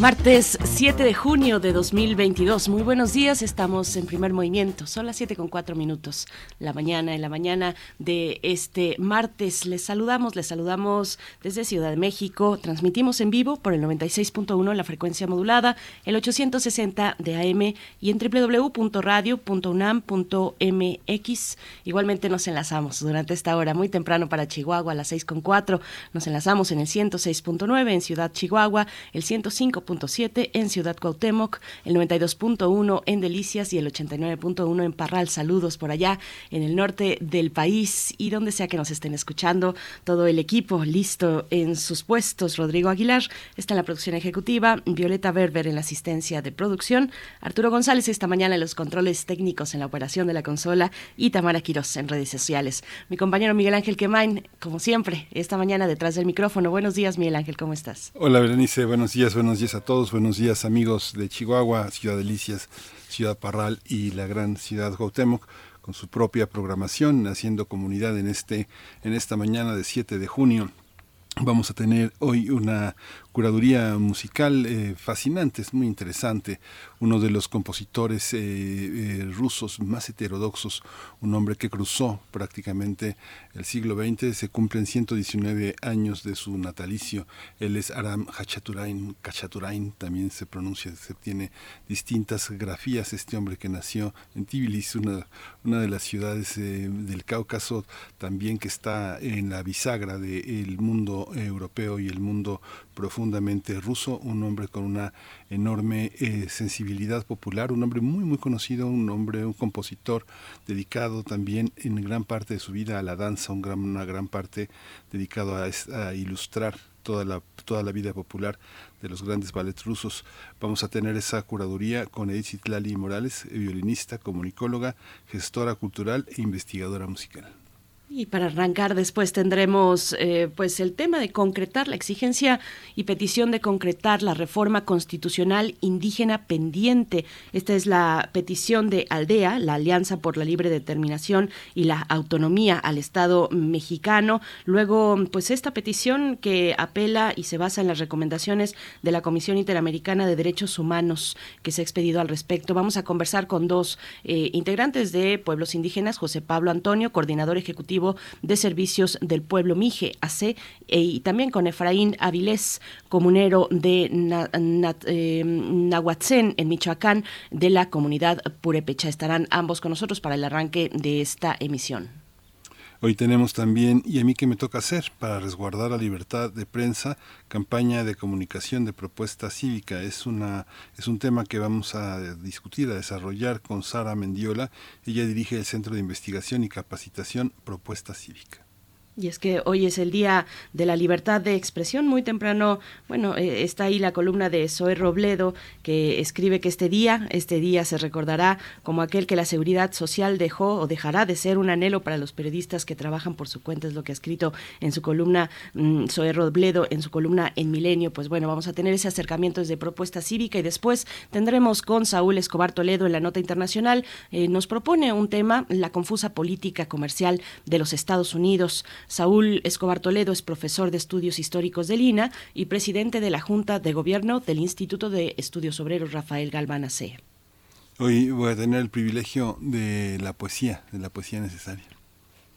Martes 7 de junio de 2022. Muy buenos días, estamos en primer movimiento. Son las 7 con 4 minutos la mañana, en la mañana de este martes. Les saludamos, les saludamos desde Ciudad de México. Transmitimos en vivo por el 96.1 la frecuencia modulada, el 860 de AM y en www.radio.unam.mx. Igualmente nos enlazamos durante esta hora muy temprano para Chihuahua a las 6 con 4. Nos enlazamos en el 106.9 en Ciudad Chihuahua, el 105 en Ciudad Cuauhtémoc, el 92.1 en Delicias y el 89.1 en Parral. Saludos por allá en el norte del país y donde sea que nos estén escuchando. Todo el equipo listo en sus puestos. Rodrigo Aguilar está en la producción ejecutiva, Violeta Berber en la asistencia de producción, Arturo González esta mañana en los controles técnicos en la operación de la consola y Tamara Quiroz en redes sociales. Mi compañero Miguel Ángel Quemain, como siempre, esta mañana detrás del micrófono. Buenos días, Miguel Ángel, ¿cómo estás? Hola, Berenice, buenos días, buenos días a todos, buenos días amigos de Chihuahua, Ciudad Delicias, Ciudad Parral y la gran ciudad Cuauhtémoc con su propia programación, haciendo comunidad en este en esta mañana de 7 de junio. Vamos a tener hoy una curaduría musical eh, fascinante, es muy interesante. Uno de los compositores eh, eh, rusos más heterodoxos, un hombre que cruzó prácticamente el siglo XX, se cumplen 119 años de su natalicio. Él es Aram Hachaturain, Kachaturain también se pronuncia, se tiene distintas grafías. Este hombre que nació en Tbilisi, una, una de las ciudades del Cáucaso, también que está en la bisagra del mundo europeo y el mundo profundamente ruso, un hombre con una enorme eh, sensibilidad popular, un hombre muy muy conocido, un hombre, un compositor dedicado también en gran parte de su vida a la danza, un gran, una gran parte dedicado a, ilustrar toda la, toda la vida popular de los grandes ballets rusos. Vamos a tener esa curaduría con Edith Lali Morales, violinista, comunicóloga, gestora cultural e investigadora musical. Y para arrancar después tendremos eh, pues el tema de concretar la exigencia y petición de concretar la reforma constitucional indígena pendiente. Esta es la petición de Aldea, la Alianza por la Libre Determinación y la Autonomía al Estado mexicano. Luego, pues esta petición que apela y se basa en las recomendaciones de la Comisión Interamericana de Derechos Humanos que se ha expedido al respecto. Vamos a conversar con dos eh, integrantes de pueblos indígenas, José Pablo Antonio, coordinador ejecutivo de Servicios del Pueblo Mije, AC, e, y también con Efraín Avilés, comunero de eh, Nahuatzén, en Michoacán, de la comunidad Purepecha. Estarán ambos con nosotros para el arranque de esta emisión. Hoy tenemos también, y a mí qué me toca hacer, para resguardar la libertad de prensa, campaña de comunicación de propuesta cívica. Es, una, es un tema que vamos a discutir, a desarrollar con Sara Mendiola. Ella dirige el Centro de Investigación y Capacitación Propuesta Cívica. Y es que hoy es el día de la libertad de expresión. Muy temprano, bueno, eh, está ahí la columna de Zoe Robledo que escribe que este día, este día se recordará como aquel que la seguridad social dejó o dejará de ser un anhelo para los periodistas que trabajan por su cuenta. Es lo que ha escrito en su columna mm, Zoe Robledo, en su columna En Milenio. Pues bueno, vamos a tener ese acercamiento desde propuesta cívica y después tendremos con Saúl Escobar Toledo en la nota internacional. Eh, nos propone un tema, la confusa política comercial de los Estados Unidos. Saúl Escobar Toledo es profesor de estudios históricos de Lina y presidente de la Junta de Gobierno del Instituto de Estudios Obreros Rafael Galván Hoy voy a tener el privilegio de la poesía, de la poesía necesaria.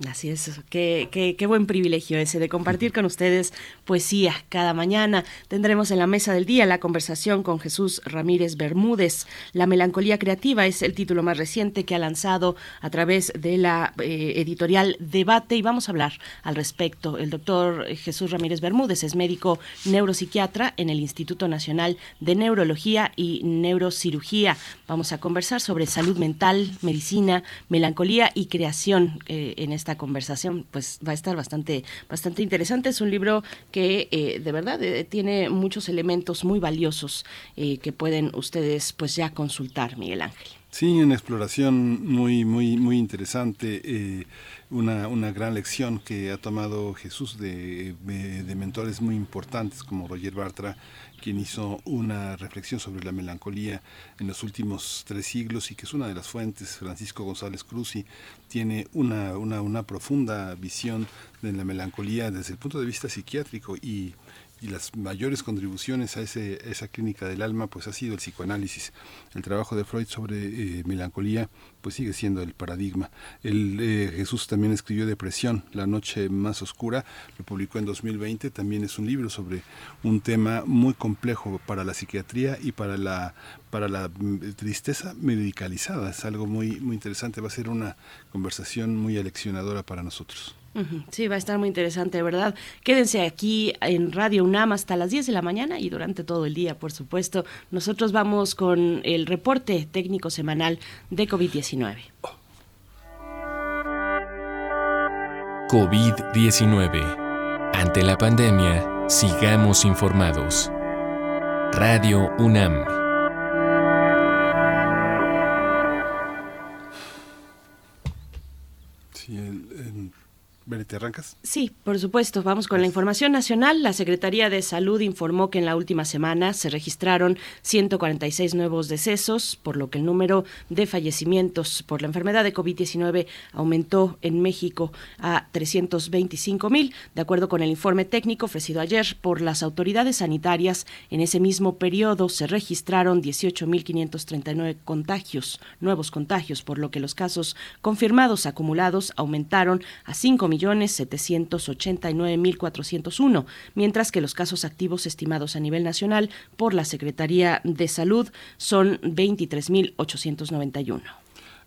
Así es, qué, qué, buen privilegio ese de compartir con ustedes poesía cada mañana. Tendremos en la mesa del día la conversación con Jesús Ramírez Bermúdez. La melancolía creativa es el título más reciente que ha lanzado a través de la eh, editorial Debate y vamos a hablar al respecto. El doctor Jesús Ramírez Bermúdez es médico neuropsiquiatra en el Instituto Nacional de Neurología y Neurocirugía. Vamos a conversar sobre salud mental, medicina, melancolía y creación eh, en esta conversación, pues va a estar bastante, bastante interesante. Es un libro que eh, de verdad eh, tiene muchos elementos muy valiosos eh, que pueden ustedes pues ya consultar, Miguel Ángel. Sí, una exploración muy, muy, muy interesante, eh, una, una, gran lección que ha tomado Jesús de, de, mentores muy importantes como Roger Bartra, quien hizo una reflexión sobre la melancolía en los últimos tres siglos y que es una de las fuentes. Francisco González Cruz tiene una, una, una profunda visión de la melancolía desde el punto de vista psiquiátrico y y las mayores contribuciones a ese, esa clínica del alma pues ha sido el psicoanálisis. El trabajo de Freud sobre eh, melancolía pues sigue siendo el paradigma. El, eh, Jesús también escribió Depresión, La noche más oscura, lo publicó en 2020, también es un libro sobre un tema muy complejo para la psiquiatría y para la para la mm, tristeza medicalizada. Es algo muy muy interesante, va a ser una conversación muy aleccionadora para nosotros. Sí, va a estar muy interesante, ¿verdad? Quédense aquí en Radio UNAM hasta las 10 de la mañana y durante todo el día, por supuesto. Nosotros vamos con el reporte técnico semanal de COVID-19. COVID-19. Ante la pandemia, sigamos informados. Radio UNAM. ¿Te arrancas? Sí, por supuesto. Vamos con la información nacional. La Secretaría de Salud informó que en la última semana se registraron 146 nuevos decesos, por lo que el número de fallecimientos por la enfermedad de COVID-19 aumentó en México a 325 mil. De acuerdo con el informe técnico ofrecido ayer por las autoridades sanitarias, en ese mismo periodo se registraron 18.539 contagios, nuevos contagios, por lo que los casos confirmados acumulados aumentaron a 5 millones 789.401, mientras que los casos activos estimados a nivel nacional por la Secretaría de Salud son 23.891.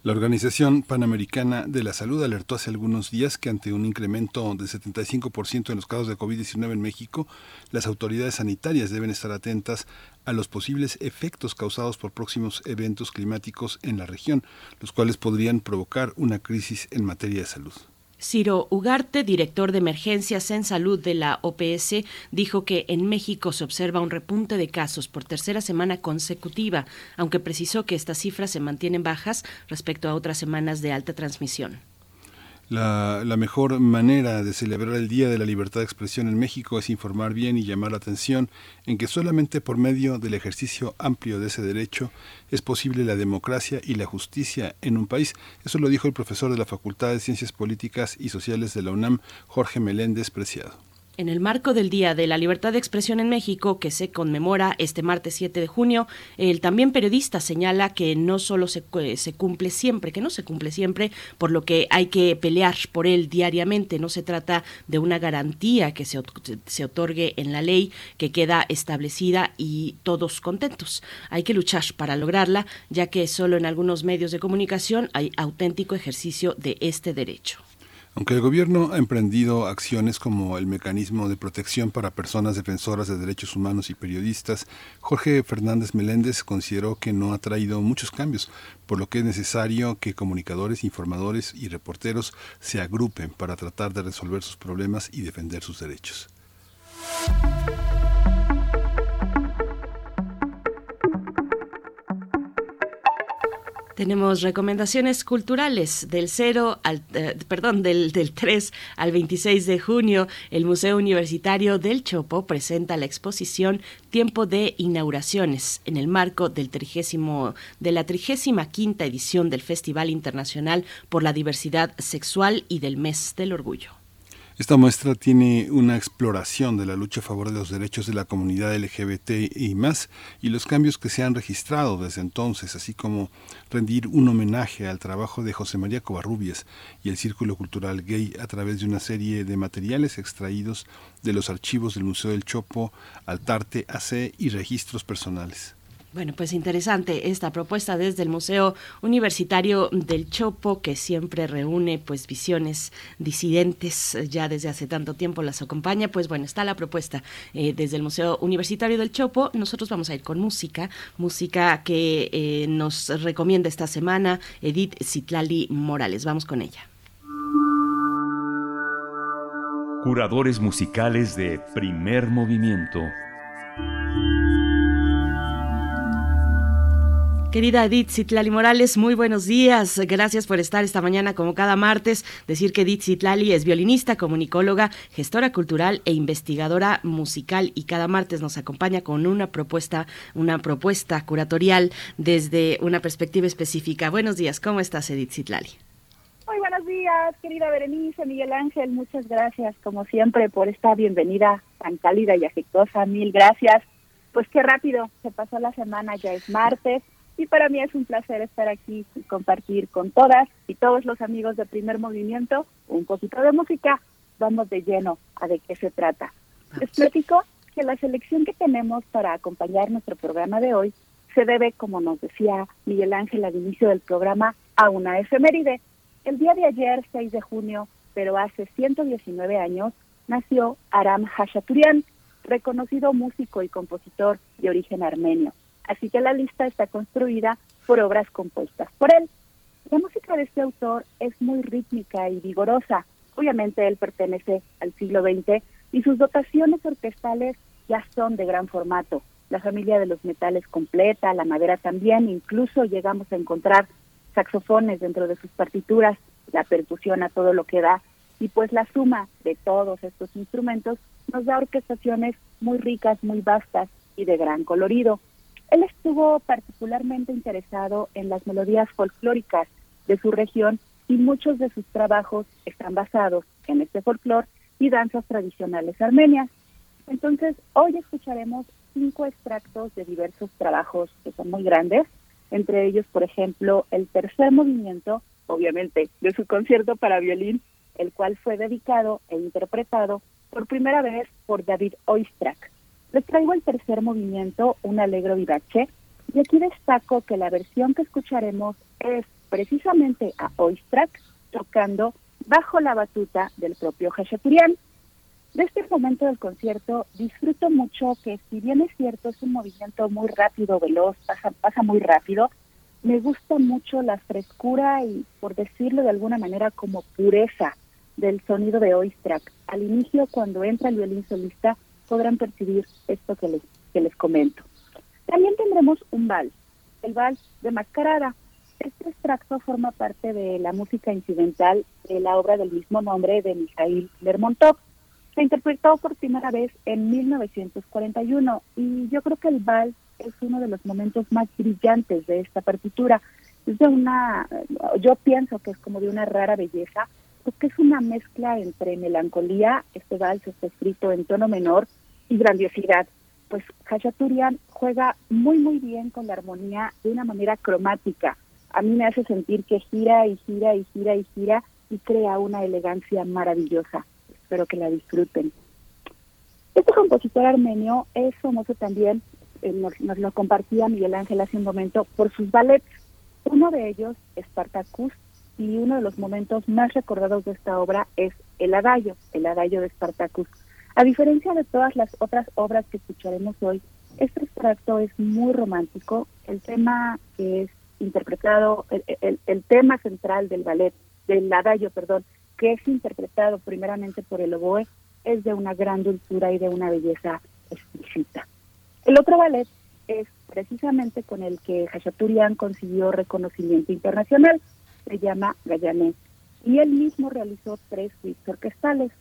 La Organización Panamericana de la Salud alertó hace algunos días que ante un incremento de 75% en los casos de COVID-19 en México, las autoridades sanitarias deben estar atentas a los posibles efectos causados por próximos eventos climáticos en la región, los cuales podrían provocar una crisis en materia de salud. Ciro Ugarte, director de emergencias en salud de la OPS, dijo que en México se observa un repunte de casos por tercera semana consecutiva, aunque precisó que estas cifras se mantienen bajas respecto a otras semanas de alta transmisión. La, mejor manera de celebrar el Día de la Libertad de Expresión en México es informar bien y llamar la atención en que solamente por medio del ejercicio amplio de ese derecho es posible la democracia y la justicia en un país. Eso lo dijo el profesor de la Facultad de Ciencias Políticas y Sociales de la UNAM, Jorge Meléndez Preciado. En el marco del Día de la Libertad de Expresión en México, que se conmemora este martes 7 de junio, el también periodista señala que no solo se, cumple siempre, que no se cumple siempre, por lo que hay que pelear por él diariamente. No se trata de una garantía que se, se otorgue en la ley, que queda establecida y todos contentos. Hay que luchar para lograrla, ya que solo en algunos medios de comunicación hay auténtico ejercicio de este derecho. Aunque el gobierno ha emprendido acciones como el mecanismo de protección para personas defensoras de derechos humanos y periodistas, Jorge Fernández Meléndez consideró que no ha traído muchos cambios, por lo que es necesario que comunicadores, informadores y reporteros se agrupen para tratar de resolver sus problemas y defender sus derechos. Tenemos recomendaciones culturales del 0 al, eh, perdón, del, del 3 al 26 de junio. El Museo Universitario del Chopo presenta la exposición Tiempo de Inauguraciones en el marco del trigésimo, de la 35 edición del Festival Internacional por la Diversidad Sexual y del Mes del Orgullo. Esta muestra tiene una exploración de la lucha a favor de los derechos de la comunidad LGBT y más, y los cambios que se han registrado desde entonces, así como rendir un homenaje al trabajo de José María Covarrubias y el Círculo Cultural Gay a través de una serie de materiales extraídos de los archivos del Museo del Chopo, Altarte AC y registros personales. Bueno, pues interesante esta propuesta desde el Museo Universitario del Chopo, que siempre reúne pues visiones disidentes, ya desde hace tanto tiempo las acompaña. Pues bueno, está la propuesta eh, desde el Museo Universitario del Chopo. Nosotros vamos a ir con música, música que eh, nos recomienda esta semana Edith Citlali Morales. Vamos con ella. Curadores musicales de primer movimiento Querida Edith Citlali Morales, muy buenos días. Gracias por estar esta mañana como cada martes. Decir que Edith Citlali es violinista, comunicóloga, gestora cultural e investigadora musical y cada martes nos acompaña con una propuesta, una propuesta curatorial desde una perspectiva específica. Buenos días, ¿cómo estás Edith Citlali? Muy buenos días, querida Berenice, Miguel Ángel, muchas gracias como siempre por esta bienvenida tan cálida y afectuosa. Mil gracias. Pues qué rápido, se pasó la semana, ya es martes y para mí es un placer estar aquí y compartir con todas y todos los amigos de Primer Movimiento un poquito de música. Vamos de lleno a de qué se trata. Les platico que la selección que tenemos para acompañar nuestro programa de hoy se debe, como nos decía Miguel Ángel al inicio del programa, a una efeméride. El día de ayer, 6 de junio, pero hace 119 años, nació Aram Hashaturian, reconocido músico y compositor de origen armenio. Así que la lista está construida por obras compuestas por él. La música de este autor es muy rítmica y vigorosa. Obviamente él pertenece al siglo XX y sus dotaciones orquestales ya son de gran formato. La familia de los metales completa, la madera también, incluso llegamos a encontrar saxofones dentro de sus partituras, la percusión a todo lo que da, y pues la suma de todos estos instrumentos nos da orquestaciones muy ricas, muy vastas y de gran colorido. Él estuvo particularmente interesado en las melodías folclóricas de su región y muchos de sus trabajos están basados en este folclore y danzas tradicionales armenias. Entonces, hoy escucharemos cinco extractos de diversos trabajos que son muy grandes, entre ellos, por ejemplo, el tercer movimiento, obviamente, de su concierto para violín, el cual fue dedicado e interpretado por primera vez por David Oistrakh. Les traigo el tercer movimiento, un alegro vivace, y aquí destaco que la versión que escucharemos es precisamente a Oistrakh tocando bajo la batuta del propio Hachaturian. De este momento del concierto disfruto mucho que si bien es cierto es un movimiento muy rápido, veloz, pasa, pasa muy rápido, me gusta mucho la frescura y, por decirlo de alguna manera, como pureza del sonido de Oistrakh. Al inicio, cuando entra el violín solista, podrán percibir esto que les, que les comento. También tendremos un vals, el vals de Mascarada. Este extracto forma parte de la música incidental de la obra del mismo nombre de Mikhail Lermontov. Se interpretó por primera vez en 1941 y yo creo que el vals es uno de los momentos más brillantes de esta partitura. Es de una, yo pienso que es como de una rara belleza, porque es una mezcla entre melancolía, este vals está escrito en tono menor, y grandiosidad. Pues Khachaturian juega muy muy bien con la armonía de una manera cromática. A mí me hace sentir que gira y gira y gira y gira y crea una elegancia maravillosa. Espero que la disfruten. Este compositor armenio es famoso también, eh, nos, nos, lo compartía Miguel Ángel hace un momento, por sus ballets. Uno de ellos, Spartacus, y uno de los momentos más recordados de esta obra es el adagio, el adagio de Spartacus. A diferencia de todas las otras obras que escucharemos hoy, este extracto es muy romántico. El tema que es interpretado, el, el, tema central del ballet, del adagio, perdón, que es interpretado primeramente por el oboe, es de una gran dulzura y de una belleza exquisita. El otro ballet es precisamente con el que Hachaturian consiguió reconocimiento internacional, se llama Gallané. Y él mismo realizó tres suites orquestales.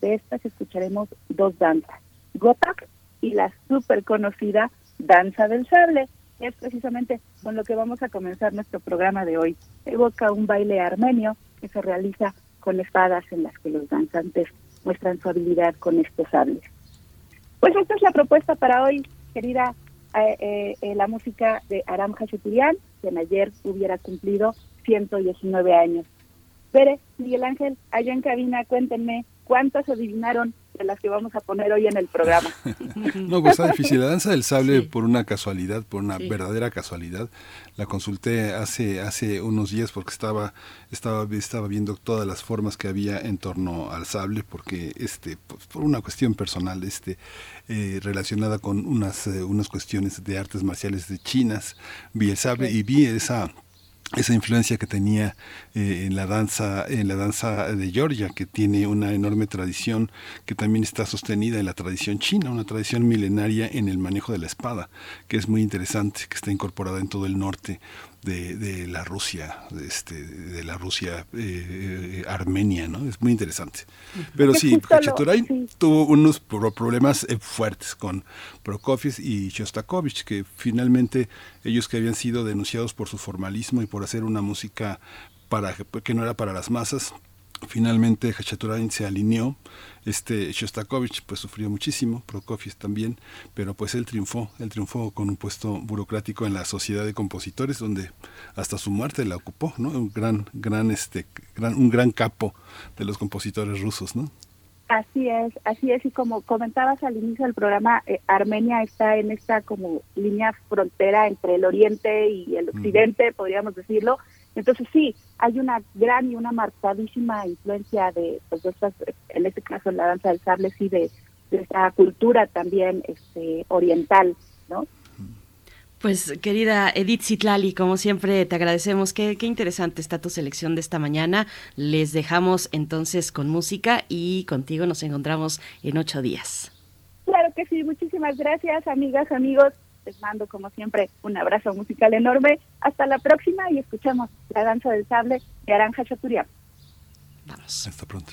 De estas escucharemos dos danzas, Gotak y la súper conocida Danza del Sable, es precisamente con lo que vamos a comenzar nuestro programa de hoy. Evoca un baile armenio que se realiza con espadas en las que los danzantes muestran su habilidad con estos sables. Pues esta es la propuesta para hoy, querida, eh, eh, eh, la música de Aram Hachuturian, quien ayer hubiera cumplido 119 años. Pere, Miguel Ángel, allá en cabina, cuéntenme cuántas adivinaron de las que vamos a poner hoy en el programa. no, pues está difícil. La danza del sable, por una casualidad, por una verdadera casualidad, la consulté hace hace unos días porque estaba estaba estaba viendo todas las formas que había en torno al sable, porque este pues, por una cuestión personal, este eh, relacionada con unas eh, unas cuestiones de artes marciales de chinas, vi el sable y vi esa esa influencia que tenía eh, en la danza en la danza de Georgia que tiene una enorme tradición que también está sostenida en la tradición china una tradición milenaria en el manejo de la espada que es muy interesante que está incorporada en todo el norte de, de la Rusia, de, este, de la Rusia eh, eh, armenia, ¿no? Es muy interesante. Pero sí, Khachaturian tuvo unos problemas eh, fuertes con Prokofiev y Shostakovich, que finalmente ellos que habían sido denunciados por su formalismo y por hacer una música para que no era para las masas, finalmente Khachaturian se alineó este Shostakovich pues sufrió muchísimo, Prokofiev también, pero pues él triunfó, él triunfó con un puesto burocrático en la Sociedad de Compositores donde hasta su muerte la ocupó, ¿no? Un gran gran este gran, un gran capo de los compositores rusos, ¿no? Así es, así es y como comentabas al inicio del programa, eh, Armenia está en esta como línea frontera entre el oriente y el occidente, podríamos decirlo. Entonces sí, hay una gran y una marcadísima influencia de, pues, en este caso en la danza del sable, sí, de, de esta cultura también este, oriental, ¿no? Pues querida Edith Zitlali, como siempre te agradecemos. Qué, qué interesante está tu selección de esta mañana. Les dejamos entonces con música y contigo nos encontramos en ocho días. Claro que sí, muchísimas gracias amigas, amigos. Les mando, como siempre, un abrazo musical enorme. Hasta la próxima y escuchemos La Danza del Sable de Aranja Chaturian. Vamos. Hasta pronto.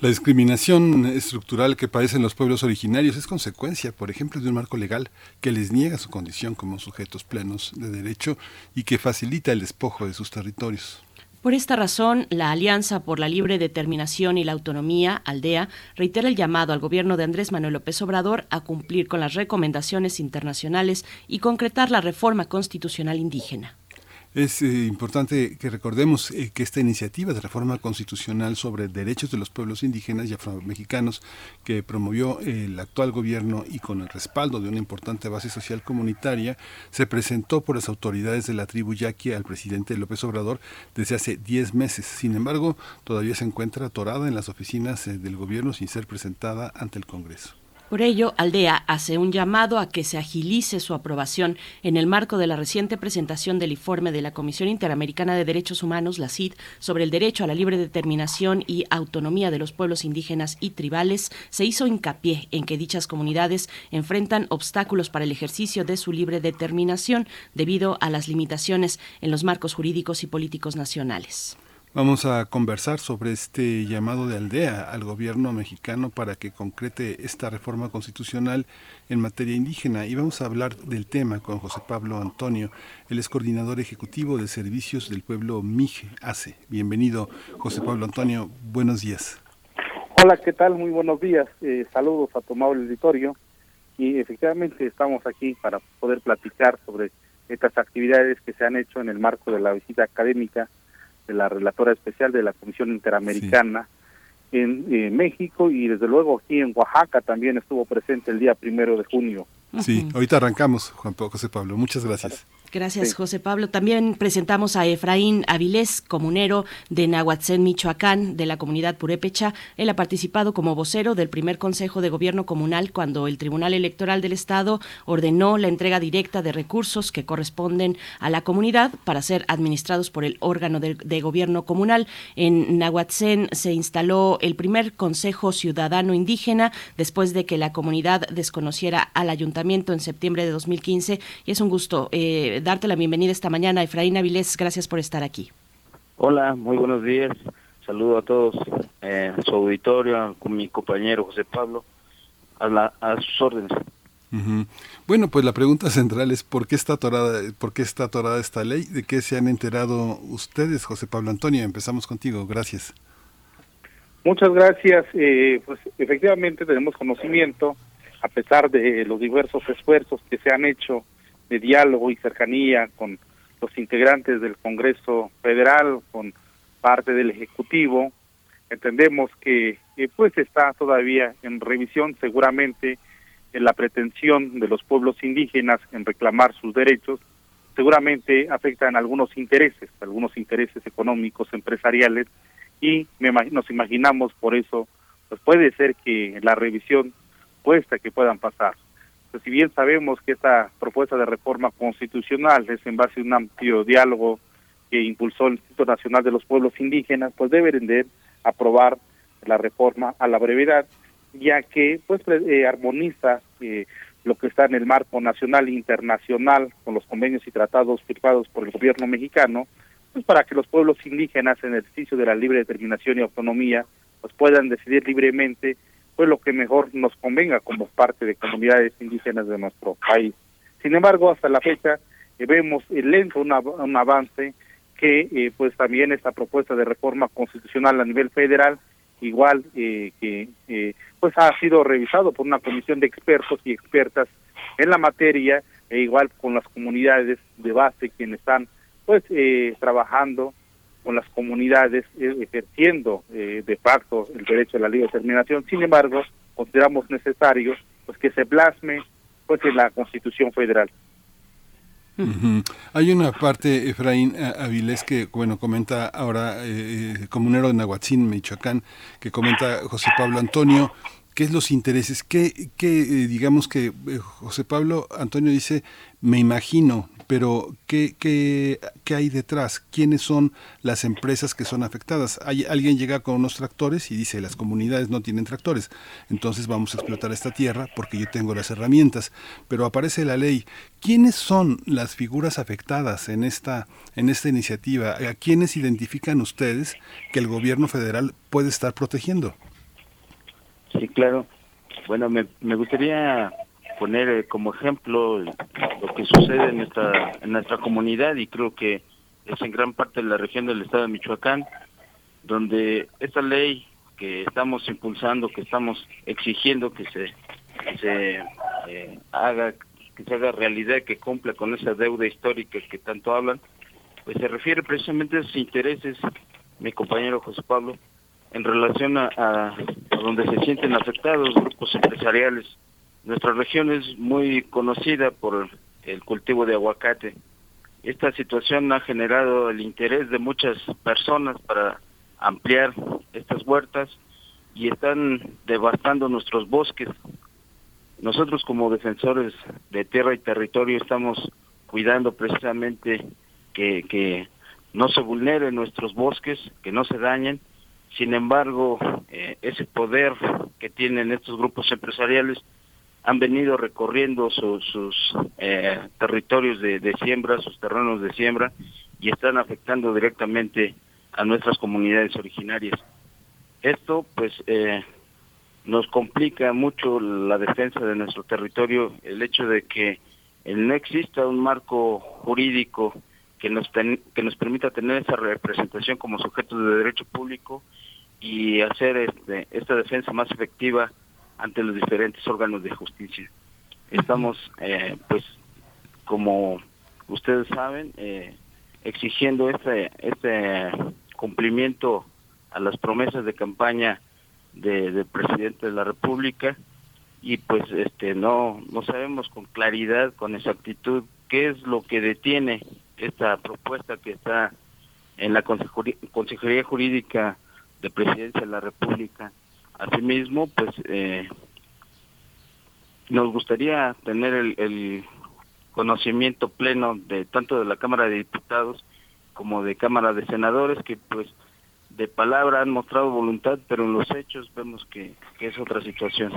La discriminación estructural que padecen los pueblos originarios es consecuencia, por ejemplo, de un marco legal que les niega su condición como sujetos plenos de derecho y que facilita el despojo de sus territorios. Por esta razón, la Alianza por la Libre Determinación y la Autonomía, ALDEA, reitera el llamado al gobierno de Andrés Manuel López Obrador a cumplir con las recomendaciones internacionales y concretar la reforma constitucional indígena. Es eh, importante que recordemos eh, que esta iniciativa de reforma constitucional sobre derechos de los pueblos indígenas y afromexicanos que promovió el actual gobierno y con el respaldo de una importante base social comunitaria, se presentó por las autoridades de la tribu yaqui al presidente López Obrador desde hace 10 meses. Sin embargo, todavía se encuentra atorada en las oficinas eh, del gobierno sin ser presentada ante el Congreso. Por ello, Aldea hace un llamado a que se agilice su aprobación en el marco de la reciente presentación del informe de la Comisión Interamericana de Derechos Humanos, la CID, sobre el derecho a la libre determinación y autonomía de los pueblos indígenas y tribales. Se hizo hincapié en que dichas comunidades enfrentan obstáculos para el ejercicio de su libre determinación debido a las limitaciones en los marcos jurídicos y políticos nacionales. Vamos a conversar sobre este llamado de aldea al gobierno mexicano para que concrete esta reforma constitucional en materia indígena y vamos a hablar del tema con José Pablo Antonio, el es coordinador ejecutivo de servicios del pueblo MIGE ACE. Bienvenido, José Pablo Antonio, buenos días. Hola, ¿qué tal? Muy buenos días. Eh, saludos a tu amable auditorio y efectivamente estamos aquí para poder platicar sobre estas actividades que se han hecho en el marco de la visita académica de la relatora especial de la Comisión Interamericana en eh, México y desde luego aquí en Oaxaca también estuvo presente el día primero de junio. Sí, ahorita arrancamos, Juan José Pablo. Muchas gracias. Gracias, José Pablo. También presentamos a Efraín Avilés, comunero de Nahuatzén, Michoacán, de la comunidad purépecha. Él ha participado como vocero del primer Consejo de Gobierno Comunal cuando el Tribunal Electoral del Estado ordenó la entrega directa de recursos que corresponden a la comunidad para ser administrados por el órgano de, de gobierno comunal. En Nahuatzén se instaló el primer Consejo Ciudadano Indígena después de que la comunidad desconociera al ayuntamiento en septiembre de 2015 y es un gusto. Eh, darte la bienvenida esta mañana. Efraín Avilés, gracias por estar aquí. Hola, muy buenos días. Saludo a todos, eh, a su auditorio, con mi compañero José Pablo, a, la, a sus órdenes. Bueno, pues la pregunta central es ¿por qué está atorada, por qué está atorada esta ley? ¿De qué se han enterado ustedes, José Pablo Antonio? Empezamos contigo, gracias. Muchas gracias. Eh, pues efectivamente tenemos conocimiento, a pesar de los diversos esfuerzos que se han hecho de diálogo y cercanía con los integrantes del Congreso Federal, con parte del Ejecutivo. Entendemos que pues está todavía en revisión seguramente en la pretensión de los pueblos indígenas en reclamar sus derechos, seguramente afectan algunos intereses, algunos intereses económicos, empresariales, y nos imaginamos por eso, pues puede ser que la revisión cuesta que puedan pasar. Pues, si bien sabemos que esta propuesta de reforma constitucional es en base a un amplio diálogo que impulsó el Instituto Nacional de los Pueblos Indígenas, pues deben de aprobar la reforma a la brevedad, ya que pues eh, armoniza eh, lo que está en el marco nacional e internacional con los convenios y tratados firmados por el gobierno mexicano, pues para que los pueblos indígenas en el ejercicio de la libre determinación y autonomía pues puedan decidir libremente pues lo que mejor nos convenga como parte de comunidades indígenas de nuestro país. Sin embargo, hasta la fecha eh, vemos lento un avance que eh, pues también esta propuesta de reforma constitucional a nivel federal igual eh, que pues ha sido revisado por una comisión de expertos y expertas en la materia e igual con las comunidades de base quienes están pues trabajando con las comunidades eh, ejerciendo eh, de facto el derecho a la libre determinación. Sin embargo, consideramos necesario pues que se plasme pues en la Constitución Federal. Hay una parte, Efraín Avilés, que bueno, comenta ahora eh, comunero de Nahuatzín, Michoacán, que comenta José Pablo Antonio, qué es los intereses, qué, qué digamos que José Pablo Antonio dice, me imagino, pero ¿qué, qué, qué hay detrás? ¿Quiénes son las empresas que son afectadas? Hay, alguien llega con unos tractores y dice, las comunidades no tienen tractores, entonces vamos a explotar esta tierra porque yo tengo las herramientas, pero aparece la ley. ¿Quiénes son las figuras afectadas en esta, en esta iniciativa? ¿A quiénes identifican ustedes que el gobierno federal puede estar protegiendo? Sí, claro. Bueno, me, me gustaría poner eh, como ejemplo lo que sucede en nuestra en nuestra comunidad y creo que es en gran parte de la región del estado de Michoacán donde esta ley que estamos impulsando que estamos exigiendo que se se eh, haga que se haga realidad que cumpla con esa deuda histórica que tanto hablan pues se refiere precisamente a sus intereses, mi compañero José Pablo, en relación a, a, donde se sienten afectados grupos empresariales. Nuestra región es muy conocida por el cultivo de aguacate. Esta situación ha generado el interés de muchas personas para ampliar estas huertas y están devastando nuestros bosques. Nosotros como defensores de tierra y territorio estamos cuidando precisamente que, no se vulneren nuestros bosques, que no se dañen. Sin embargo, eh, ese poder que tienen estos grupos empresariales han venido recorriendo sus eh, territorios de, siembra, sus terrenos de siembra, y están afectando directamente a nuestras comunidades originarias. Esto, pues, eh, nos complica mucho la defensa de nuestro territorio, el hecho de que no exista un marco jurídico que nos, que nos permita tener esa representación como sujetos de derecho público y hacer este, esta defensa más efectiva ante los diferentes órganos de justicia. Estamos, eh, pues, como ustedes saben, eh, exigiendo este, este cumplimiento a las promesas de campaña de, del presidente de la República y pues este no no sabemos con claridad con exactitud qué es lo que detiene esta propuesta que está en la Consejería Jurídica de Presidencia de la República. Asimismo, pues eh, nos gustaría tener el, el, conocimiento pleno de tanto de la Cámara de Diputados como de Cámara de Senadores que pues de palabra han mostrado voluntad, pero en los hechos vemos que, que es otra situación.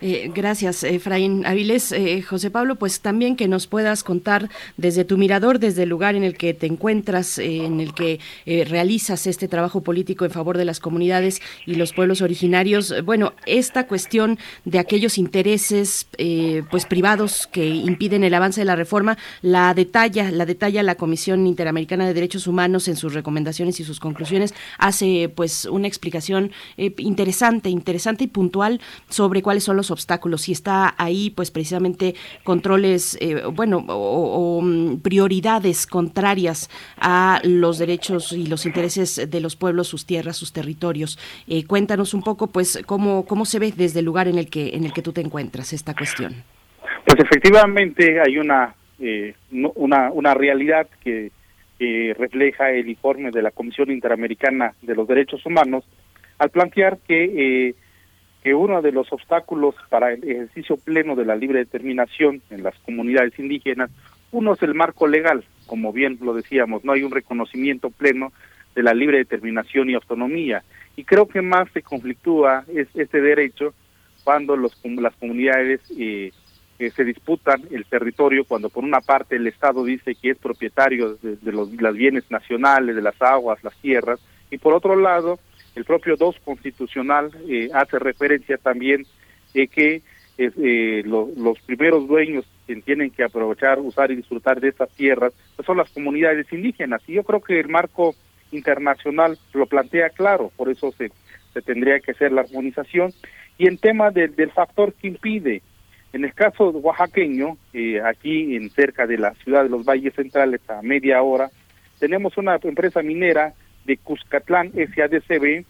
Eh, gracias, Efraín Aviles. Eh, José Pablo, pues también que nos puedas contar desde tu mirador, desde el lugar en el que te encuentras, eh, en el que eh, realizas este trabajo político en favor de las comunidades y los pueblos originarios. Bueno, esta cuestión de aquellos intereses pues privados que impiden el avance de la reforma, la detalla, la detalla la Comisión Interamericana de Derechos Humanos en sus recomendaciones y sus conclusiones. Hace pues una explicación interesante, interesante y puntual sobre cuáles son los obstáculos y está ahí pues precisamente controles, eh, bueno, o, mm, prioridades contrarias a los derechos y los intereses de los pueblos, sus tierras, sus territorios. Eh, cuéntanos un poco pues cómo, cómo se ve desde el lugar en el que, en el que tú te encuentras esta cuestión. Pues efectivamente hay una, eh, una, una realidad que refleja el informe de la Comisión Interamericana de los Derechos Humanos al plantear que eh, que uno de los obstáculos para el ejercicio pleno de la libre determinación en las comunidades indígenas, uno es el marco legal, como bien lo decíamos, no hay un reconocimiento pleno de la libre determinación y autonomía. Y creo que más se conflictúa es, este derecho cuando los, las comunidades eh, eh, se disputan el territorio, cuando por una parte el Estado dice que es propietario de, los bienes nacionales, de las aguas, las tierras, y por otro lado el propio 2 constitucional eh, hace referencia también de que eh, lo, los primeros dueños que tienen que aprovechar, usar y disfrutar de estas tierras pues son las comunidades indígenas. Y yo creo que el marco internacional lo plantea claro, por eso se, tendría que hacer la armonización. Y en tema de, del factor que impide, en el caso oaxaqueño, eh, aquí en cerca de la ciudad de los Valles Centrales, a media hora, tenemos una empresa minera de Cuscatlán SADCB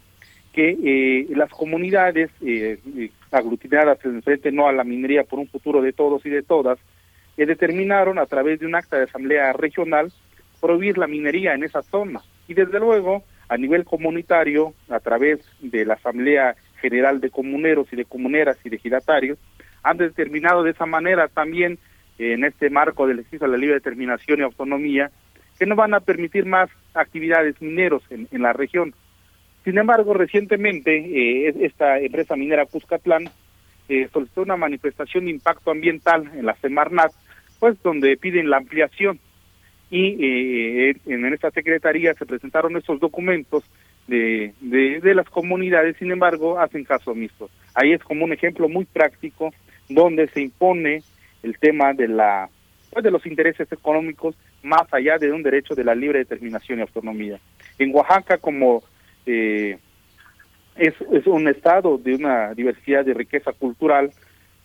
que eh, las comunidades eh, eh, aglutinadas en frente no a la minería por un futuro de todos y de todas eh, determinaron a través de un acta de asamblea regional prohibir la minería en esa zona. Y desde luego a nivel comunitario a través de la asamblea general de comuneros y de comuneras y de giratarios han determinado de esa manera también en este marco del ejercicio de la libre determinación y autonomía que no van a permitir más actividades mineros en, en la región. Sin embargo, recientemente eh, esta empresa minera Cuscatlán eh, solicitó una manifestación de impacto ambiental en la Semarnat, pues donde piden la ampliación y eh, en esta secretaría se presentaron estos documentos de, de, de, las comunidades, sin embargo, hacen caso omiso. Ahí es como un ejemplo muy práctico donde se impone el tema de la pues de los intereses económicos más allá de un derecho de la libre determinación y autonomía. En Oaxaca, como eh, es, es, un estado de una diversidad de riqueza cultural,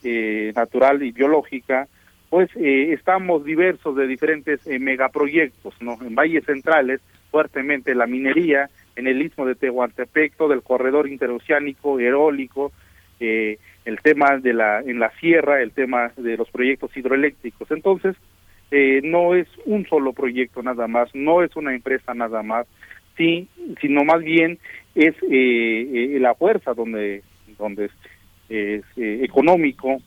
eh, natural y biológica, pues estamos diversos de diferentes megaproyectos, ¿no? En valles centrales, fuertemente la minería, en el istmo de Tehuantepec, todo el corredor interoceánico, eólico, eh, el tema de la en la sierra, el tema de los proyectos hidroeléctricos. Entonces, eh, no es un solo proyecto nada más, no es una empresa nada más, sí, sino más bien es eh, la fuerza donde donde es, económico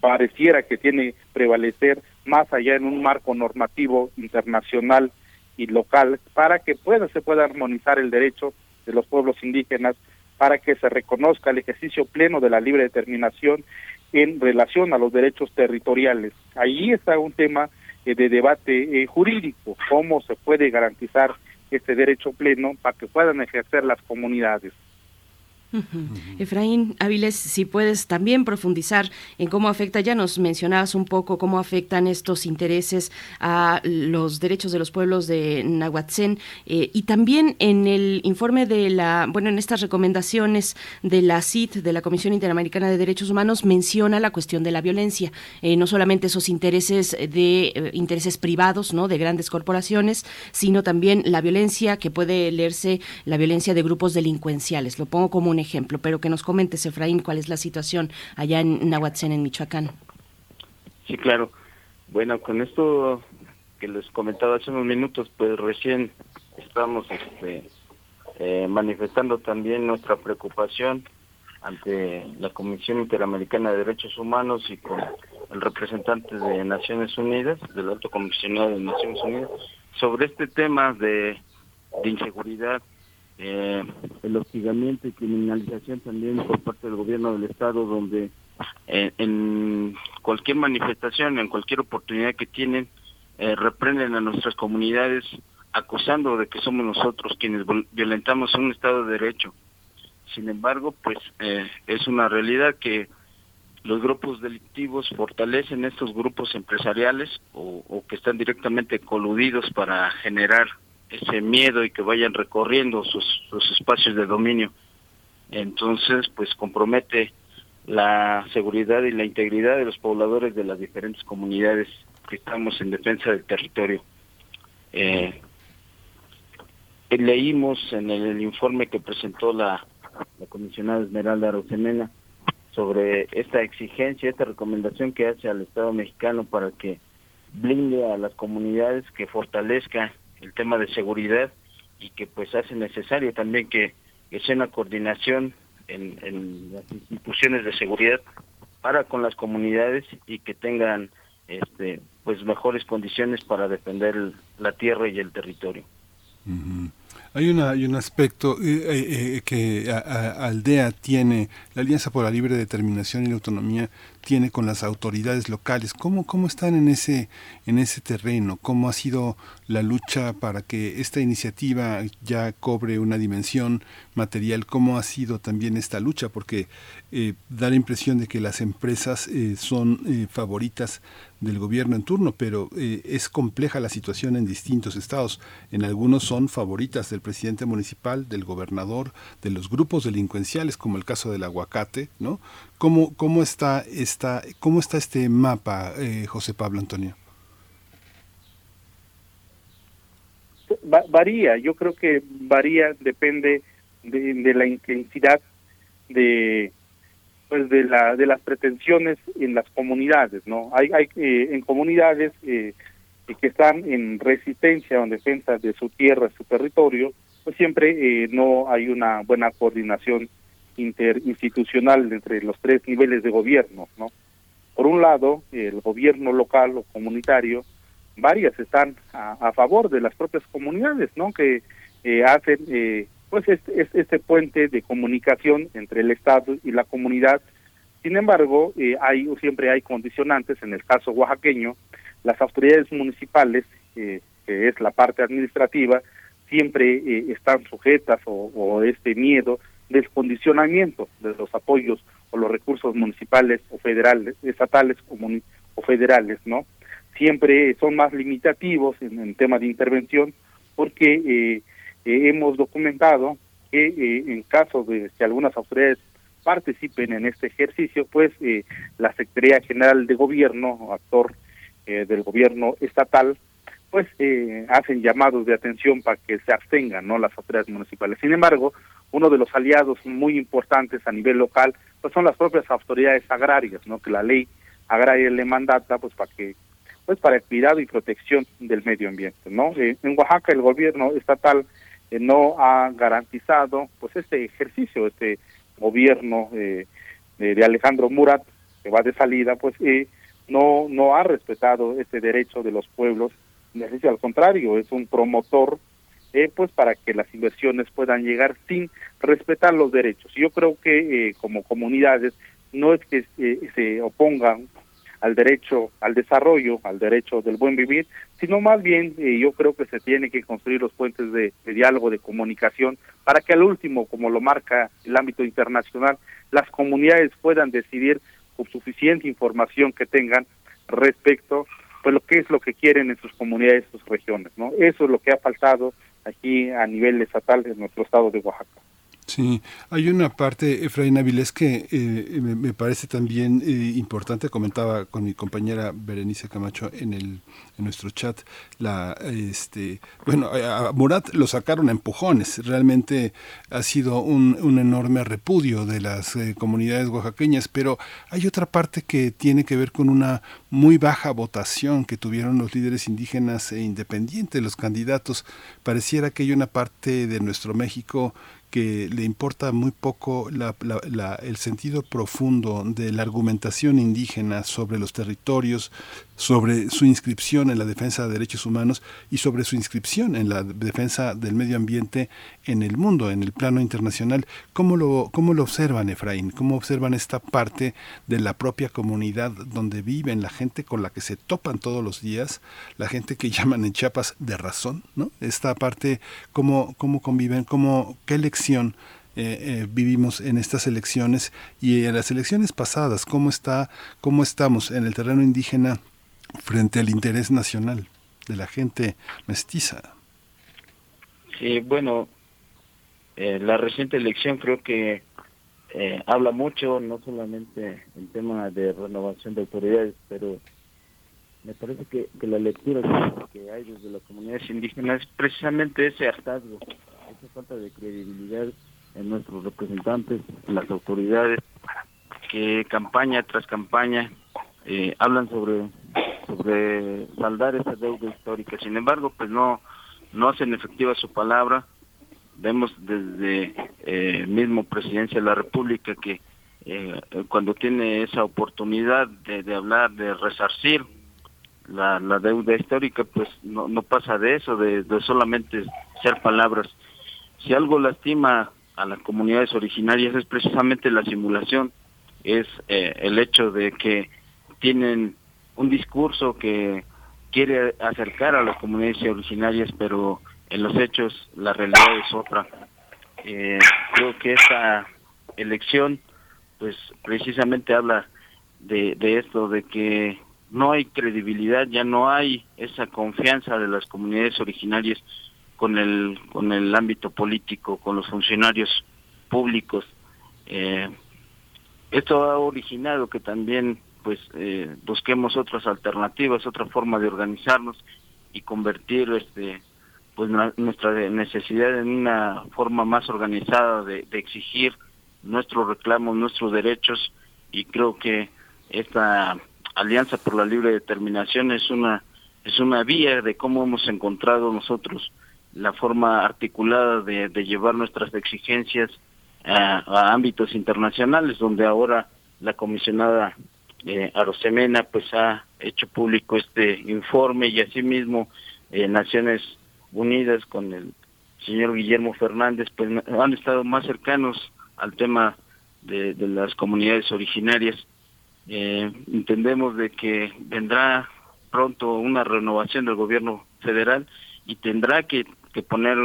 pareciera que tiene prevalecer más allá en un marco normativo internacional y local para que pueda se pueda armonizar el derecho de los pueblos indígenas para que se reconozca el ejercicio pleno de la libre determinación en relación a los derechos territoriales. Ahí está un tema eh, de debate eh, jurídico, cómo se puede garantizar este derecho pleno para que puedan ejercer las comunidades. Efraín Áviles, si puedes también profundizar en cómo afecta, ya nos mencionabas un poco cómo afectan estos intereses a los derechos de los pueblos de Nahuatzén eh, y también en el informe de la, bueno, en estas recomendaciones de la CIT, de la Comisión Interamericana de Derechos Humanos, menciona la cuestión de la violencia, eh, no solamente esos intereses de eh, intereses privados, ¿no? De grandes corporaciones, sino también la violencia que puede leerse la violencia de grupos delincuenciales. Lo pongo como un ejemplo, pero que nos comentes, Efraín, cuál es la situación allá en Nahuatzén, en Michoacán. Sí, claro. Bueno, con esto que les comentaba hace unos minutos, pues recién estamos este, eh, manifestando también nuestra preocupación ante la Comisión Interamericana de Derechos Humanos y con el representante de Naciones Unidas, del Alto Comisionado de Naciones Unidas, sobre este tema de, de inseguridad eh, el hostigamiento y criminalización también por parte del gobierno del estado donde eh, en cualquier manifestación, en cualquier oportunidad que tienen, eh, reprenden a nuestras comunidades acusando de que somos nosotros quienes violentamos un estado de derecho. Sin embargo, pues eh, es una realidad que los grupos delictivos fortalecen estos grupos empresariales o, o que están directamente coludidos para generar ese miedo y que vayan recorriendo sus, sus espacios de dominio. Entonces, pues compromete la seguridad y la integridad de los pobladores de las diferentes comunidades que estamos en defensa del territorio. Eh, leímos en el, informe que presentó la, comisionada Esmeralda Rosemena sobre esta exigencia, esta recomendación que hace al Estado mexicano para que blinde a las comunidades, que fortalezca el tema de seguridad y que pues hace necesario también que, sea una coordinación en, en, las instituciones de seguridad para con las comunidades y que tengan este pues mejores condiciones para defender la tierra y el territorio. Hay, una, hay un aspecto eh, eh, eh, que Aldea tiene, la Alianza por la Libre Determinación y la Autonomía tiene con las autoridades locales. ¿Cómo, cómo están en ese, en ese terreno? ¿Cómo ha sido la lucha para que esta iniciativa ya cobre una dimensión material? ¿Cómo ha sido también esta lucha? Porque da la impresión de que las empresas son favoritas del gobierno en turno, pero eh, es compleja la situación en distintos estados. En algunos son favoritas del presidente municipal, del gobernador, de los grupos delincuenciales, como el caso del aguacate, ¿no? ¿Cómo, cómo, está, esta, cómo está este mapa, eh, José Pablo Antonio? varía, yo creo que varía, depende de la intensidad de pues de la de las pretensiones en las comunidades no hay hay eh, en comunidades eh, que están en resistencia o en defensa de su tierra su territorio pues siempre eh, no hay una buena coordinación interinstitucional entre los tres niveles de gobierno no por un lado el gobierno local o comunitario varias están a, favor de las propias comunidades no que hacen pues este, este puente de comunicación entre el Estado y la comunidad. Sin embargo, eh, hay siempre hay condicionantes. En el caso oaxaqueño, las autoridades municipales, eh, que es la parte administrativa, siempre eh, están sujetas o, o, este miedo del condicionamiento de los apoyos o los recursos municipales o federales, estatales o federales, ¿no? Siempre son más limitativos en el tema de intervención porque hemos documentado que eh, en caso de que algunas autoridades participen en este ejercicio, pues eh, la Secretaría General de Gobierno, actor eh, del gobierno estatal, pues eh, hacen llamados de atención para que se abstengan no las autoridades municipales. Sin embargo, uno de los aliados muy importantes a nivel local pues son las propias autoridades agrarias, ¿no? Que la ley agraria le mandata pues para que pues para el cuidado y protección del medio ambiente, ¿no? Eh, en Oaxaca el gobierno estatal eh, no ha garantizado pues este ejercicio, este gobierno eh, de, Alejandro Murat que va de salida, pues no no ha respetado este derecho de los pueblos, al contrario, es un promotor eh, pues para que las inversiones puedan llegar sin respetar los derechos. Yo creo que eh, como comunidades no es que eh, se opongan al derecho al desarrollo, al derecho del buen vivir, sino más bien yo creo que se tiene que construir los puentes de, diálogo, de comunicación, para que al último, como lo marca el ámbito internacional, las comunidades puedan decidir con suficiente información que tengan respecto pues lo que es lo que quieren en sus comunidades, sus regiones, ¿no? Eso es lo que ha faltado aquí a nivel estatal en nuestro estado de Oaxaca. Sí, hay una parte, Efraín Avilés, que eh, me, parece también eh, importante, comentaba con mi compañera Berenice Camacho en el en nuestro chat, la este bueno, a Murat lo sacaron a empujones, realmente ha sido un, enorme repudio de las eh, comunidades oaxaqueñas, pero hay otra parte que tiene que ver con una muy baja votación que tuvieron los líderes indígenas e independientes, los candidatos. Pareciera que hay una parte de nuestro México que le importa muy poco el sentido profundo de la argumentación indígena sobre los territorios, sobre su inscripción en la defensa de derechos humanos y sobre su inscripción en la defensa del medio ambiente en el mundo, en el plano internacional. ¿Cómo lo, cómo lo observan, Efraín? ¿Cómo observan esta parte de la propia comunidad donde viven, la gente con la que se topan todos los días, la gente que llaman en Chiapas de razón, ¿no? Esta parte, ¿cómo, cómo conviven? Cómo, ¿Qué lección eh, eh, vivimos en estas elecciones y en las elecciones pasadas? ¿Cómo, está, ¿Cómo estamos en el terreno indígena? Frente al interés nacional de la gente mestiza. Sí, bueno, eh, la reciente elección creo que eh, habla mucho, no solamente en tema de renovación de autoridades, pero me parece que, la lectura que, hay desde las comunidades indígenas es precisamente ese hartazgo, esa falta de credibilidad en nuestros representantes, en las autoridades, que campaña tras campaña eh, hablan sobre sobre saldar esa deuda histórica. Sin embargo, pues no no hacen efectiva su palabra. Vemos desde eh, mismo Presidencia de la República que eh, cuando tiene esa oportunidad de, hablar, de resarcir la, la, deuda histórica, pues no, no pasa de eso, de, solamente ser palabras. Si algo lastima a las comunidades originarias es precisamente la simulación, es eh, el hecho de que tienen un discurso que quiere acercar a las comunidades originarias, pero en los hechos la realidad es otra. Eh, creo que esta elección, pues precisamente habla de, de esto, de que no hay credibilidad, ya no hay esa confianza de las comunidades originarias con el con el ámbito político, con los funcionarios públicos. Eh, esto ha originado que también pues eh, busquemos otras alternativas, otra forma de organizarnos y convertir este pues nuestra necesidad en una forma más organizada de, exigir nuestros reclamos, nuestros derechos. Y creo que esta alianza por la libre determinación es una es una vía de cómo hemos encontrado nosotros la forma articulada de, llevar nuestras exigencias a ámbitos internacionales donde ahora la comisionada eh, Arosemena pues ha hecho público este informe y asimismo eh, Naciones Unidas con el señor Guillermo Fernández pues han estado más cercanos al tema de, las comunidades originarias. Eh, entendemos de que vendrá pronto una renovación del gobierno federal y tendrá que, que poner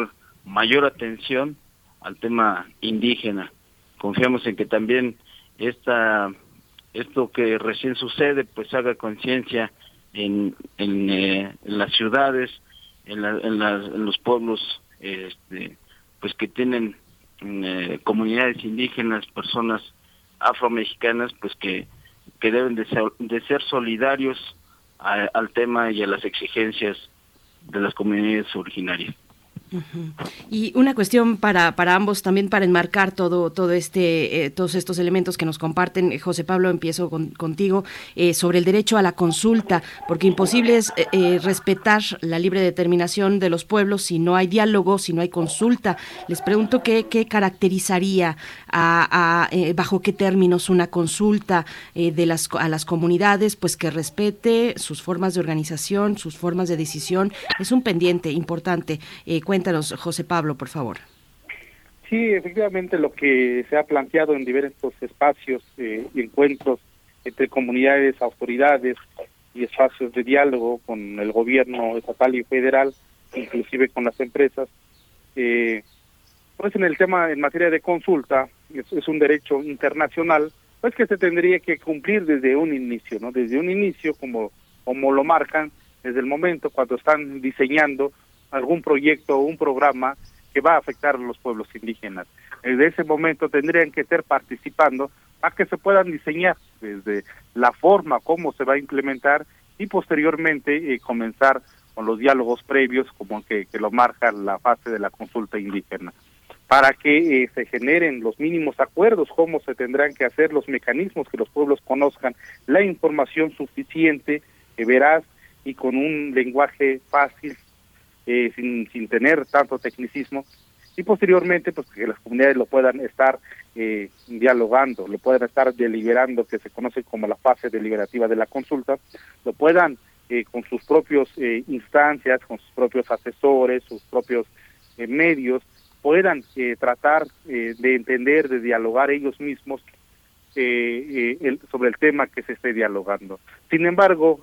mayor atención al tema indígena. Confiamos en que también esta esto que recién sucede pues haga conciencia en, en, eh, las ciudades, en, en, los pueblos este, pues que tienen eh, comunidades indígenas, personas afromexicanas, pues que, que deben de ser, de ser solidarios al tema y a las exigencias de las comunidades originarias. Y una cuestión para, para ambos, también para enmarcar todo, todo este, eh, todos estos elementos que nos comparten. Eh, José Pablo, empiezo contigo eh, sobre el derecho a la consulta, porque imposible es respetar la libre determinación de los pueblos si no hay diálogo, si no hay consulta. Les pregunto qué, qué caracterizaría, a, bajo qué términos una consulta de las, a las comunidades, pues que respete sus formas de organización, sus formas de decisión. Es un pendiente importante. José Pablo, por favor. Sí, efectivamente lo que se ha planteado en diversos espacios eh, y encuentros entre comunidades, autoridades y espacios de diálogo con el gobierno estatal y federal, inclusive con las empresas, eh, pues en el tema en materia de consulta es, es, un derecho internacional, pues que se tendría que cumplir desde un inicio, ¿no? Desde un inicio, como como lo marcan desde el momento cuando están diseñando algún proyecto o un programa que va a afectar a los pueblos indígenas. Desde ese momento tendrían que estar participando para que se puedan diseñar desde la forma cómo se va a implementar y posteriormente eh, comenzar con los diálogos previos como que, que, lo marca la fase de la consulta indígena para que eh, se generen los mínimos acuerdos, cómo se tendrán que hacer los mecanismos, que los pueblos conozcan la información suficiente, veraz y con un lenguaje fácil eh, sin, sin tener tanto tecnicismo y posteriormente pues que las comunidades lo puedan estar eh, dialogando, lo puedan estar deliberando, que se conoce como la fase deliberativa de la consulta, lo puedan eh, con sus propios instancias, con sus propios asesores, sus propios medios, puedan tratar de entender, de dialogar ellos mismos el, sobre el tema que se esté dialogando. Sin embargo,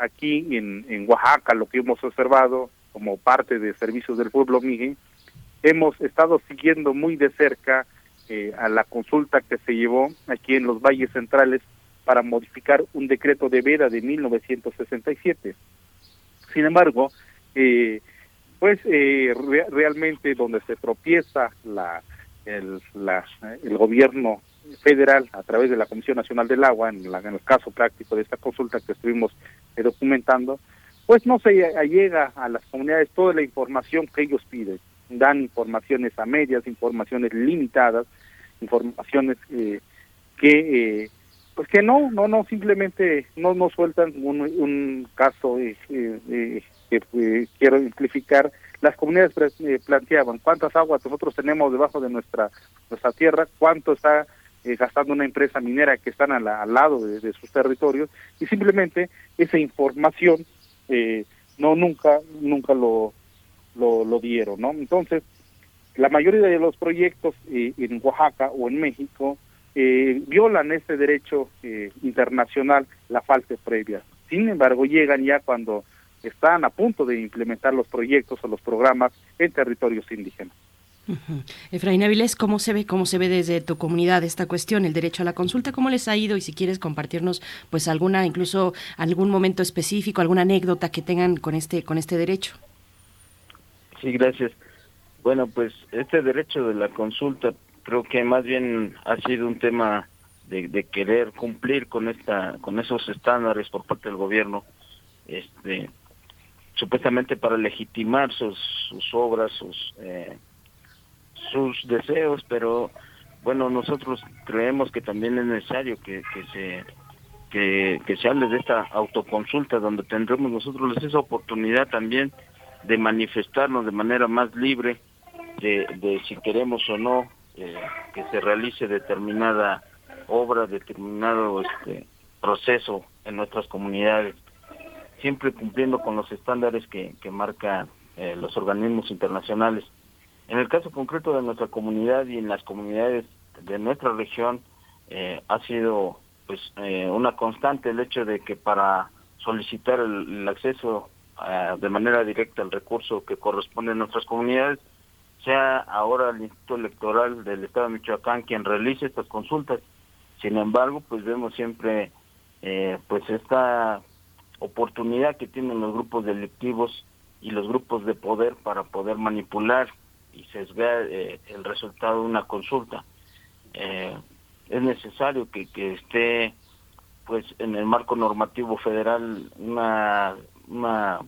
aquí en, en Oaxaca lo que hemos observado como parte de Servicios del Pueblo Mije, hemos estado siguiendo muy de cerca eh, a la consulta que se llevó aquí en los valles centrales para modificar un decreto de veda de 1967. Sin embargo, eh, pues eh, realmente donde se tropieza la el, la, el gobierno federal a través de la Comisión Nacional del Agua, en, la, en el caso práctico de esta consulta que estuvimos documentando, pues no se llega a las comunidades toda la información que ellos piden. Dan informaciones a medias, informaciones limitadas, informaciones eh, que eh, pues que no no no simplemente no no sueltan un, un caso eh, que quiero simplificar las comunidades planteaban cuántas aguas nosotros tenemos debajo de nuestra nuestra tierra cuánto está gastando una empresa minera que están al lado de, sus territorios y simplemente esa información eh, no nunca nunca lo, lo, dieron no entonces la mayoría de los proyectos eh, en Oaxaca o en México eh, violan ese derecho internacional la falta previa. Sin embargo llegan ya cuando están a punto de implementar los proyectos o los programas en territorios indígenas Efraín Avilés, ¿cómo se ve, cómo se ve desde tu comunidad esta cuestión, el derecho a la consulta? ¿Cómo les ha ido? Y si quieres compartirnos, pues alguna, incluso algún momento específico, alguna anécdota que tengan con este, con este derecho. Sí, gracias. Bueno, pues este derecho de la consulta creo que más bien ha sido un tema de, querer cumplir con esta, con esos estándares por parte del gobierno, este, supuestamente para legitimar sus, sus obras, sus eh, sus deseos, pero bueno, nosotros creemos que también es necesario que, que se que, se hable de esta autoconsulta donde tendremos nosotros esa oportunidad también de manifestarnos de manera más libre de, de si queremos o no eh, que se realice determinada obra, determinado este proceso en nuestras comunidades, siempre cumpliendo con los estándares que, que marcan eh, los organismos internacionales. En el caso concreto de nuestra comunidad y en las comunidades de nuestra región, eh, ha sido pues eh, una constante el hecho de que para solicitar el, acceso eh, de manera directa al recurso que corresponde a nuestras comunidades, sea ahora el Instituto Electoral del Estado de Michoacán quien realice estas consultas. Sin embargo, pues vemos siempre pues esta oportunidad que tienen los grupos delictivos y los grupos de poder para poder manipular y sesgar eh, el resultado de una consulta. Eh, es necesario que, que esté pues en el marco normativo federal una, una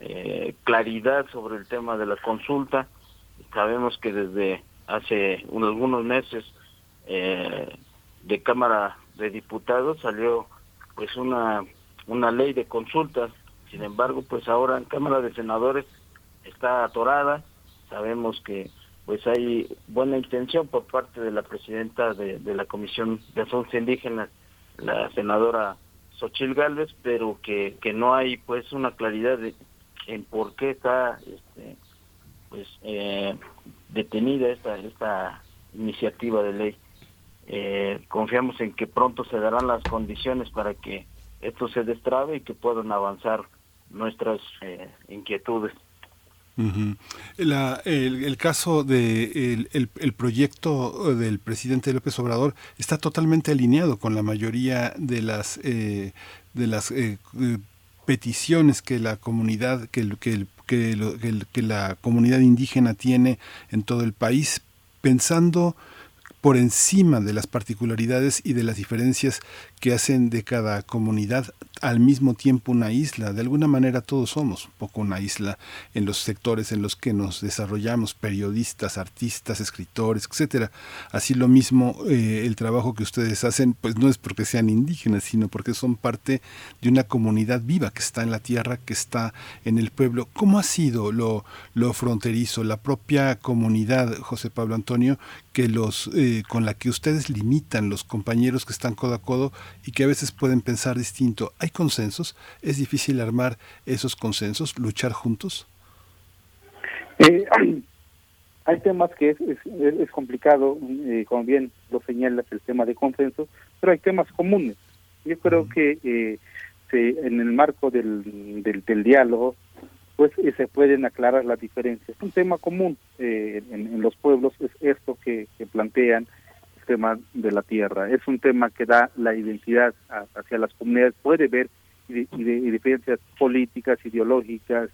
eh, claridad sobre el tema de la consulta. Sabemos que desde hace algunos meses eh, de Cámara de Diputados salió pues una, una ley de consultas, sin embargo pues ahora en Cámara de Senadores está atorada, sabemos que pues hay buena intención por parte de la presidenta de, la Comisión de Asuntos Indígenas la senadora Xochil Gálvez, pero que, que no hay pues una claridad de, en por qué está este, pues eh, detenida esta esta iniciativa de ley. Eh, confiamos en que pronto se darán las condiciones para que esto se destrabe y que puedan avanzar nuestras eh, inquietudes el, caso de el, proyecto del presidente López Obrador está totalmente alineado con la mayoría de las eh, de las eh, peticiones que la comunidad que, que, que, que la comunidad indígena tiene en todo el país pensando por encima de las particularidades y de las diferencias que hacen de cada comunidad al mismo tiempo una isla. De alguna manera todos somos un poco una isla en los sectores en los que nos desarrollamos, periodistas, artistas, escritores, etcétera. Así lo mismo eh, el trabajo que ustedes hacen, pues no es porque sean indígenas, sino porque son parte de una comunidad viva que está en la tierra, que está en el pueblo. ¿Cómo ha sido lo, lo fronterizo, la propia comunidad, José Pablo Antonio, que los eh, con la que ustedes limitan los compañeros que están codo a codo y que a veces pueden pensar distinto. ¿Hay consensos? ¿Es difícil armar esos consensos, luchar juntos? Eh, hay temas que es, es, complicado, eh, como bien lo señalas, el tema de consenso, pero hay temas comunes. Yo creo que eh, en el marco del, del, diálogo, pues se pueden aclarar las diferencias. Un tema común en, los pueblos es esto que plantean tema de la tierra. Es un tema que da la identidad hacia las comunidades, puede ver y, diferencias políticas, ideológicas,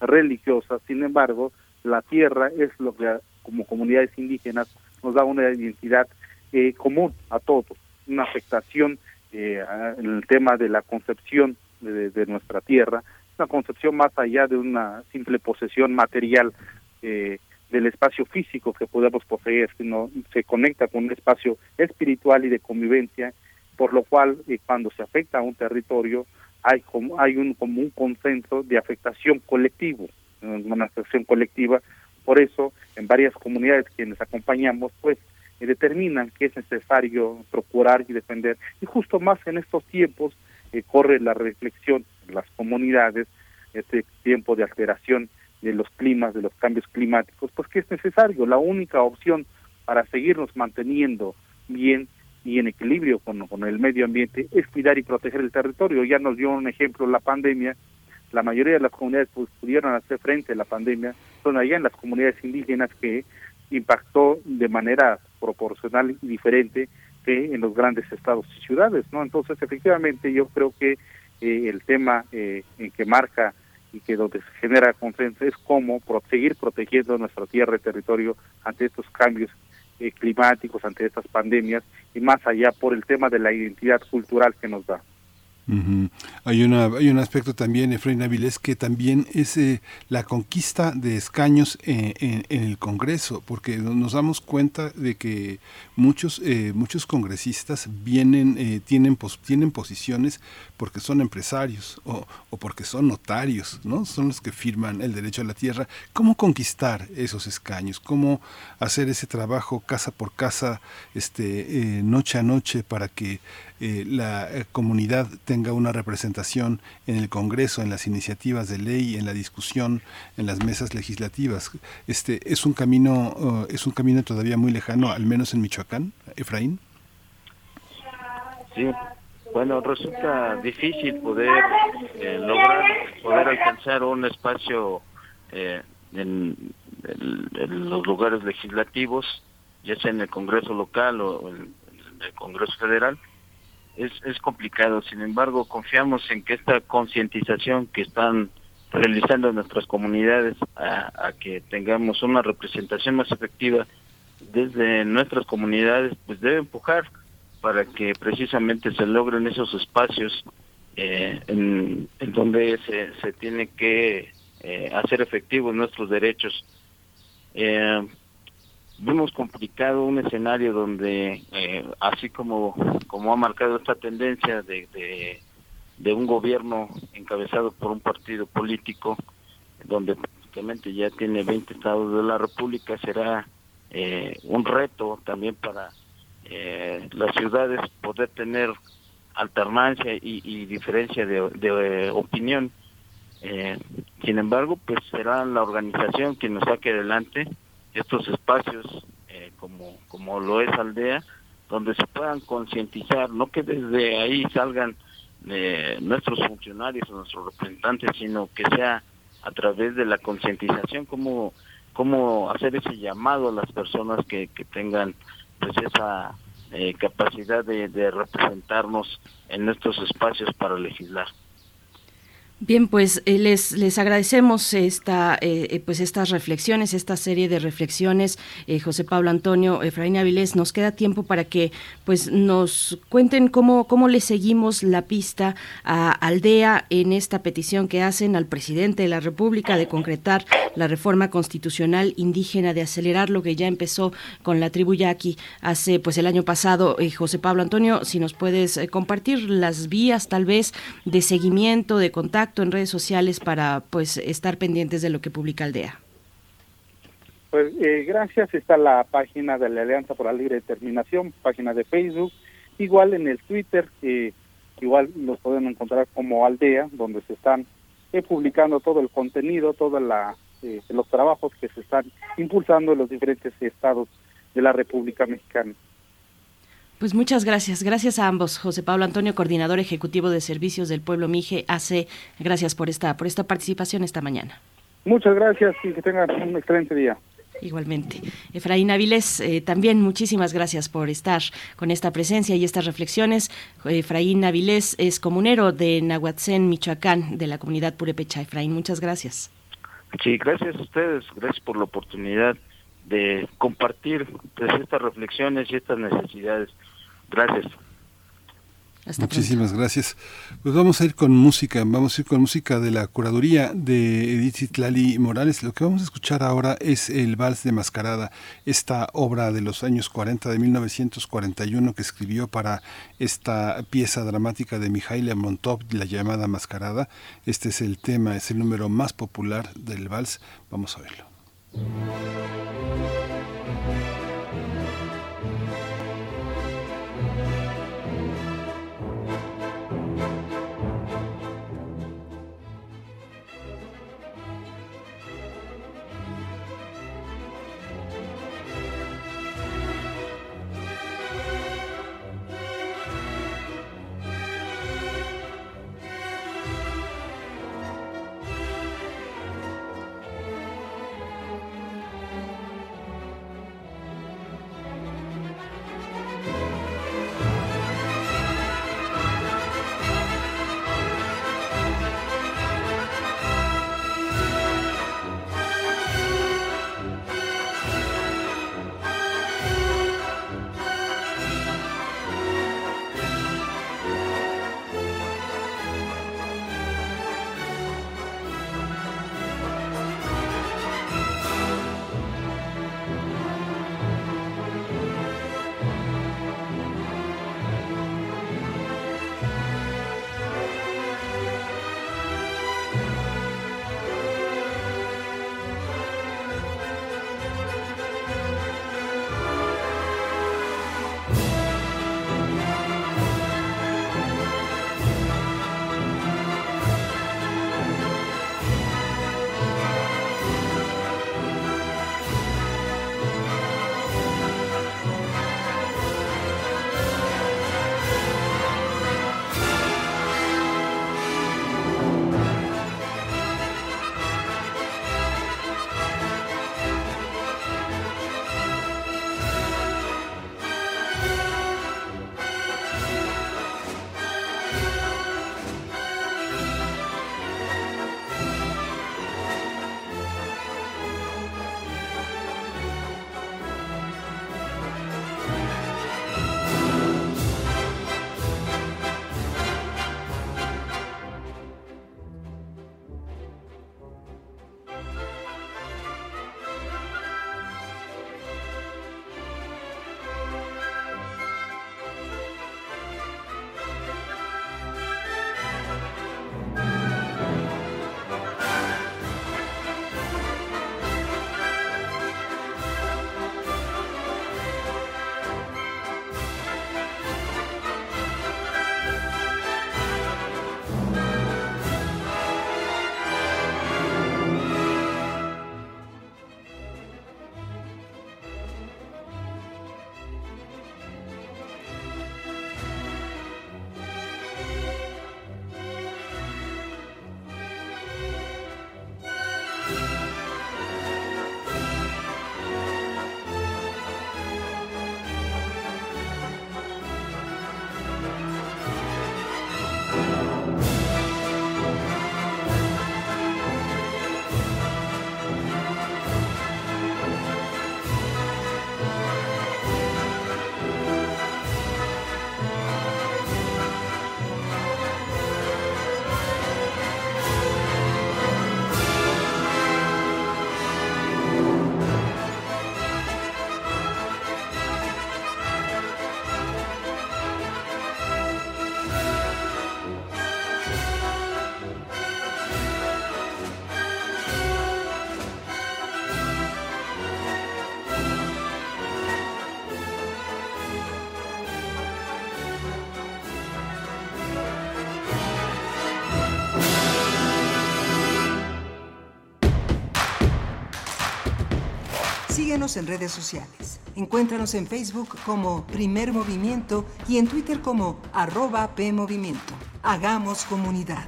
religiosas. Sin embargo, la tierra es lo que como comunidades indígenas nos da una identidad eh, común a todos, una afectación eh, en el tema de la concepción de, de, nuestra tierra, una concepción más allá de una simple posesión material eh, del espacio físico que podemos poseer, sino se conecta con un espacio espiritual y de convivencia, por lo cual eh, cuando se afecta a un territorio hay como hay un como un consenso de afectación colectivo, una afectación colectiva, por eso en varias comunidades quienes acompañamos pues eh, determinan que es necesario procurar y defender. Y justo más en estos tiempos eh, corre la reflexión en las comunidades este tiempo de alteración de los climas, de los cambios climáticos, pues que es necesario. La única opción para seguirnos manteniendo bien y en equilibrio con, con el medio ambiente es cuidar y proteger el territorio. Ya nos dio un ejemplo la pandemia. La mayoría de las comunidades pues, pudieron hacer frente a la pandemia, son allá en las comunidades indígenas que impactó de manera proporcional y diferente que en los grandes estados y ciudades, ¿no? Entonces, efectivamente, yo creo que eh, el tema eh, en que marca y que donde se genera consenso es cómo seguir protegiendo nuestra tierra y territorio ante estos cambios eh, climáticos, ante estas pandemias y más allá por el tema de la identidad cultural que nos da. Hay una hay un aspecto también, Efraín Avilés, que también es eh, la conquista de escaños en, en, el Congreso, porque nos damos cuenta de que muchos eh, muchos congresistas vienen eh, tienen tienen posiciones porque son empresarios o, o, porque son notarios, ¿no? Son los que firman el derecho a la tierra. ¿Cómo conquistar esos escaños? ¿Cómo hacer ese trabajo casa por casa, este noche a noche para que eh, la eh, comunidad tenga una representación en el Congreso, en las iniciativas de ley, en la discusión, en las mesas legislativas. Este es un camino uh, es un camino todavía muy lejano, al menos en Michoacán, Efraín. Sí, bueno, resulta difícil poder eh, lograr, poder alcanzar un espacio en, en, los lugares legislativos, ya sea en el Congreso local o en el Congreso federal, es, es complicado. Sin embargo, confiamos en que esta concientización que están realizando nuestras comunidades a, que tengamos una representación más efectiva desde nuestras comunidades, pues debe empujar para que precisamente se logren esos espacios eh, en, donde se, se tiene que eh, hacer efectivos nuestros derechos. Eh, vimos complicado un escenario donde, eh, así como, como ha marcado esta tendencia de, de, un gobierno encabezado por un partido político, donde prácticamente ya tiene 20 estados de la República, será eh, un reto también para eh, las ciudades poder tener alternancia y, diferencia de, de opinión. sin embargo, pues será la organización quien nos saque adelante estos espacios eh, como, como lo es Aldea, donde se puedan concientizar, no que desde ahí salgan eh, nuestros funcionarios o nuestros representantes, sino que sea a través de la concientización, como cómo hacer ese llamado a las personas que, que tengan pues esa eh, capacidad de, de representarnos en nuestros espacios para legislar. Bien, pues eh, les, les agradecemos esta, eh, eh, pues estas reflexiones, esta serie de reflexiones. José Pablo Antonio, Efraín Avilés, nos queda tiempo para que pues nos cuenten cómo, cómo le seguimos la pista a Aldea en esta petición que hacen al presidente de la República de concretar la reforma constitucional indígena, de acelerar lo que ya empezó con la tribu yaqui hace pues el año pasado. José Pablo Antonio, si nos puedes compartir las vías tal vez de seguimiento, de contacto en redes sociales para pues estar pendientes de lo que publica Aldea? Pues eh, gracias, está la página de la Alianza por la Libre Determinación, página de Facebook, igual en el Twitter, eh, igual los pueden encontrar como Aldea, donde se están eh, publicando todo el contenido, todos los trabajos que se están impulsando en los diferentes estados de la República Mexicana. Pues muchas gracias. Gracias a ambos. José Pablo Antonio, coordinador ejecutivo de servicios del pueblo Mije AC. Gracias por esta, por esta participación esta mañana. Muchas gracias y que tengan un excelente día. Igualmente. Efraín Avilés, eh, también muchísimas gracias por estar con esta presencia y estas reflexiones. Efraín Avilés es comunero de Nahuatzén, Michoacán, de la comunidad Purepecha. Efraín, muchas gracias. Sí, gracias a ustedes. Gracias por la oportunidad de compartir pues, estas reflexiones y estas necesidades. Gracias. Muchísimas gracias. Pues vamos a ir con música, vamos a ir con música de la curaduría de Edith Itlali Morales. Lo que vamos a escuchar ahora es el Vals de Mascarada, esta obra de los años 40, de 1941, que escribió para esta pieza dramática de Mijail Montov, la llamada Mascarada. Este es el tema, es el número más popular del Vals. Vamos a verlo. Síguenos en redes sociales. Encuéntranos en Facebook como Primer Movimiento y en Twitter como arroba PMovimiento. Hagamos comunidad.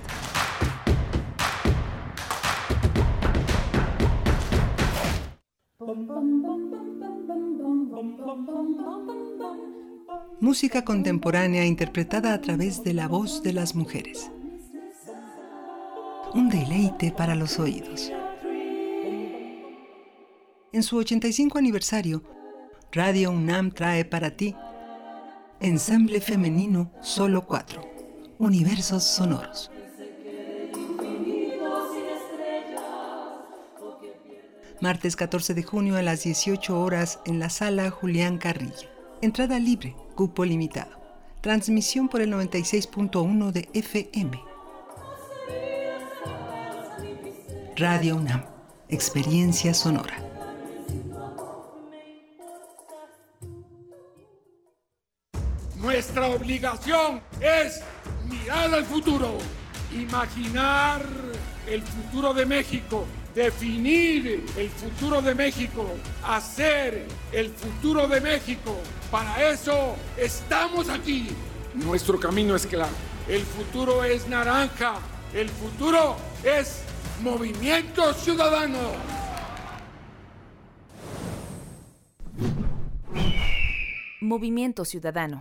Música contemporánea interpretada a través de la voz de las mujeres. Un deleite para los oídos. En su 85 aniversario, Radio UNAM trae para ti Ensamble Femenino Solo 4, Universos Sonoros. Martes 14 de junio a las 18 horas en la sala Julián Carrillo. Entrada libre, cupo limitado. Transmisión por el 96.1 de FM. Radio UNAM, experiencia sonora. Nuestra obligación es mirar al futuro, imaginar el futuro de México, definir el futuro de México, hacer el futuro de México. Para eso estamos aquí. Nuestro camino es claro. El futuro es naranja. El futuro es movimiento ciudadano. Movimiento Ciudadano.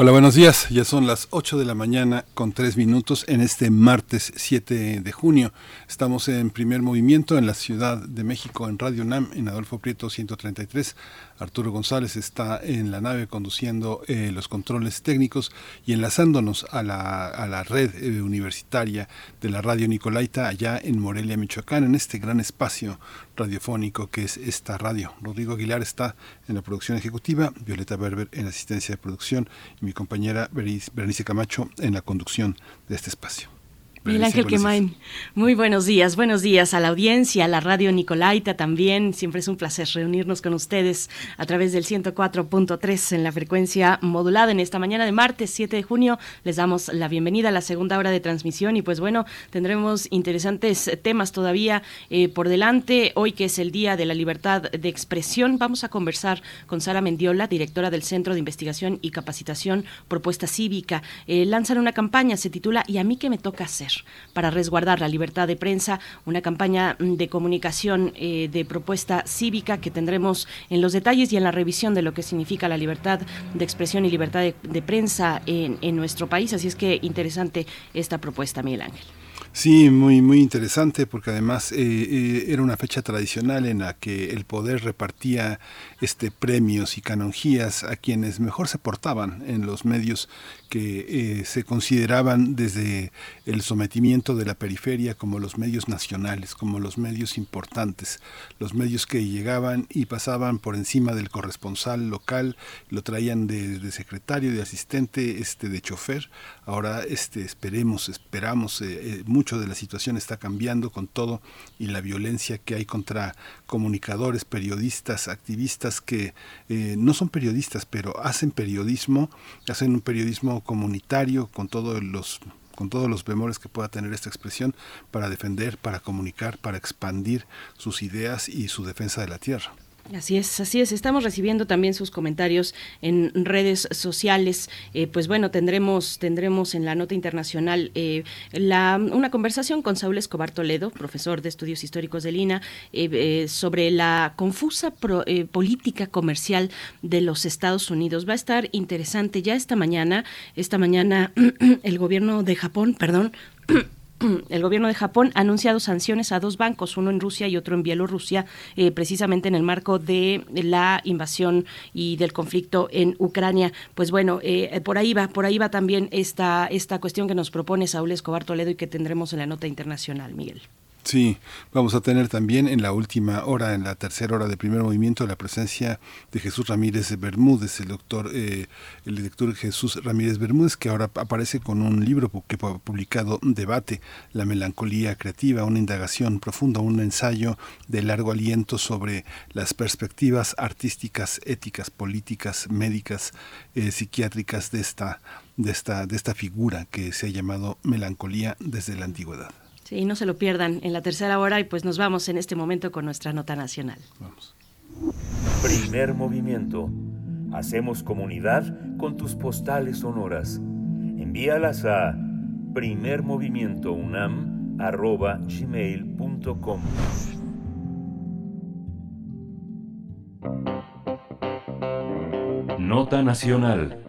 Hola, buenos días. Ya son las 8 de la mañana con 3 minutos en este martes 7 de junio. Estamos en primer movimiento en la Ciudad de México en Radio NAM en Adolfo Prieto 133. Arturo González está en la nave conduciendo eh, los controles técnicos y enlazándonos a la, a la red eh, universitaria de la Radio Nicolaita allá en Morelia, Michoacán, en este gran espacio radiofónico que es esta radio. Rodrigo Aguilar está en la producción ejecutiva, Violeta Berber en asistencia de producción y mi compañera Berenice Camacho en la conducción de este espacio. Miguel Ángel Quemain, muy buenos días, buenos días a la audiencia, a la radio Nicolaita también. Siempre es un placer reunirnos con ustedes a través del 104.3 en la frecuencia modulada. En esta mañana de martes 7 de junio les damos la bienvenida a la segunda hora de transmisión y pues bueno, tendremos interesantes temas todavía eh, por delante. Hoy que es el Día de la Libertad de Expresión, vamos a conversar con Sara Mendiola, directora del Centro de Investigación y Capacitación Propuesta Cívica. Eh, lanzan una campaña, se titula ¿Y a mí qué me toca hacer? Para resguardar la libertad de prensa, una campaña mm, de comunicación eh, de propuesta cívica que tendremos en los detalles y en la revisión de lo que significa la libertad de expresión y libertad de, prensa en, en nuestro país. Así es que interesante esta propuesta, Miguel Ángel. Sí, muy, muy interesante porque además eh, eh, era una fecha tradicional en la que el poder repartía este premios y canonjías a quienes mejor se portaban en los medios que eh, se consideraban desde el sometimiento de la periferia como los medios nacionales, como los medios importantes, los medios que llegaban y pasaban por encima del corresponsal local, lo traían de, secretario, de asistente, este, de chofer. Ahora este, esperemos, esperamos mucho mucho de la situación está cambiando con todo y la violencia que hay contra comunicadores, periodistas, activistas que eh, no son periodistas, pero hacen periodismo, hacen un periodismo comunitario con todos los con todos los bemoles que pueda tener esta expresión para defender, para comunicar, para expandir sus ideas y su defensa de la tierra. Así es, así es. Estamos recibiendo también sus comentarios en redes sociales. Eh, pues bueno, tendremos tendremos en la nota internacional eh, la, una conversación con Saúl Escobar Toledo, profesor de estudios históricos de Lina, eh, sobre la confusa política comercial de los Estados Unidos. Va a estar interesante. Ya esta mañana, esta mañana el gobierno de Japón, perdón. el gobierno de Japón ha anunciado sanciones a dos bancos, uno en Rusia y otro en Bielorrusia, eh, precisamente en el marco de la invasión y del conflicto en Ucrania. Pues bueno, eh, por ahí va, por ahí va también esta, esta cuestión que nos propone Saúl Escobar Toledo y que tendremos en la nota internacional, Miguel. Sí, vamos a tener también en la última hora, en la tercera hora de primer movimiento, la presencia de Jesús Ramírez Bermúdez, el doctor, eh, el doctor Jesús Ramírez Bermúdez, que ahora aparece con un libro que ha publicado Debate, la melancolía creativa, una indagación profunda, un ensayo de largo aliento sobre las perspectivas artísticas, éticas, políticas, médicas, eh, psiquiátricas de esta, de esta, de esta figura que se ha llamado melancolía desde la antigüedad. Sí, no se lo pierdan en la tercera hora y pues nos vamos en este momento con nuestra nota nacional. Vamos. Primer movimiento. Hacemos comunidad con tus postales sonoras. Envíalas a primermovimientounam.gmail.com Nota Nacional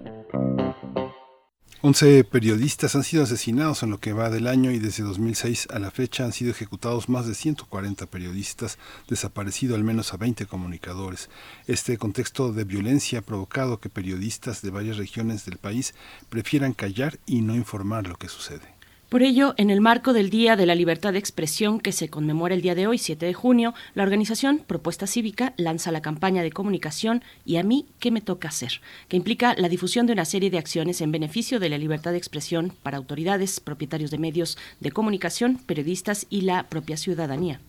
11 periodistas han sido asesinados en lo que va del año y desde 2006 a la fecha han sido ejecutados más de 140 periodistas, desaparecido al menos a 20 comunicadores. Este contexto de violencia ha provocado que periodistas de varias regiones del país prefieran callar y no informar lo que sucede. Por ello, en el marco del Día de la Libertad de Expresión que se conmemora el día de hoy, 7 de junio, la organización Propuesta Cívica lanza la campaña de comunicación ¿Y a mí qué me toca hacer?, que implica la difusión de una serie de acciones en beneficio de la libertad de expresión para autoridades, propietarios de medios de comunicación, periodistas y la propia ciudadanía.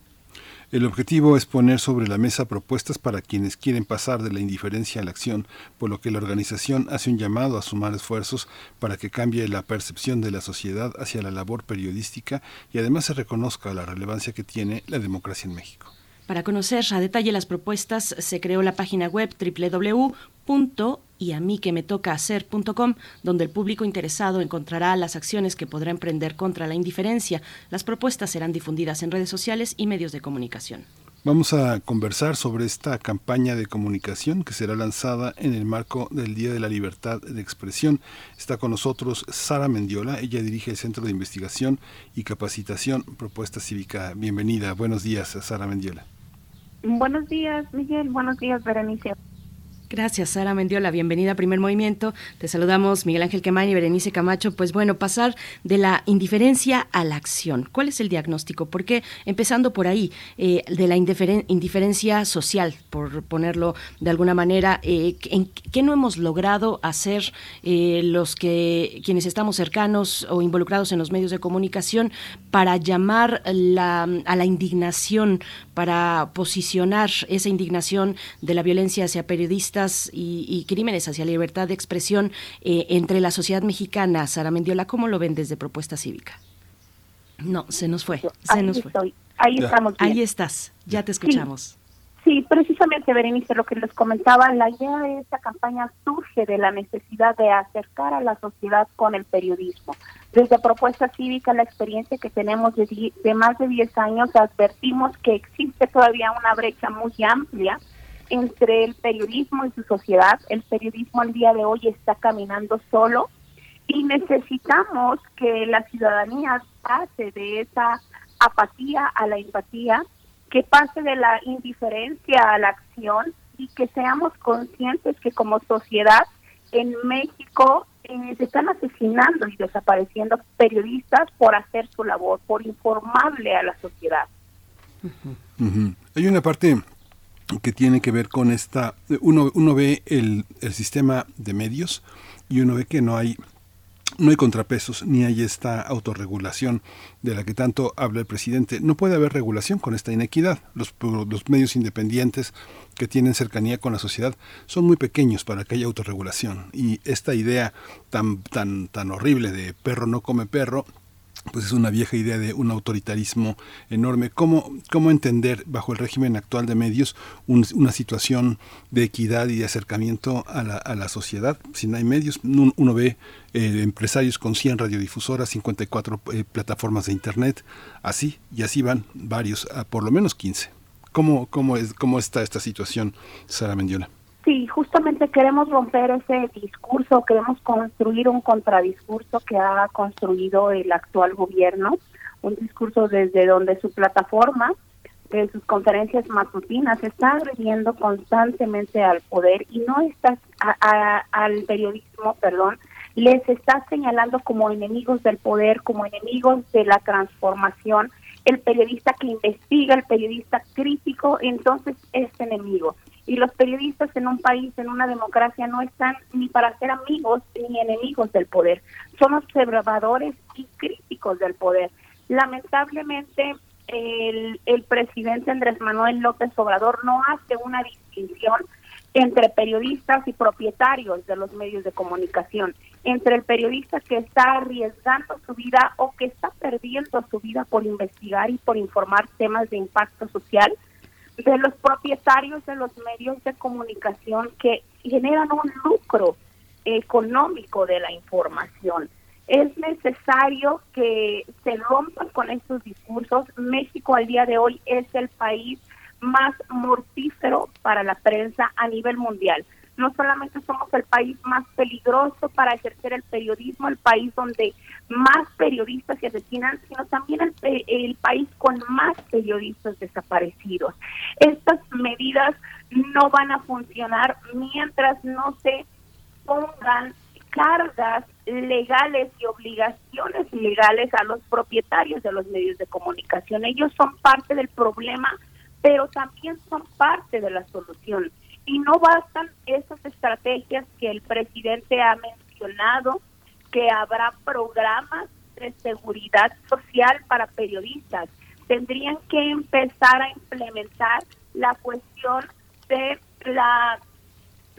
El objetivo es poner sobre la mesa propuestas para quienes quieren pasar de la indiferencia a la acción, por lo que la organización hace un llamado a sumar esfuerzos para que cambie la percepción de la sociedad hacia la labor periodística y además se reconozca la relevancia que tiene la democracia en México. Para conocer a detalle las propuestas, se creó la página web www y a mí que me toca hacer.com, donde el público interesado encontrará las acciones que podrá emprender contra la indiferencia. Las propuestas serán difundidas en redes sociales y medios de comunicación. Vamos a conversar sobre esta campaña de comunicación que será lanzada en el marco del Día de la Libertad de Expresión. Está con nosotros Sara Mendiola, ella dirige el Centro de Investigación y Capacitación Propuesta Cívica. Bienvenida, buenos días, Sara Mendiola. Buenos días, Miguel, buenos días, Berenice. Gracias, Sara Mendiola. Bienvenida a Primer Movimiento. Te saludamos, Miguel Ángel Quemain y Berenice Camacho. Pues bueno, pasar de la indiferencia a la acción. ¿Cuál es el diagnóstico? Porque empezando por ahí, eh, de la indiferencia social, por ponerlo de alguna manera, eh, ¿en ¿qué no hemos logrado hacer eh, los que quienes estamos cercanos o involucrados en los medios de comunicación para llamar a la indignación, para posicionar esa indignación de la violencia hacia periodistas? Y, crímenes hacia la libertad de expresión eh, entre la sociedad mexicana. Sara Mendiola, ¿cómo lo ven desde Propuesta Cívica? No, se nos fue, se nos fue. Ahí estamos. Ahí estás, ya te escuchamos. Sí. precisamente, Berenice, lo que les comentaba, la idea de esta campaña surge de la necesidad de acercar a la sociedad con el periodismo. Desde Propuesta Cívica, la experiencia que tenemos de, de más de 10 años, advertimos que existe todavía una brecha muy amplia entre el periodismo y su sociedad. El periodismo al día de hoy está caminando solo y necesitamos que la ciudadanía pase de esa apatía a la empatía, que pase de la indiferencia a la acción y que seamos conscientes que como sociedad en México eh, se están asesinando y desapareciendo periodistas por hacer su labor, por informarle a la sociedad. Hay una parte que tiene que ver con esta, uno, uno ve el, el sistema de medios y uno ve que no hay no hay contrapesos ni hay esta autorregulación de la que tanto habla el presidente. No puede haber regulación con esta inequidad. Los, los, medios independientes que tienen cercanía con la sociedad son muy pequeños para que haya autorregulación. Y esta idea tan, tan, tan horrible de perro no come perro pues es una vieja idea de un autoritarismo enorme. ¿Cómo, cómo entender bajo el régimen actual de medios una situación de equidad y de acercamiento a la, a la sociedad? Si no hay medios, uno ve eh, empresarios con 100 radiodifusoras, 54 eh, plataformas de Internet, así, y así van varios, a por lo menos 15. ¿Cómo, cómo, es, cómo está esta situación, Sara Mendiola? Sí, justamente queremos romper ese discurso, queremos construir un contradiscurso que ha construido el actual gobierno, un discurso desde donde su plataforma, de sus conferencias matutinas, está agrediendo constantemente al poder y no está al periodismo, perdón, les está señalando como enemigos del poder, como enemigos de la transformación. El periodista que investiga, el periodista crítico, entonces es enemigo y los periodistas en un país, en una democracia, no están ni para ser amigos ni enemigos del poder. Son observadores y críticos del poder. Lamentablemente, el, el presidente Andrés Manuel López Obrador no hace una distinción entre periodistas y propietarios de los medios de comunicación, entre el periodista que está arriesgando su vida o que está perdiendo su vida por investigar y por informar temas de impacto social, de los propietarios de los medios de comunicación que generan un lucro económico de la información. Es necesario que se rompan con estos discursos. México al día de hoy es el país más mortífero para la prensa a nivel mundial no solamente somos el país más peligroso para ejercer el periodismo, el país donde más periodistas se asesinan, sino también el, el país con más periodistas desaparecidos. Estas medidas no van a funcionar mientras no se pongan cargas legales y obligaciones legales a los propietarios de los medios de comunicación. Ellos son parte del problema, pero también son parte de la solución. Y no bastan esas estrategias que el presidente ha mencionado, que habrá programas de seguridad social para periodistas. Tendrían que empezar a implementar la cuestión de la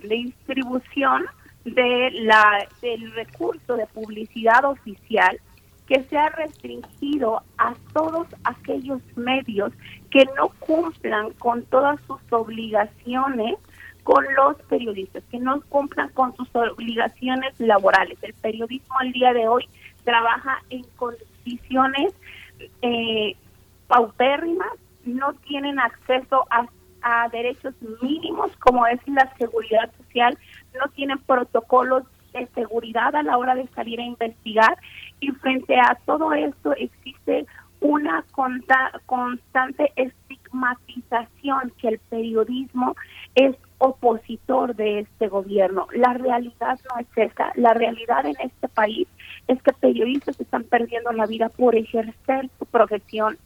distribución de la del recurso de publicidad oficial que sea restringido a todos aquellos medios que no cumplan con todas sus obligaciones con los periodistas, que no cumplan con sus obligaciones laborales. El periodismo al día de hoy trabaja en condiciones eh, paupérrimas, no tienen acceso a, a derechos mínimos como es la seguridad social, no tienen protocolos de seguridad a la hora de salir a investigar y frente a todo esto existe una constante estigmatización que el periodismo es opositor de este gobierno. La realidad no es esa. La realidad en este país es que periodistas están perdiendo la vida por ejercer su profesión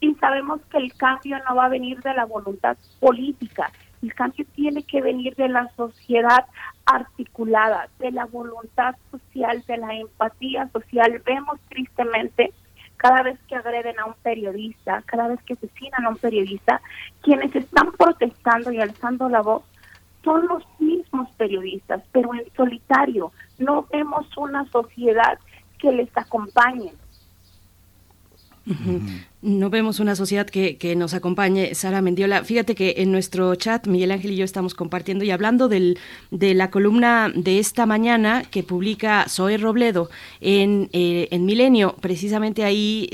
y sabemos que el cambio no va a venir de la voluntad política. El cambio tiene que venir de la sociedad articulada, de la voluntad social, de la empatía social. Vemos tristemente cada vez que agreden a un periodista, cada vez que asesinan a un periodista, quienes están protestando y alzando la voz son los mismos periodistas, pero en solitario. No vemos una sociedad que les acompañe. No vemos una sociedad que, que, nos acompañe, Sara Mendiola. Fíjate que en nuestro chat Miguel Ángel y yo estamos compartiendo y hablando del, de la columna de esta mañana que publica Zoe Robledo en, eh, en Milenio. Precisamente ahí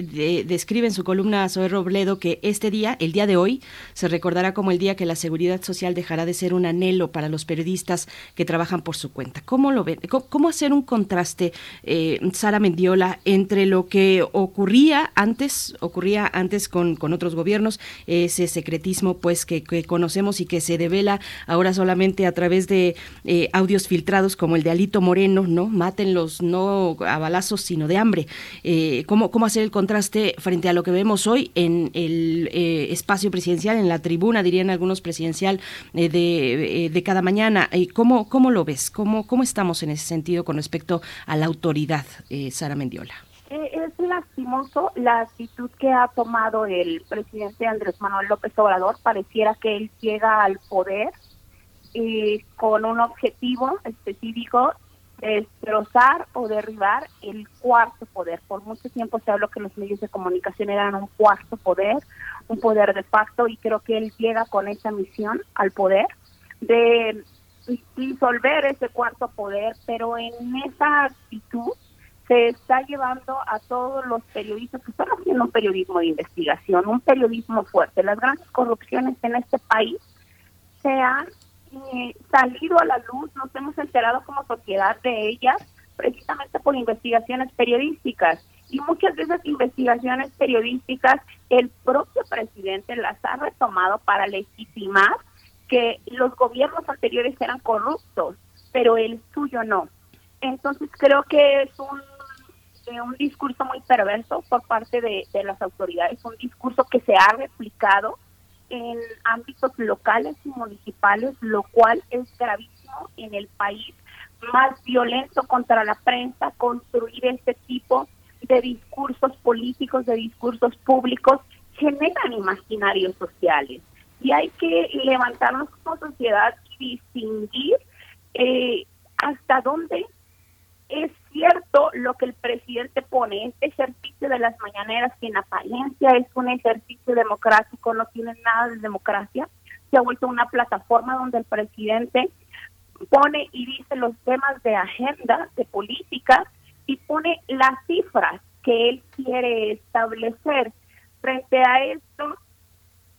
describe en su columna Zoe Robledo que este día, el día de hoy, se recordará como el día que la seguridad social dejará de ser un anhelo para los periodistas que trabajan por su cuenta. ¿Cómo lo? ¿Cómo, hacer un contraste, eh, Sara Mendiola, entre lo que ocurría antes, ocurría antes con, con otros gobiernos, ese secretismo pues que, conocemos y que se devela ahora solamente a través de eh, audios filtrados como el de Alito Moreno, ¿no? Mátenlos no a balazos, sino de hambre. Eh, ¿cómo, ¿Cómo hacer el contraste frente a lo que vemos hoy en el eh, espacio presidencial, en la tribuna, dirían algunos presidencial de, de, cada mañana? ¿cómo, ¿Cómo lo ves? ¿Cómo, ¿Cómo estamos en ese sentido con respecto a la autoridad, Sara Mendiola? Es lastimoso la actitud que ha tomado el presidente Andrés Manuel López Obrador. Pareciera que él llega al poder eh, con un objetivo específico de destrozar o derribar el cuarto poder. Por mucho tiempo se habló que los medios de comunicación eran un cuarto poder, un poder de facto, y creo que él llega con esa misión al poder de disolver ese cuarto poder, pero en esa actitud se está llevando a todos los periodistas que están haciendo un periodismo de investigación, un periodismo fuerte. Las grandes corrupciones en este país se han eh, salido a la luz, nos hemos enterado como sociedad de ellas precisamente por investigaciones periodísticas. Y muchas de esas investigaciones periodísticas el propio presidente las ha retomado para legitimar que los gobiernos anteriores eran corruptos, pero el suyo no. Entonces creo que es un un discurso muy perverso por parte de, las autoridades, un discurso que se ha replicado en ámbitos locales y municipales, lo cual es gravísimo en el país más violento contra la prensa, construir este tipo de discursos políticos, de discursos públicos, generan imaginarios sociales. Y hay que levantarnos como sociedad y distinguir eh, hasta dónde es cierto lo que el presidente pone, este ejercicio de las mañaneras que en apariencia es un ejercicio democrático, no tiene nada de democracia, se ha vuelto una plataforma donde el presidente pone y dice los temas de agenda, de política, y pone las cifras que él quiere establecer. Frente a esto,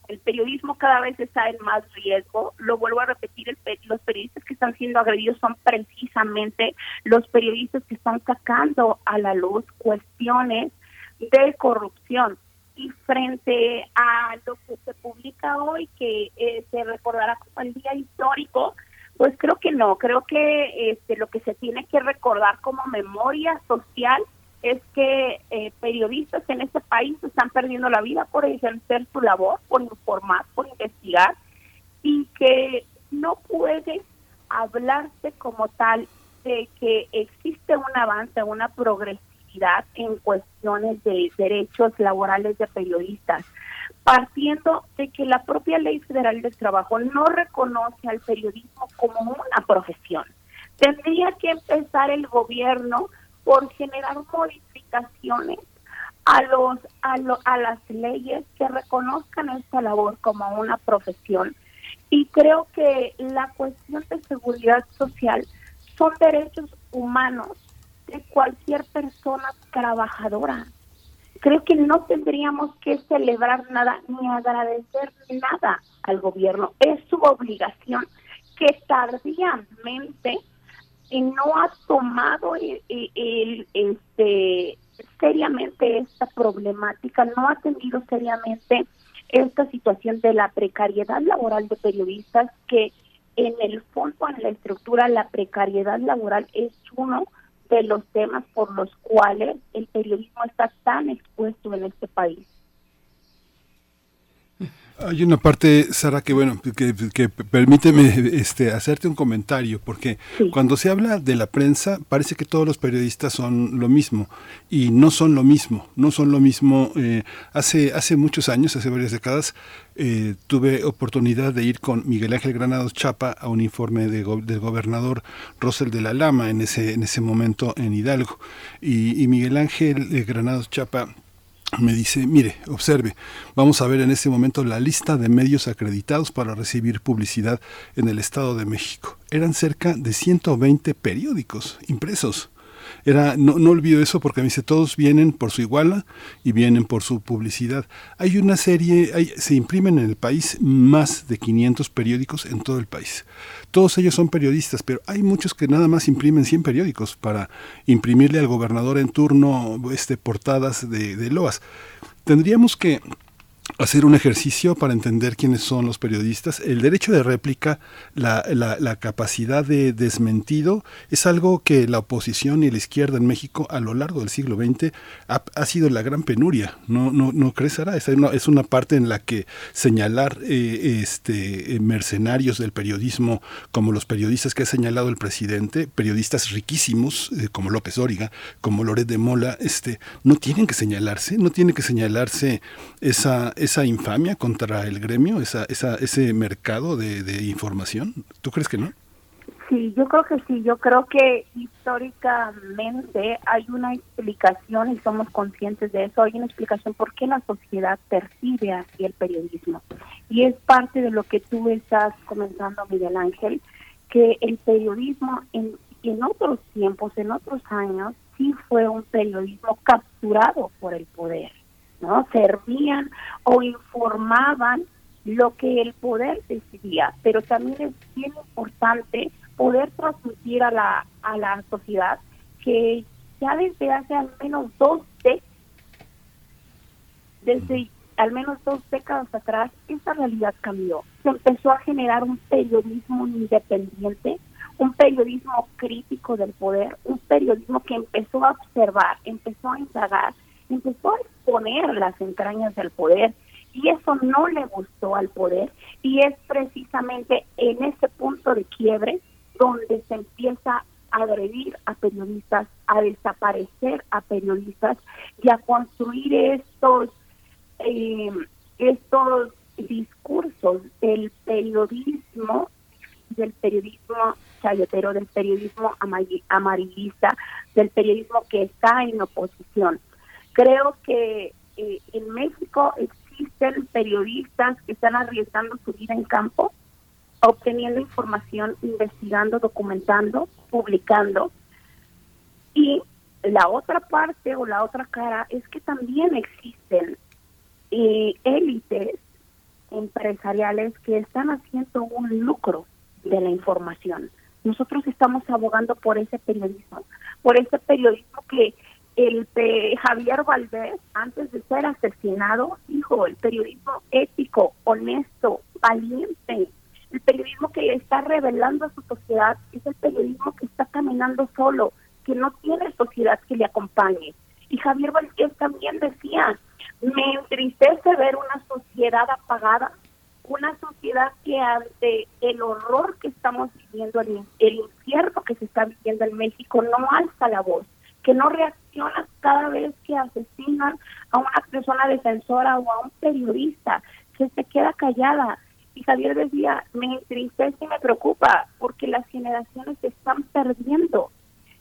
el periodismo cada vez está en más riesgo. Lo vuelvo a repetir, el, los periodistas que están siendo agredidos son precisamente los periodistas que están sacando a la luz cuestiones de corrupción. Y frente a lo que se publica hoy, que eh, se recordará como el día histórico, pues creo que no, creo que este, lo que se tiene que recordar como memoria social es que eh, periodistas en este país están perdiendo la vida por ejercer su labor, por informar, por investigar, y que no puede hablarse como tal de que existe un avance, una progresividad en cuestiones de derechos laborales de periodistas, partiendo de que la propia Ley Federal del Trabajo no reconoce al periodismo como una profesión. Tendría que empezar el gobierno por generar modificaciones a los a, a las leyes que reconozcan esta labor como una profesión y creo que la cuestión de seguridad social son derechos humanos de cualquier persona trabajadora. Creo que no tendríamos que celebrar nada ni agradecer nada al gobierno. Es su obligación que tardíamente no ha tomado el, este, seriamente esta problemática, no ha atendido seriamente esta situación de la precariedad laboral de periodistas que en el fondo, en la estructura, la precariedad laboral es uno de los temas por los cuales el periodismo está tan expuesto en este país. Hay una parte, Sara, que bueno, que, permíteme este, hacerte un comentario, porque cuando se habla de la prensa, parece que todos los periodistas son lo mismo, y no son lo mismo, no son lo mismo. Eh, hace, hace muchos años, hace varias décadas, eh, tuve oportunidad de ir con Miguel Ángel Granados Chapa a un informe de del gobernador Rosel de la Lama en ese, en ese momento en Hidalgo. Y, y Miguel Ángel eh, Granados Chapa me dice, mire, observe, vamos a ver en este momento la lista de medios acreditados para recibir publicidad en el Estado de México. Eran cerca de 120 periódicos impresos. Era, no, no olvido eso porque me dice, todos vienen por su iguala y vienen por su publicidad. Hay una serie, hay, se imprimen en el país más de 500 periódicos en todo el país. Todos ellos son periodistas, pero hay muchos que nada más imprimen 100 periódicos para imprimirle al gobernador en turno este, portadas de, de loas. tendríamos que hacer un ejercicio para entender quiénes son los periodistas. El derecho de réplica, la, la, capacidad de desmentido, es algo que la oposición y la izquierda en México a lo largo del siglo XX ha, sido la gran penuria. ¿No, no, no crees, Ara? Es una, parte en la que señalar eh, este, mercenarios del periodismo, como los periodistas que ha señalado el presidente, periodistas riquísimos, eh, como López Óriga, como Loret de Mola, este, no tienen que señalarse, no tiene que señalarse esa esa infamia contra el gremio, esa, esa, ese mercado de, información? ¿Tú crees que no? Sí, yo creo que sí. Yo creo que históricamente hay una explicación y somos conscientes de eso. Hay una explicación por qué la sociedad percibe así el periodismo. Y es parte de lo que tú estás comentando, Miguel Ángel, que el periodismo en, en otros tiempos, en otros años, sí fue un periodismo capturado por el poder. ¿No? Servían o informaban lo que el poder decidía, pero también es bien importante poder transmitir a la, a la sociedad que ya desde hace al menos dos décadas, desde al menos dos décadas atrás, esa realidad cambió. Se empezó a generar un periodismo independiente, un periodismo crítico del poder, un periodismo que empezó a observar, empezó a indagar, empezó a exponer las entrañas del poder y eso no le gustó al poder y es precisamente en ese punto de quiebre donde se empieza a agredir a periodistas, a desaparecer a periodistas y a construir estos eh, estos discursos del periodismo del periodismo chayotero, del periodismo amarillista, del periodismo que está en oposición. Creo que eh, en México existen periodistas que están arriesgando su vida en campo, obteniendo información, investigando, documentando, publicando. Y la otra parte o la otra cara es que también existen eh, élites empresariales que están haciendo un lucro de la información. Nosotros estamos abogando por ese periodismo, por ese periodismo que el de Javier Valdés, antes de ser asesinado, dijo el periodismo ético, honesto, valiente, el periodismo que está revelando a su sociedad, es el periodismo que está caminando solo, que no tiene sociedad que le acompañe. Y Javier Valdés también decía, me entristece ver una sociedad apagada, una sociedad que ante el horror que estamos viviendo, el infierno que se está viviendo en México, no alza la voz que no reacciona cada vez que asesinan a una persona defensora o a un periodista, que se queda callada. Y Javier decía, me entristece y me preocupa porque las generaciones se están perdiendo.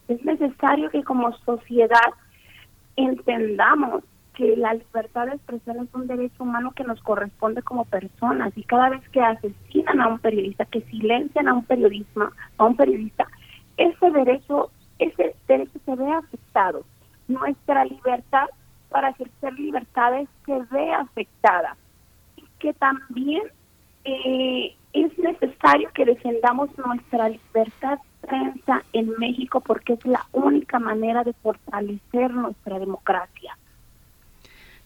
Es necesario que como sociedad entendamos que la libertad de expresión es un derecho humano que nos corresponde como personas y cada vez que asesinan a un periodista, que silencian a un periodista, a un periodista, ese derecho ese derecho se ve afectado. Nuestra libertad para ejercer libertades se ve afectada. Y que también eh, es necesario que defendamos nuestra libertad prensa en México porque es la única manera de fortalecer nuestra democracia.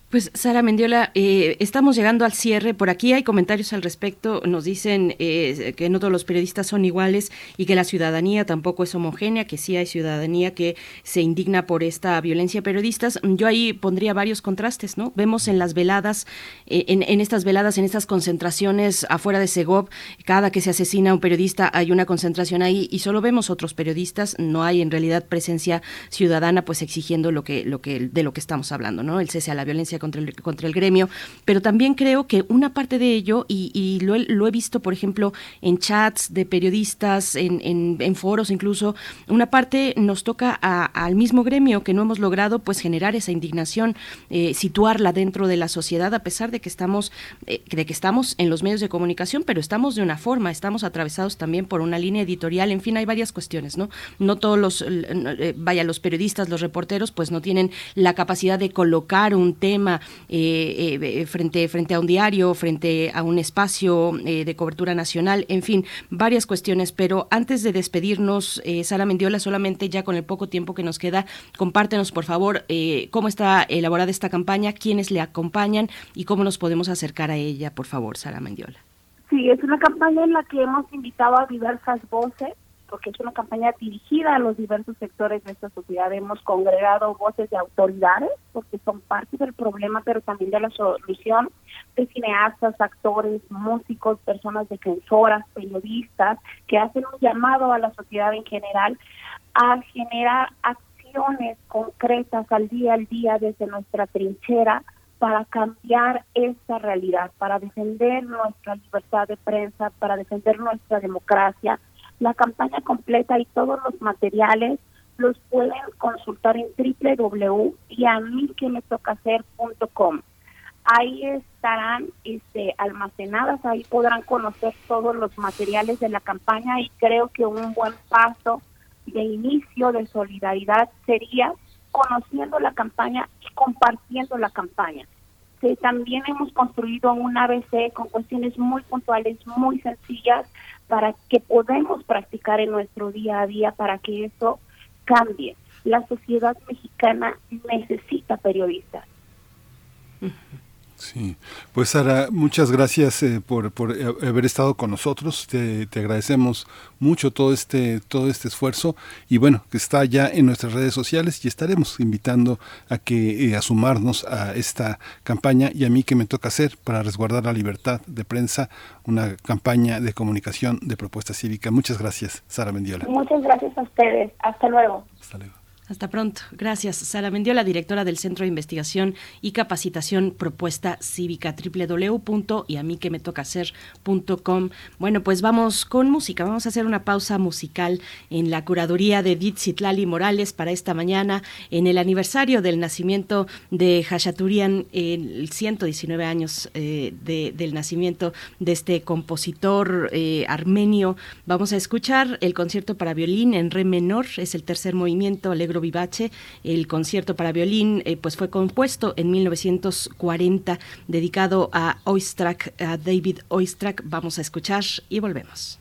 Pues Sara Mendiola, eh, estamos llegando al cierre. Por aquí hay comentarios al respecto. Nos dicen eh, que no todos los periodistas son iguales y que la ciudadanía tampoco es homogénea, que sí hay ciudadanía que se indigna por esta violencia periodistas. Yo ahí pondría varios contrastes, ¿no? Vemos en las veladas, eh, en, en, estas veladas, en estas concentraciones afuera de Segov, cada que se asesina a un periodista hay una concentración ahí y solo vemos otros periodistas. No hay en realidad presencia ciudadana, pues exigiendo lo que, lo que, de lo que estamos hablando, ¿no? El cese a la violencia contra el, contra el gremio, pero también creo que una parte de ello, y, lo, he visto, por ejemplo, en chats de periodistas, en, en, foros incluso, una parte nos toca al mismo gremio que no hemos logrado pues generar esa indignación, eh, situarla dentro de la sociedad, a pesar de que estamos, eh, de que estamos en los medios de comunicación, pero estamos de una forma, estamos atravesados también por una línea editorial, en fin, hay varias cuestiones, ¿no? No todos los, eh, vaya, los periodistas, los reporteros, pues no tienen la capacidad de colocar un tema plataforma frente, frente a un diario, frente a un espacio de cobertura nacional, en fin, varias cuestiones. Pero antes de despedirnos, Sara Mendiola, solamente ya con el poco tiempo que nos queda, compártenos, por favor, cómo está elaborada esta campaña, quiénes le acompañan y cómo nos podemos acercar a ella, por favor, Sara Mendiola. Sí, es una campaña en la que hemos invitado a diversas voces, porque es una campaña dirigida a los diversos sectores de esta sociedad. Hemos congregado voces de autoridades, porque son parte del problema, pero también de la solución, de cineastas, actores, músicos, personas defensoras, periodistas, que hacen un llamado a la sociedad en general a generar acciones concretas al día al día desde nuestra trinchera para cambiar esta realidad, para defender nuestra libertad de prensa, para defender nuestra democracia. La campaña completa y todos los materiales los pueden consultar en www.yamilquemetocahacer.com. Ahí estarán este, almacenadas, ahí podrán conocer todos los materiales de la campaña y creo que un buen paso de inicio de solidaridad sería conociendo la campaña y compartiendo la campaña. también hemos construido un ABC con cuestiones muy puntuales, muy sencillas, para que podamos practicar en nuestro día a día para que eso cambie. La sociedad mexicana necesita periodistas. Sí, pues Sara, muchas gracias eh, por, por, eh, haber estado con nosotros. Te, agradecemos mucho todo este todo este esfuerzo y bueno que está ya en nuestras redes sociales y estaremos invitando a que eh, a sumarnos a esta campaña y a mí que me toca hacer para resguardar la libertad de prensa, una campaña de comunicación de propuesta cívica. Muchas gracias, Sara Mendiola. Muchas gracias a ustedes. Hasta luego. Hasta luego. Hasta pronto. Gracias. Sara Mendiola, directora del Centro de Investigación y Capacitación Propuesta Cívica, www.yamiquemetocahacer.com. Bueno, pues vamos con música. Vamos a hacer una pausa musical en la curaduría de Ditzitlali Morales para esta mañana, en el aniversario del nacimiento de Hachaturian, el 119 años eh, del nacimiento de este compositor eh, armenio. Vamos a escuchar el concierto para violín en re menor, es el tercer movimiento, alegro Vivace. El concierto para violín eh, pues fue compuesto en 1940, dedicado a Oistrakh, a David Oistrakh. Vamos a escuchar y volvemos.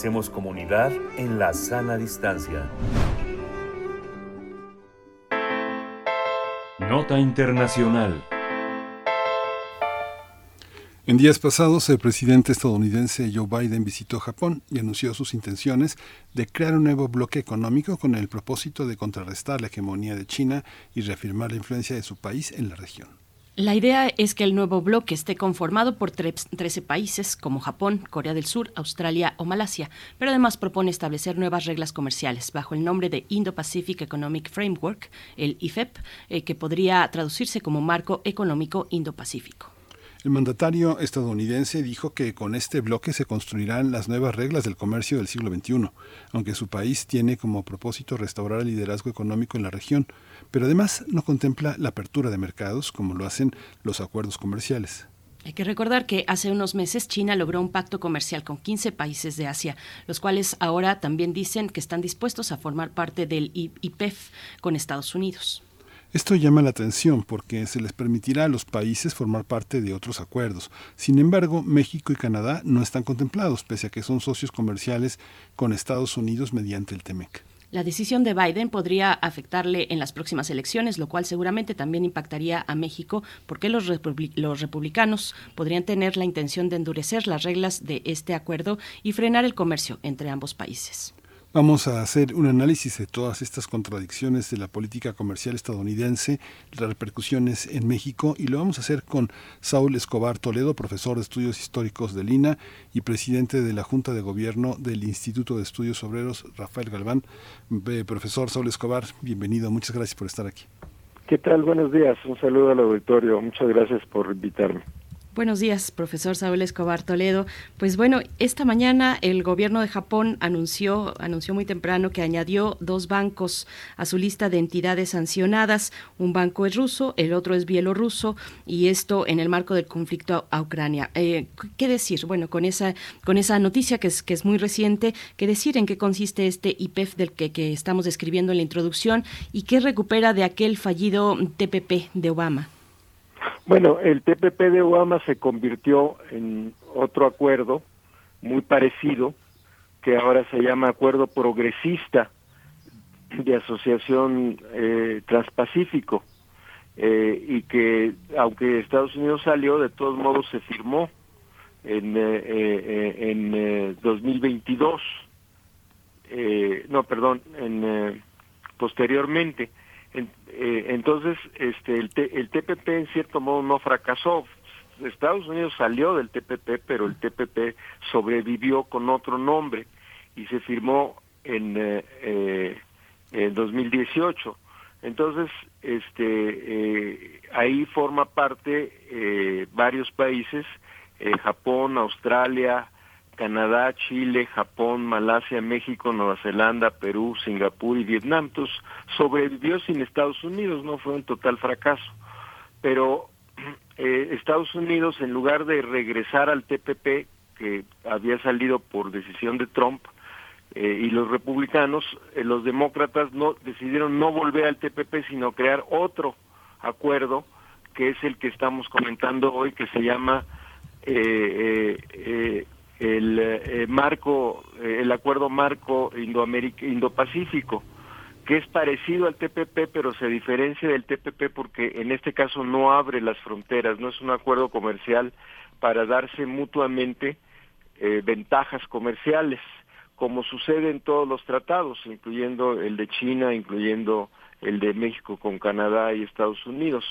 Hacemos comunidad en la sana distancia. Nota Internacional. En días pasados, el presidente estadounidense Joe Biden visitó Japón y anunció sus intenciones de crear un nuevo bloque económico con el propósito de contrarrestar la hegemonía de China y reafirmar la influencia de su país en la región. La idea es que el nuevo bloque esté conformado por 13 países como Japón, Corea del Sur, Australia o Malasia, pero además propone establecer nuevas reglas comerciales bajo el nombre de Indo-Pacific Economic Framework, el IFEP, eh, que podría traducirse como Marco Económico Indo-Pacífico. El mandatario estadounidense dijo que con este bloque se construirán las nuevas reglas del comercio del siglo XXI, aunque su país tiene como propósito restaurar el liderazgo económico en la región, pero además no contempla la apertura de mercados como lo hacen los acuerdos comerciales. Hay que recordar que hace unos meses China logró un pacto comercial con 15 países de Asia, los cuales ahora también dicen que están dispuestos a formar parte del IPEF con Estados Unidos. Esto llama la atención porque se les permitirá a los países formar parte de otros acuerdos. Sin embargo, México y Canadá no están contemplados, pese a que son socios comerciales con Estados Unidos mediante el TEMEC. La decisión de Biden podría afectarle en las próximas elecciones, lo cual seguramente también impactaría a México, porque los, republicanos podrían tener la intención de endurecer las reglas de este acuerdo y frenar el comercio entre ambos países. Vamos a hacer un análisis de todas estas contradicciones de la política comercial estadounidense, las repercusiones en México, y lo vamos a hacer con Saúl Escobar Toledo, profesor de estudios históricos de Lina y presidente de la Junta de Gobierno del Instituto de Estudios Obreros, Rafael Galván. profesor Saúl Escobar, bienvenido, muchas gracias por estar aquí. ¿Qué tal? Buenos días, un saludo al auditorio, muchas gracias por invitarme. Buenos días, profesor Saúl Escobar Toledo. Pues bueno, esta mañana el gobierno de Japón anunció, anunció muy temprano que añadió dos bancos a su lista de entidades sancionadas. Un banco es ruso, el otro es bielorruso, y esto en el marco del conflicto a Ucrania. Eh, ¿Qué decir? Bueno, con esa, con esa noticia que es, que es muy reciente, ¿qué decir en qué consiste este IPEF del que, que estamos describiendo en la introducción y qué recupera de aquel fallido TPP de Obama? Bueno, el TPP de Obama se convirtió en otro acuerdo muy parecido, que ahora se llama Acuerdo Progresista de Asociación eh, Transpacífico, eh, y que aunque Estados Unidos salió, de todos modos se firmó en, eh, en 2022, no, perdón, en posteriormente. Eh, entonces, este, el, el TPP en cierto modo no fracasó. Estados Unidos salió del TPP, pero el TPP sobrevivió con otro nombre y se firmó en, eh, eh en 2018. Entonces, este, eh, ahí forma parte varios países, Japón, Australia, Canadá, Chile, Japón, Malasia, México, Nueva Zelanda, Perú, Singapur y Vietnam. Entonces sobrevivió sin Estados Unidos, no fue un total fracaso. Pero eh, Estados Unidos, en lugar de regresar al TPP, que había salido por decisión de Trump, eh, y los republicanos, eh, los demócratas no decidieron no volver al TPP, sino crear otro acuerdo, que es el que estamos comentando hoy, que se llama eh, el eh, marco, eh, el acuerdo marco Indo-Pacífico, que es parecido al TPP, pero se diferencia del TPP porque en este caso no abre las fronteras, no es un acuerdo comercial para darse mutuamente eh, ventajas comerciales, como sucede en todos los tratados, incluyendo el de China, incluyendo el de México con Canadá y Estados Unidos.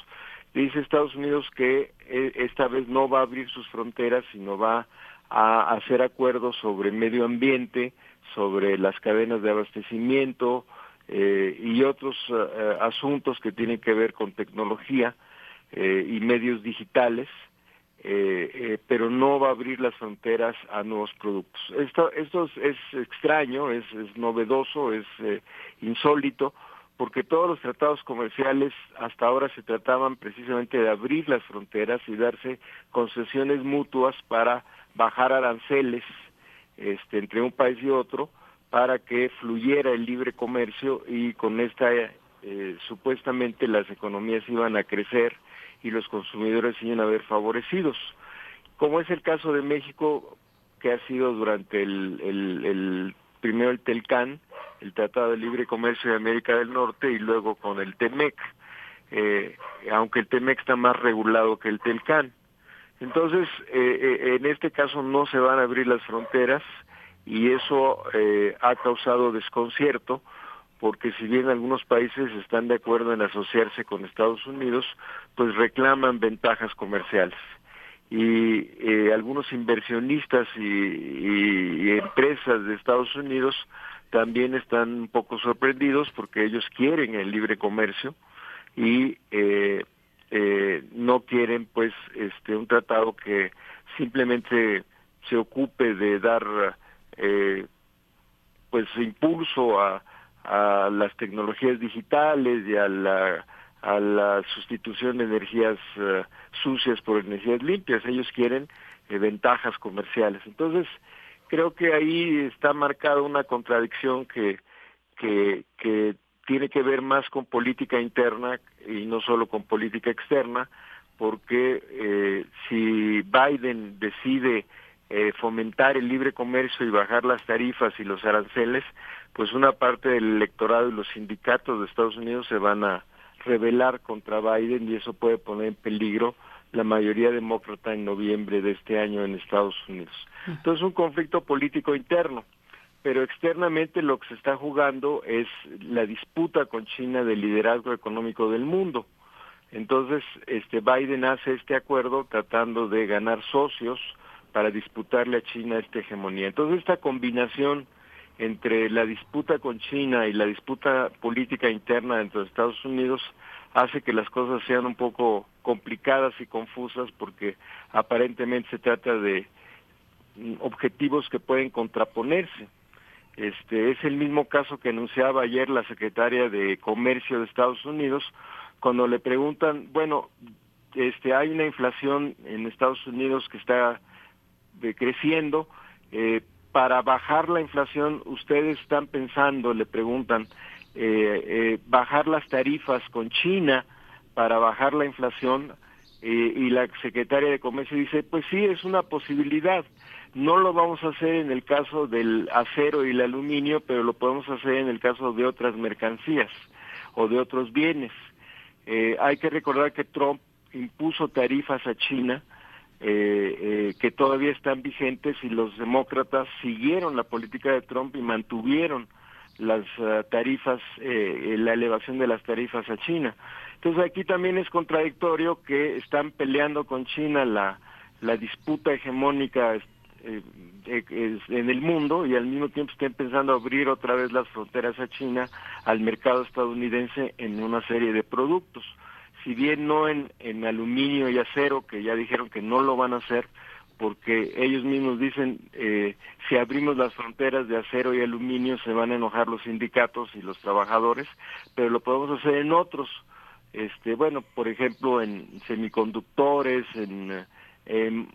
Dice Estados Unidos que esta vez no va a abrir sus fronteras, sino va a hacer acuerdos sobre medio ambiente, sobre las cadenas de abastecimiento eh, y otros eh, asuntos que tienen que ver con tecnología eh, y medios digitales, pero no va a abrir las fronteras a nuevos productos. Esto, esto es, extraño, es, es, novedoso, es insólito, porque todos los tratados comerciales hasta ahora se trataban precisamente de abrir las fronteras y darse concesiones mutuas para bajar aranceles este, entre un país y otro para que fluyera el libre comercio y con esta eh, supuestamente las economías iban a crecer y los consumidores iban a ver favorecidos. Como es el caso de México, que ha sido durante el, el, primero el TELCAN, el Tratado de Libre Comercio de América del Norte, y luego con el TEMEC, eh, aunque el TEMEC está más regulado que el TELCAN. Entonces, eh, eh, en este caso no se van a abrir las fronteras y eso ha causado desconcierto porque si bien algunos países están de acuerdo en asociarse con Estados Unidos, pues reclaman ventajas comerciales. Y eh, algunos inversionistas y, empresas de Estados Unidos también están un poco sorprendidos porque ellos quieren el libre comercio y eh, eh, no quieren pues este un tratado que simplemente se ocupe de dar pues impulso a, a las tecnologías digitales y a la, a la sustitución de energías eh, sucias por energías limpias. Ellos quieren eh, ventajas comerciales. Entonces, creo que ahí está marcada una contradicción que, que, que tiene que ver más con política interna y no solo con política externa, porque eh, si Biden decide eh, fomentar el libre comercio y bajar las tarifas y los aranceles, pues una parte del electorado y los sindicatos de Estados Unidos se van a rebelar contra Biden y eso puede poner en peligro la mayoría demócrata en noviembre de este año en Estados Unidos. Entonces un conflicto político interno, pero externamente lo que se está jugando es la disputa con China del liderazgo económico del mundo. Entonces, este Biden hace este acuerdo tratando de ganar socios para disputarle a China esta hegemonía. Entonces, esta combinación entre la disputa con China y la disputa política interna dentro de Estados Unidos hace que las cosas sean un poco complicadas y confusas porque aparentemente se trata de mm, objetivos que pueden contraponerse. Este es el mismo caso que anunciaba ayer la secretaria de Comercio de Estados Unidos cuando le preguntan, bueno, este hay una inflación en Estados Unidos que está eh, creciendo, eh, para bajar la inflación, ustedes están pensando, le preguntan, eh, eh, bajar las tarifas con China para bajar la inflación eh, y la secretaria de Comercio dice, pues sí, es una posibilidad. No lo vamos a hacer en el caso del acero y el aluminio, pero lo podemos hacer en el caso de otras mercancías o de otros bienes. hay que recordar que Trump impuso tarifas a China eh, eh, que todavía están vigentes y los demócratas siguieron la política de Trump y mantuvieron las eh, tarifas, eh, la elevación de las tarifas a China. Entonces aquí también es contradictorio que están peleando con China la, la disputa hegemónica en el mundo y al mismo tiempo estén pensando abrir otra vez las fronteras a China al mercado estadounidense en una serie de productos si bien no en, en aluminio y acero, que ya dijeron que no lo van a hacer, porque ellos mismos dicen, eh, si abrimos las fronteras de acero y aluminio se van a enojar los sindicatos y los trabajadores, pero lo podemos hacer en otros, este, bueno, por ejemplo, en semiconductores, en,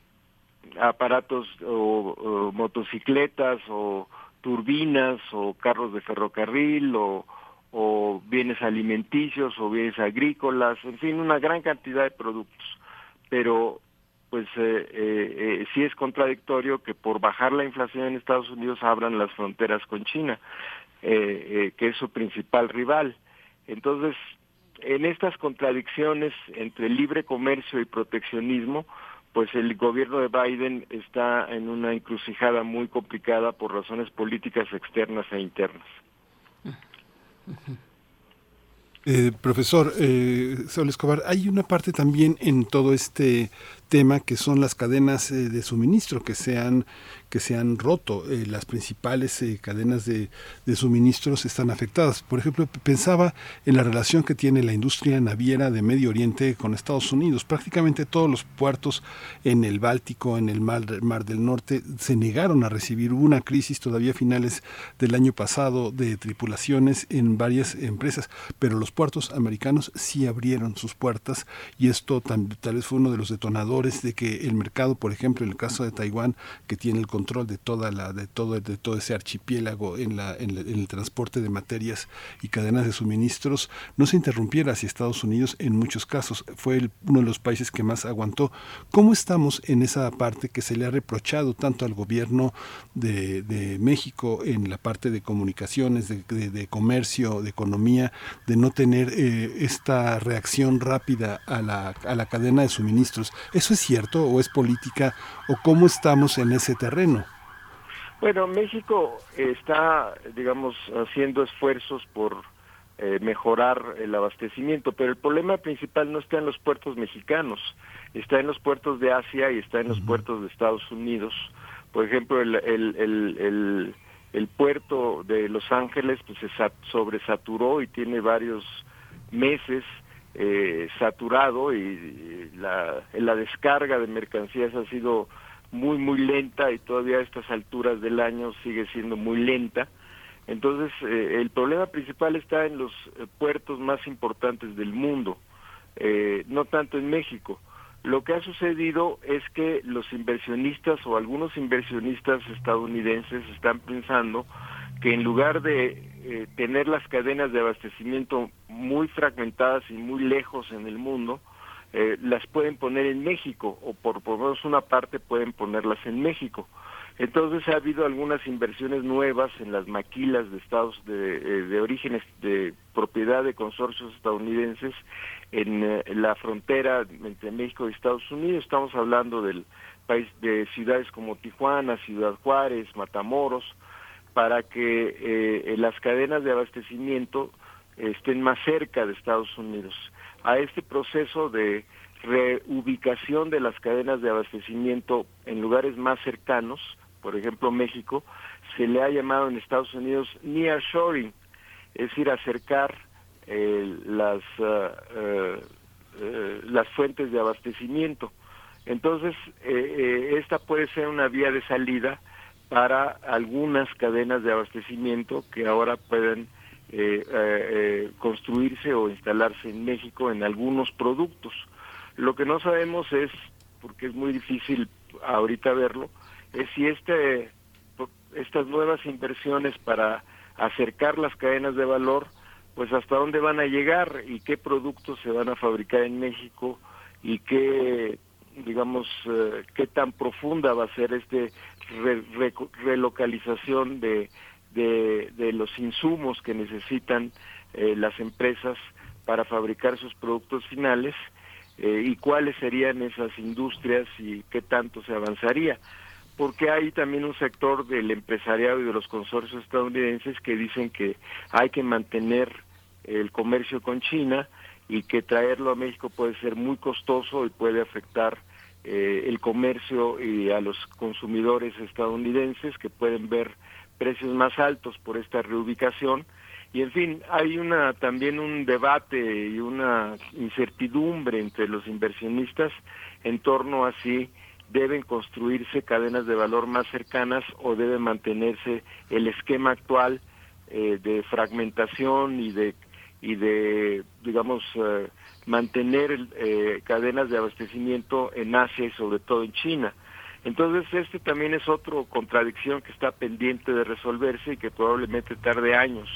aparatos o motocicletas o turbinas o carros de ferrocarril o, o bienes alimenticios o bienes agrícolas, en fin, una gran cantidad de productos. Pero pues eh, eh, eh, sí es contradictorio que por bajar la inflación en Estados Unidos abran las fronteras con China, que es su principal rival. Entonces, en estas contradicciones entre libre comercio y proteccionismo, pues el gobierno de Biden está en una encrucijada muy complicada por razones políticas externas e internas. Eh, profesor eh, Escobar, hay una parte también en todo este tema que son las cadenas eh, de suministro que se han, que se han roto. Eh, las principales eh, cadenas de, de, suministros están afectadas. Por ejemplo, pensaba en la relación que tiene la industria naviera de Medio Oriente con Estados Unidos. Prácticamente todos los puertos en el Báltico, en el Mar, Mar del Norte, se negaron a recibir. Una crisis todavía a finales del año pasado de tripulaciones en varias empresas, pero los puertos americanos sí abrieron sus puertas y esto tal vez fue uno de los detonadores de que el mercado, por ejemplo, en el caso de Taiwán, que tiene el control de toda la de todo de todo ese archipiélago en la en, el transporte de materias y cadenas de suministros, no se interrumpiera hacia Estados Unidos en muchos casos. Fue uno de los países que más aguantó. ¿Cómo estamos en esa parte que se le ha reprochado tanto al gobierno de, México en la parte de comunicaciones, de, de, comercio, de economía, de no tener eh, esta reacción rápida a la, a la cadena de suministros? ¿Eso es cierto o es política o cómo estamos en ese terreno? Bueno, México está, digamos, haciendo esfuerzos por eh, mejorar el abastecimiento, pero el problema principal no está en los puertos mexicanos, está en los puertos de Asia y está en los puertos de Estados Unidos. Por ejemplo, el, el, el, el, puerto de Los Ángeles pues, se sobresaturó y tiene varios meses eh, saturado y la, la descarga de mercancías ha sido muy, muy lenta y todavía a estas alturas del año sigue siendo muy lenta. Entonces, eh, el problema principal está en los eh, puertos más importantes del mundo, eh, no tanto en México. Lo que ha sucedido es que los inversionistas o algunos inversionistas estadounidenses están pensando que en lugar de tener las cadenas de abastecimiento muy fragmentadas y muy lejos en el mundo, eh, las pueden poner en México o por lo menos una parte pueden ponerlas en México. Entonces ha habido algunas inversiones nuevas en las maquilas de estados de, eh, de orígenes de propiedad de consorcios estadounidenses en, eh, la frontera entre México y Estados Unidos. Estamos hablando del país de ciudades como Tijuana, Ciudad Juárez, Matamoros, para que las cadenas de abastecimiento estén más cerca de Estados Unidos a este proceso de reubicación de las cadenas de abastecimiento en lugares más cercanos, por ejemplo México, se le ha llamado en Estados Unidos nearshoring, es decir, acercar eh, las uh, uh, las fuentes de abastecimiento. Entonces, eh, esta puede ser una vía de salida para algunas cadenas de abastecimiento que ahora pueden eh, eh, construirse o instalarse en México en algunos productos. Lo que no sabemos es, porque es muy difícil ahorita verlo, es si este, estas nuevas inversiones para acercar las cadenas de valor, pues hasta dónde van a llegar y qué productos se van a fabricar en México y qué digamos, eh, qué tan profunda va a ser este relocalización de de, los insumos que necesitan eh, las empresas para fabricar sus productos finales eh, y cuáles serían esas industrias y qué tanto se avanzaría. Porque hay también un sector del empresariado y de los consorcios estadounidenses que dicen que hay que mantener el comercio con China y que traerlo a México puede ser muy costoso y puede afectar eh, el comercio y a los consumidores estadounidenses que pueden ver precios más altos por esta reubicación. Y en fin hay una también un debate y una incertidumbre entre los inversionistas en torno a si deben construirse cadenas de valor más cercanas o debe mantenerse el esquema actual eh, de fragmentación y de y de digamos eh, mantener eh, cadenas de abastecimiento en Asia y sobre todo en China entonces, este también es otra contradicción que está pendiente de resolverse y que probablemente tarde años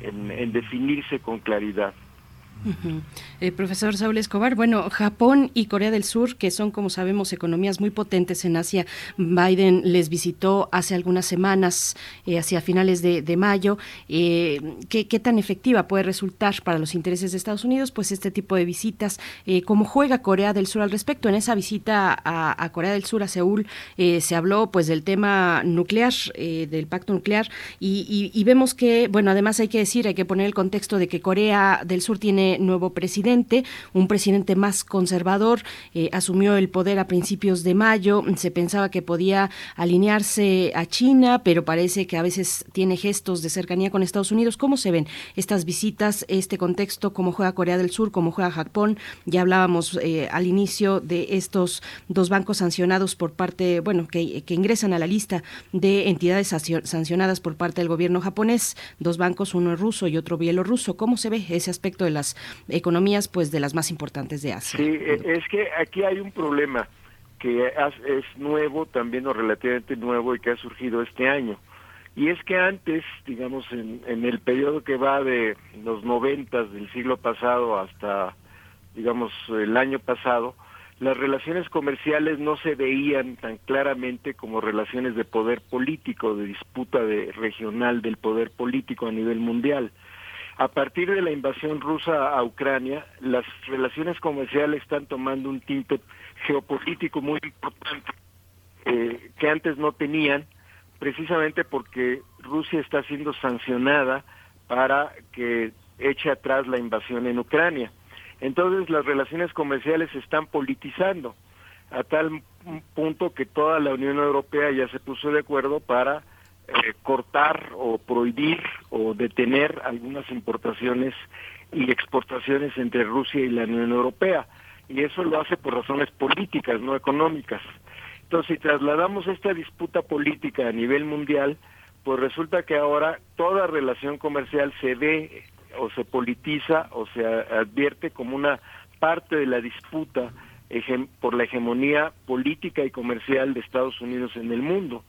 en, en definirse con claridad. Eh, profesor Saúl Escobar, bueno, Japón y Corea del Sur, que son, como sabemos, economías muy potentes en Asia, Biden les visitó hace algunas semanas, eh, hacia finales de, mayo. Eh, ¿qué, tan efectiva puede resultar para los intereses de Estados Unidos? Pues este tipo de visitas, ¿cómo juega Corea del Sur al respecto? En esa visita a, Corea del Sur, a Seúl, se habló pues del tema nuclear, del pacto nuclear, y vemos que, bueno, además hay que decir, hay que poner el contexto de que Corea del Sur tiene nuevo presidente, un presidente más conservador, eh, asumió el poder a principios de mayo, se pensaba que podía alinearse a China, pero parece que a veces tiene gestos de cercanía con Estados Unidos. ¿Cómo se ven estas visitas, este contexto, cómo juega Corea del Sur, cómo juega Japón? Ya hablábamos eh, al inicio de estos dos bancos sancionados por parte, bueno, que, que ingresan a la lista de entidades sancionadas por parte del gobierno japonés, dos bancos, uno ruso y otro bielorruso. ¿Cómo se ve ese aspecto de las economías pues de las más importantes de Asia. Sí, e, es que aquí hay un problema que es nuevo también o relativamente nuevo y que ha surgido este año. Y es que antes, digamos, en, en el periodo que va de los noventas del siglo pasado hasta, digamos, el año pasado, las relaciones comerciales no se veían tan claramente como relaciones de poder político, de disputa de, regional del poder político a nivel mundial. A partir de la invasión rusa a Ucrania, las relaciones comerciales están tomando un tinte geopolítico muy importante eh, que antes no tenían, precisamente porque Rusia está siendo sancionada para que eche atrás la invasión en Ucrania. Entonces las relaciones comerciales se están politizando a tal punto que toda la Unión Europea ya se puso de acuerdo para eh, cortar o prohibir o detener algunas importaciones y exportaciones entre Rusia y la Unión Europea. Y eso lo hace por razones políticas, no económicas. Entonces, si trasladamos esta disputa política a nivel mundial, pues resulta que ahora toda relación comercial se ve o se politiza o se advierte como una parte de la disputa por la hegemonía política y comercial de Estados Unidos en el mundo.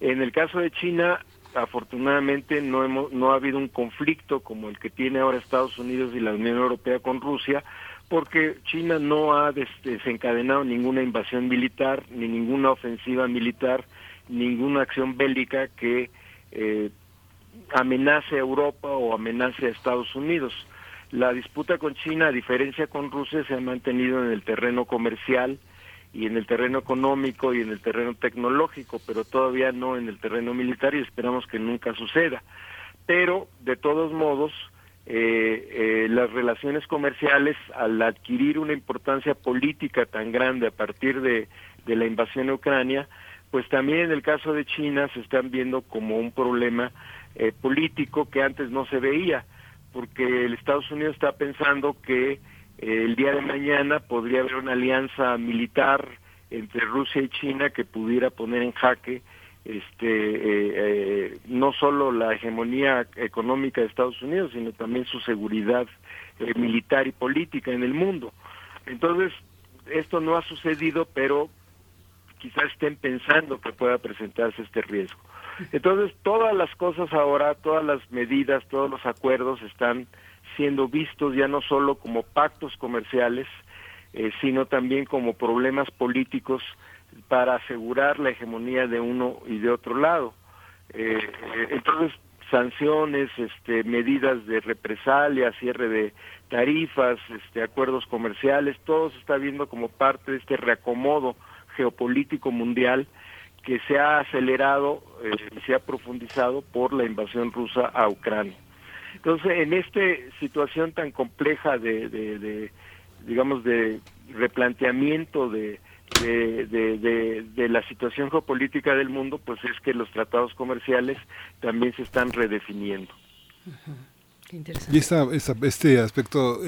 En el caso de China, afortunadamente no hemos, no ha habido un conflicto como el que tiene ahora Estados Unidos y la Unión Europea con Rusia, porque China no ha desencadenado ninguna invasión militar, ni ninguna ofensiva militar, ninguna acción bélica que eh, amenace a Europa o amenace a Estados Unidos. La disputa con China, a diferencia con Rusia, se ha mantenido en el terreno comercial y en el terreno económico y en el terreno tecnológico, pero todavía no en el terreno militar y esperamos que nunca suceda. Pero, de todos modos, eh, eh, las relaciones comerciales, al adquirir una importancia política tan grande a partir de, la invasión a Ucrania, pues también en el caso de China se están viendo como un problema eh, político que antes no se veía, porque el Estados Unidos está pensando que el día de mañana podría haber una alianza militar entre Rusia y China que pudiera poner en jaque este eh, no solo la hegemonía económica de Estados Unidos, sino también su seguridad militar y política en el mundo. Entonces, esto no ha sucedido, pero quizás estén pensando que pueda presentarse este riesgo. Entonces, todas las cosas ahora, todas las medidas, todos los acuerdos están siendo vistos ya no solo como pactos comerciales, eh, sino también como problemas políticos para asegurar la hegemonía de uno y de otro lado. Eh, eh, entonces, sanciones, este, medidas de represalia, cierre de tarifas, este, acuerdos comerciales, todo se está viendo como parte de este reacomodo geopolítico mundial que se ha acelerado eh, y se ha profundizado por la invasión rusa a Ucrania. Entonces, en esta situación tan compleja de, digamos, de replanteamiento de, de, la situación geopolítica del mundo, pues es que los tratados comerciales también se están redefiniendo. Y este aspecto,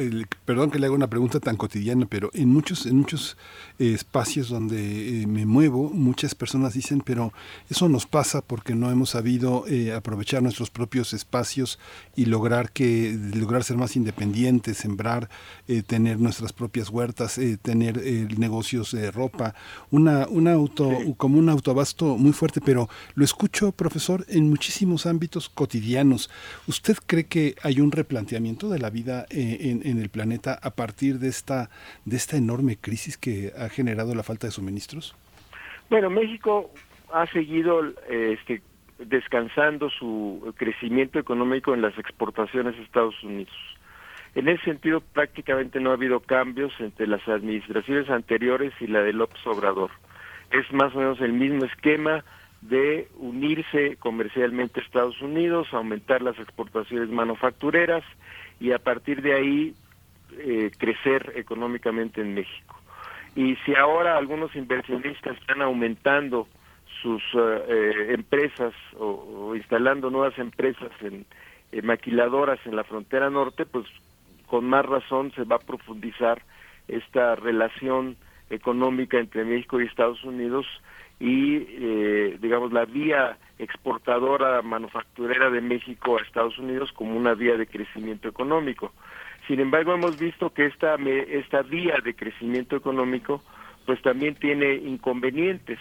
perdón que le haga una pregunta tan cotidiana, pero en muchos, en muchos eh, espacios donde eh, me muevo, muchas personas dicen, pero eso nos pasa porque no hemos sabido eh, aprovechar nuestros propios espacios y lograr que, lograr ser más independientes, sembrar, tener nuestras propias huertas, tener negocios de ropa, una, una auto, como un autoabasto muy fuerte, pero lo escucho, profesor, en muchísimos ámbitos cotidianos. ¿Usted cree que hay hay un replanteamiento de la vida eh, en, el planeta a partir de esta, de esta enorme crisis que ha generado la falta de suministros? Bueno, México ha seguido este, descansando su crecimiento económico en las exportaciones a Estados Unidos. En ese sentido, prácticamente no ha habido cambios entre las administraciones anteriores y la de López Obrador. Es más o menos el mismo esquema de unirse comercialmente a Estados Unidos, aumentar las exportaciones manufactureras y a partir de ahí eh, crecer económicamente en México. Y si ahora algunos inversionistas están aumentando sus eh, eh, empresas o, instalando nuevas empresas en maquiladoras en la frontera norte, pues con más razón se va a profundizar esta relación económica entre México y Estados Unidos y eh, digamos la vía exportadora manufacturera de México a Estados Unidos como una vía de crecimiento económico. Sin embargo, hemos visto que esta, esta vía de crecimiento económico pues también tiene inconvenientes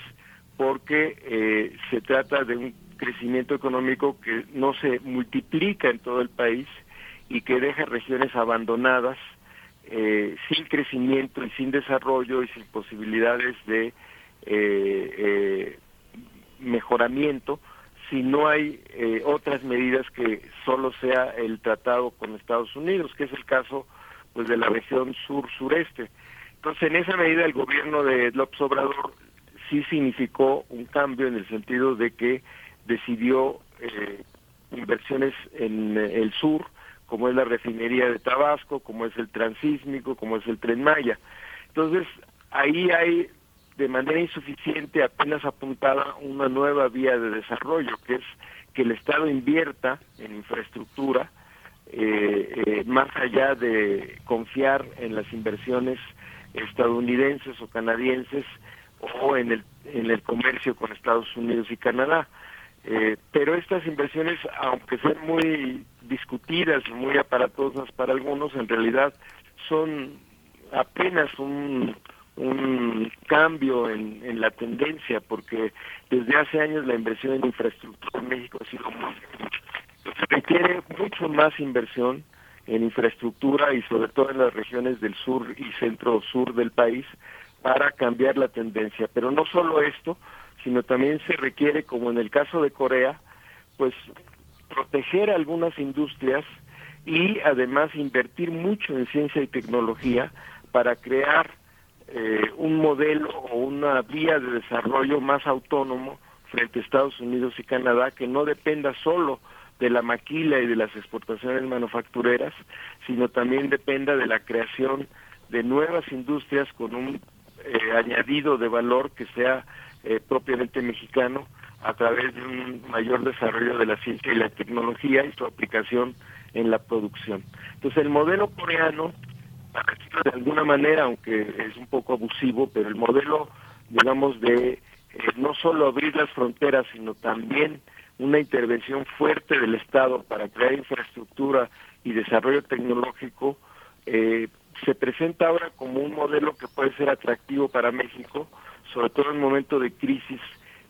porque eh, se trata de un crecimiento económico que no se multiplica en todo el país y que deja regiones abandonadas eh, sin crecimiento y sin desarrollo y sin posibilidades de eh, eh, mejoramiento si no hay otras medidas que solo sea el tratado con Estados Unidos, que es el caso pues de la región sur-sureste. Entonces, en esa medida el gobierno de López Obrador sí significó un cambio en el sentido de que decidió inversiones en el sur, como es la refinería de Tabasco, como es el transísmico, como es el tren Maya. Entonces, ahí hay de manera insuficiente apenas apuntada una nueva vía de desarrollo, que es que el Estado invierta en infraestructura, eh, eh, más allá de confiar en las inversiones estadounidenses o canadienses o en el, en el comercio con Estados Unidos y Canadá. Eh, pero estas inversiones, aunque sean muy discutidas muy aparatosas para algunos, en realidad son apenas un, un cambio en, la tendencia, porque desde hace años la inversión en infraestructura en México ha sido muy... Se requiere mucho más inversión en infraestructura y sobre todo en las regiones del sur y centro-sur del país para cambiar la tendencia. Pero no solo esto, sino también se requiere, como en el caso de Corea, pues proteger algunas industrias y además invertir mucho en ciencia y tecnología para crear eh, un modelo o una vía de desarrollo más autónomo frente a Estados Unidos y Canadá que no dependa solo de la maquila y de las exportaciones manufactureras, sino también dependa de la creación de nuevas industrias con un eh, añadido de valor que sea eh, propiamente mexicano a través de un mayor desarrollo de la ciencia y la tecnología y su aplicación en la producción. Entonces el modelo coreano, de alguna manera, aunque es un poco abusivo, pero el modelo, digamos, de eh, no solo abrir las fronteras, sino también una intervención fuerte del Estado para crear infraestructura y desarrollo tecnológico, eh, se presenta ahora como un modelo que puede ser atractivo para México, sobre todo en un momento de crisis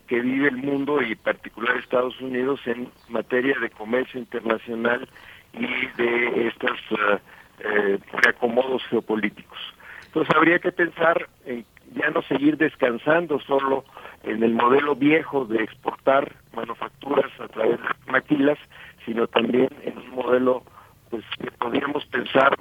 que vive el mundo y en particular Estados Unidos en materia de comercio internacional y de estos uh, eh, reacomodos geopolíticos. Entonces habría que pensar en ya no seguir descansando solo en el modelo viejo de exportar manufacturas a través de maquilas, sino también en un modelo pues que podríamos pensar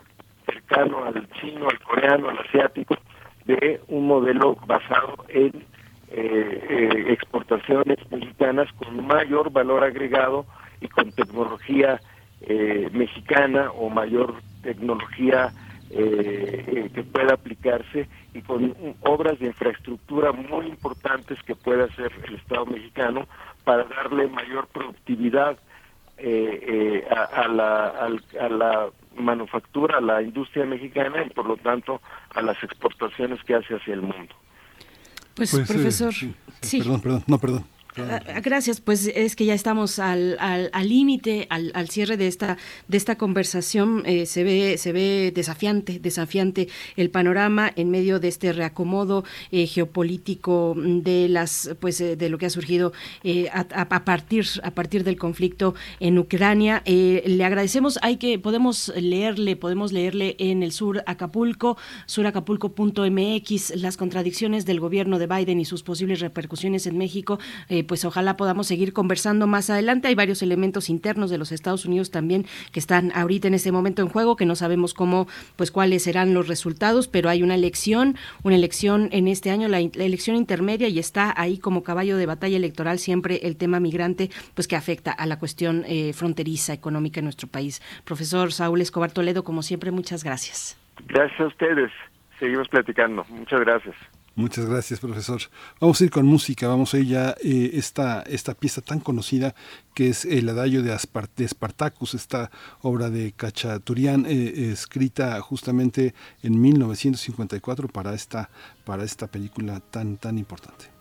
cercano al chino, al coreano, al asiático, de un modelo basado en eh, eh, exportaciones mexicanas con mayor valor agregado y con tecnología eh, mexicana o mayor tecnología que pueda aplicarse y con obras de infraestructura muy importantes que pueda hacer el Estado mexicano para darle mayor productividad a, la, a, la manufactura, a la industria mexicana y por lo tanto a las exportaciones que hace hacia el mundo. Pues, pues profesor, sí. Perdón, perdón, no, perdón. Ah, gracias, pues es que ya estamos al límite, al, al, cierre de esta de esta conversación. Eh, se ve se ve desafiante, desafiante el panorama en medio de este reacomodo eh, geopolítico de las pues eh, de lo que ha surgido a, partir a partir del conflicto en Ucrania. le agradecemos. Hay que podemos leerle podemos leerle en el sur Acapulco suracapulco.mx las contradicciones del gobierno de Biden y sus posibles repercusiones en México. Eh, pues ojalá podamos seguir conversando más adelante. Hay varios elementos internos de los Estados Unidos también que están ahorita en este momento en juego, que no sabemos cómo, pues cuáles serán los resultados, pero hay una elección, una elección en este año, la, elección intermedia, y está ahí como caballo de batalla electoral siempre el tema migrante, pues que afecta a la cuestión eh, fronteriza económica en nuestro país. Profesor Saúl Escobar Toledo, como siempre, muchas gracias. Gracias a ustedes. Seguimos platicando. Muchas gracias. Muchas gracias, profesor. Vamos a ir con música, vamos a ir ya eh, esta, esta pieza tan conocida que es el adagio de, Spartacus, esta obra de Cachaturian, eh, escrita justamente en 1954 para esta, para esta película tan, tan importante.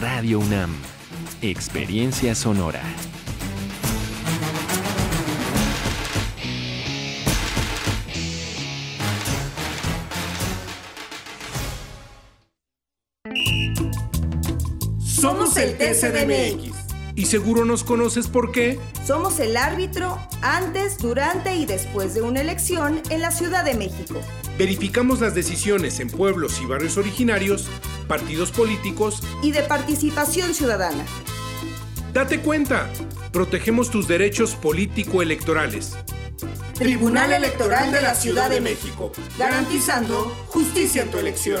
Radio UNAM. Experiencia sonora. Somos el TCDMX. Y seguro nos conoces por qué. Somos el árbitro antes, durante y después de una elección en la Ciudad de México. Verificamos las decisiones en pueblos y barrios originarios, partidos políticos y de participación ciudadana. Date cuenta, protegemos tus derechos político-electorales. Tribunal Electoral de la Ciudad de México, garantizando justicia en tu elección.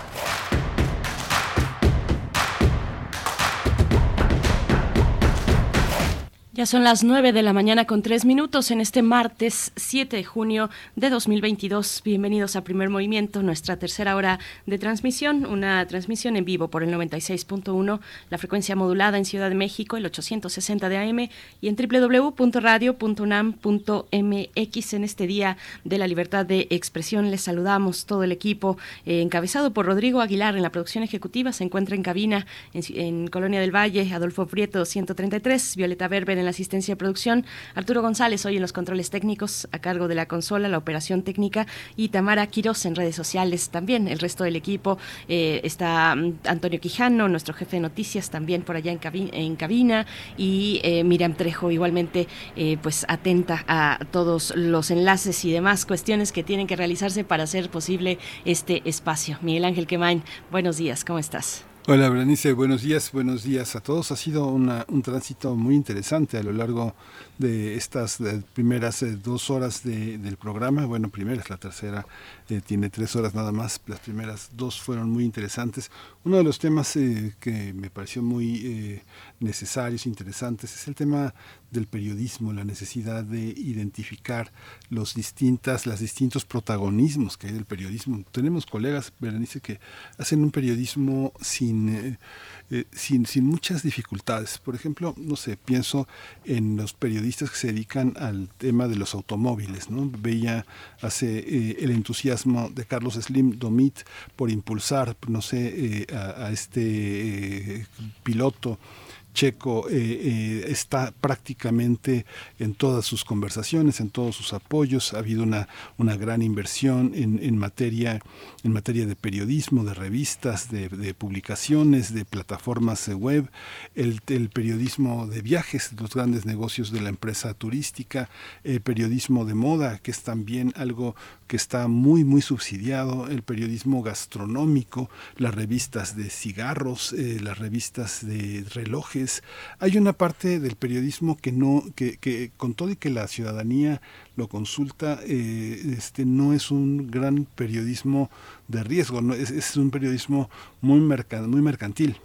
Ya son las 9 de la mañana con 3 minutos en este martes 7 de junio de 2022. Bienvenidos a Primer Movimiento, nuestra tercera hora de transmisión, una transmisión en vivo por el 96.1, la frecuencia modulada en Ciudad de México, el 860 de AM y en www.radio.unam.mx en este día de la libertad de expresión. Les saludamos todo el equipo eh, encabezado por Rodrigo Aguilar en la producción ejecutiva. Se encuentra en cabina en, en Colonia del Valle, Adolfo Prieto 133, Violeta Berber en la asistencia de producción, Arturo González hoy en los controles técnicos a cargo de la consola, la operación técnica y Tamara Quiroz en redes sociales también, el resto del equipo eh, está mm, Antonio Quijano, nuestro jefe de noticias también por allá en, cabina, y eh, Miriam Trejo igualmente eh, pues atenta a todos los enlaces y demás cuestiones que tienen que realizarse para hacer posible este espacio. Miguel Ángel Quemain, buenos días, ¿cómo estás? Hola, Berenice, buenos días, buenos días a todos. Ha sido una, un tránsito muy interesante a lo largo de estas primeras eh, dos horas de, del programa. Bueno, primera es la tercera, eh, tiene tres horas nada más. Las primeras dos fueron muy interesantes. Uno de los temas eh, que me pareció muy necesarios, interesantes, es el tema del periodismo, la necesidad de identificar los distintas, los distintos protagonismos que hay del periodismo. Tenemos colegas, Berenice, que hacen un periodismo sin eh, sin, sin muchas dificultades. Por ejemplo, no sé, pienso en los periodistas que se dedican al tema de los automóviles. ¿no? Veía hace eh, el entusiasmo de Carlos Slim Domit por impulsar, no sé, eh, a, a, este piloto checo eh, eh, está prácticamente en todas sus conversaciones, en todos sus apoyos. Ha habido una, una gran inversión en, en materia, en materia de periodismo, de revistas, de, publicaciones, de plataformas web, el, el, periodismo de viajes, los grandes negocios de la empresa turística, el periodismo de moda, que es también algo que está muy, muy subsidiado, el periodismo gastronómico, las revistas de cigarros, eh, las revistas de relojes. Hay una parte del periodismo que no, que, que con todo y que la ciudadanía lo consulta, eh, este no es un gran periodismo de riesgo, no, es, es un periodismo muy, muy mercantil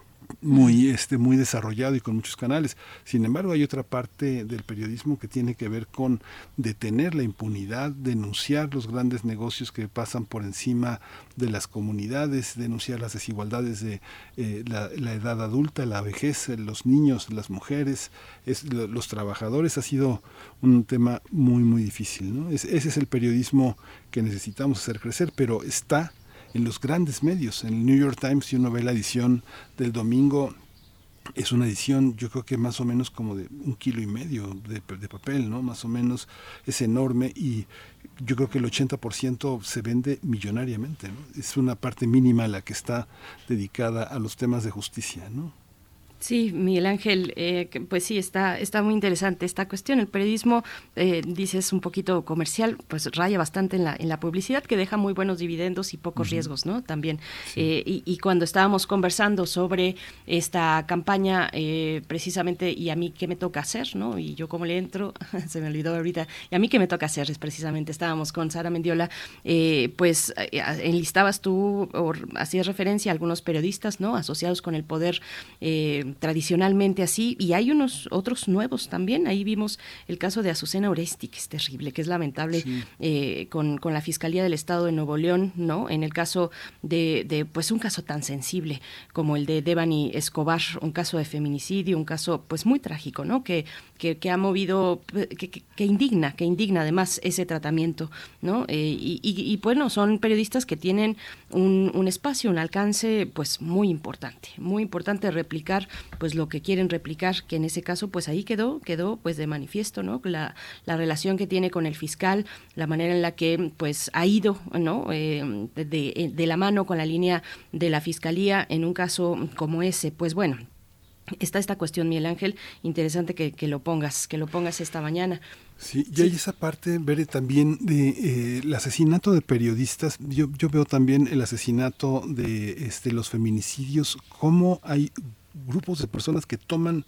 muy este muy desarrollado y con muchos canales. Sin embargo, hay otra parte del periodismo que tiene que ver con detener la impunidad, denunciar los grandes negocios que pasan por encima de las comunidades, denunciar las desigualdades de eh, la, edad adulta, la vejez, los niños, las mujeres, es, los trabajadores ha sido un tema muy muy difícil. ¿no? ese es el periodismo que necesitamos hacer crecer, pero está en los grandes medios. En el New York Times, si uno ve la edición del domingo, es una edición, yo creo que más o menos como de un kilo y medio de, papel, ¿no? Más o menos es enorme y yo creo que el 80% se vende millonariamente, ¿no? Es una parte mínima la que está dedicada a los temas de justicia, ¿no? Sí, Miguel Ángel, eh, pues sí, está, está muy interesante esta cuestión. El periodismo, eh, dices, un poquito comercial, pues raya bastante en la, en la publicidad, que deja muy buenos dividendos y pocos riesgos, ¿no? También. Eh, y, cuando estábamos conversando sobre esta campaña, precisamente, y a mí qué me toca hacer, ¿no? Y yo cómo le entro, se me olvidó ahorita, y a mí qué me toca hacer, es precisamente, estábamos con Sara Mendiola, pues enlistabas tú, o hacías referencia a algunos periodistas, ¿no? Asociados con el poder. Tradicionalmente así, y hay unos otros nuevos también. Ahí vimos el caso de Azucena Oresti, que es terrible, que es lamentable, eh, con, con, la Fiscalía del Estado de Nuevo León, ¿no? En el caso de, de, pues un caso tan sensible como el de Devani Escobar, un caso de feminicidio, un caso pues muy trágico, ¿no? Que, que, ha movido, que, indigna, que indigna además ese tratamiento, ¿no? Eh, y, bueno, son periodistas que tienen un, un espacio, un alcance pues muy importante, muy importante replicar pues lo que quieren replicar, que en ese caso pues ahí quedó, quedó pues de manifiesto, ¿no? La, la relación que tiene con el fiscal, la manera en la que pues ha ido, ¿no? Eh, de, de la mano con la línea de la fiscalía en un caso como ese, pues bueno, está esta cuestión, Miguel Ángel, interesante que, que, lo pongas, que lo pongas esta mañana. Sí, y hay esa parte, Bere, también de eh, el asesinato de periodistas. Yo, yo veo también el asesinato de este, los feminicidios, cómo hay grupos de personas que toman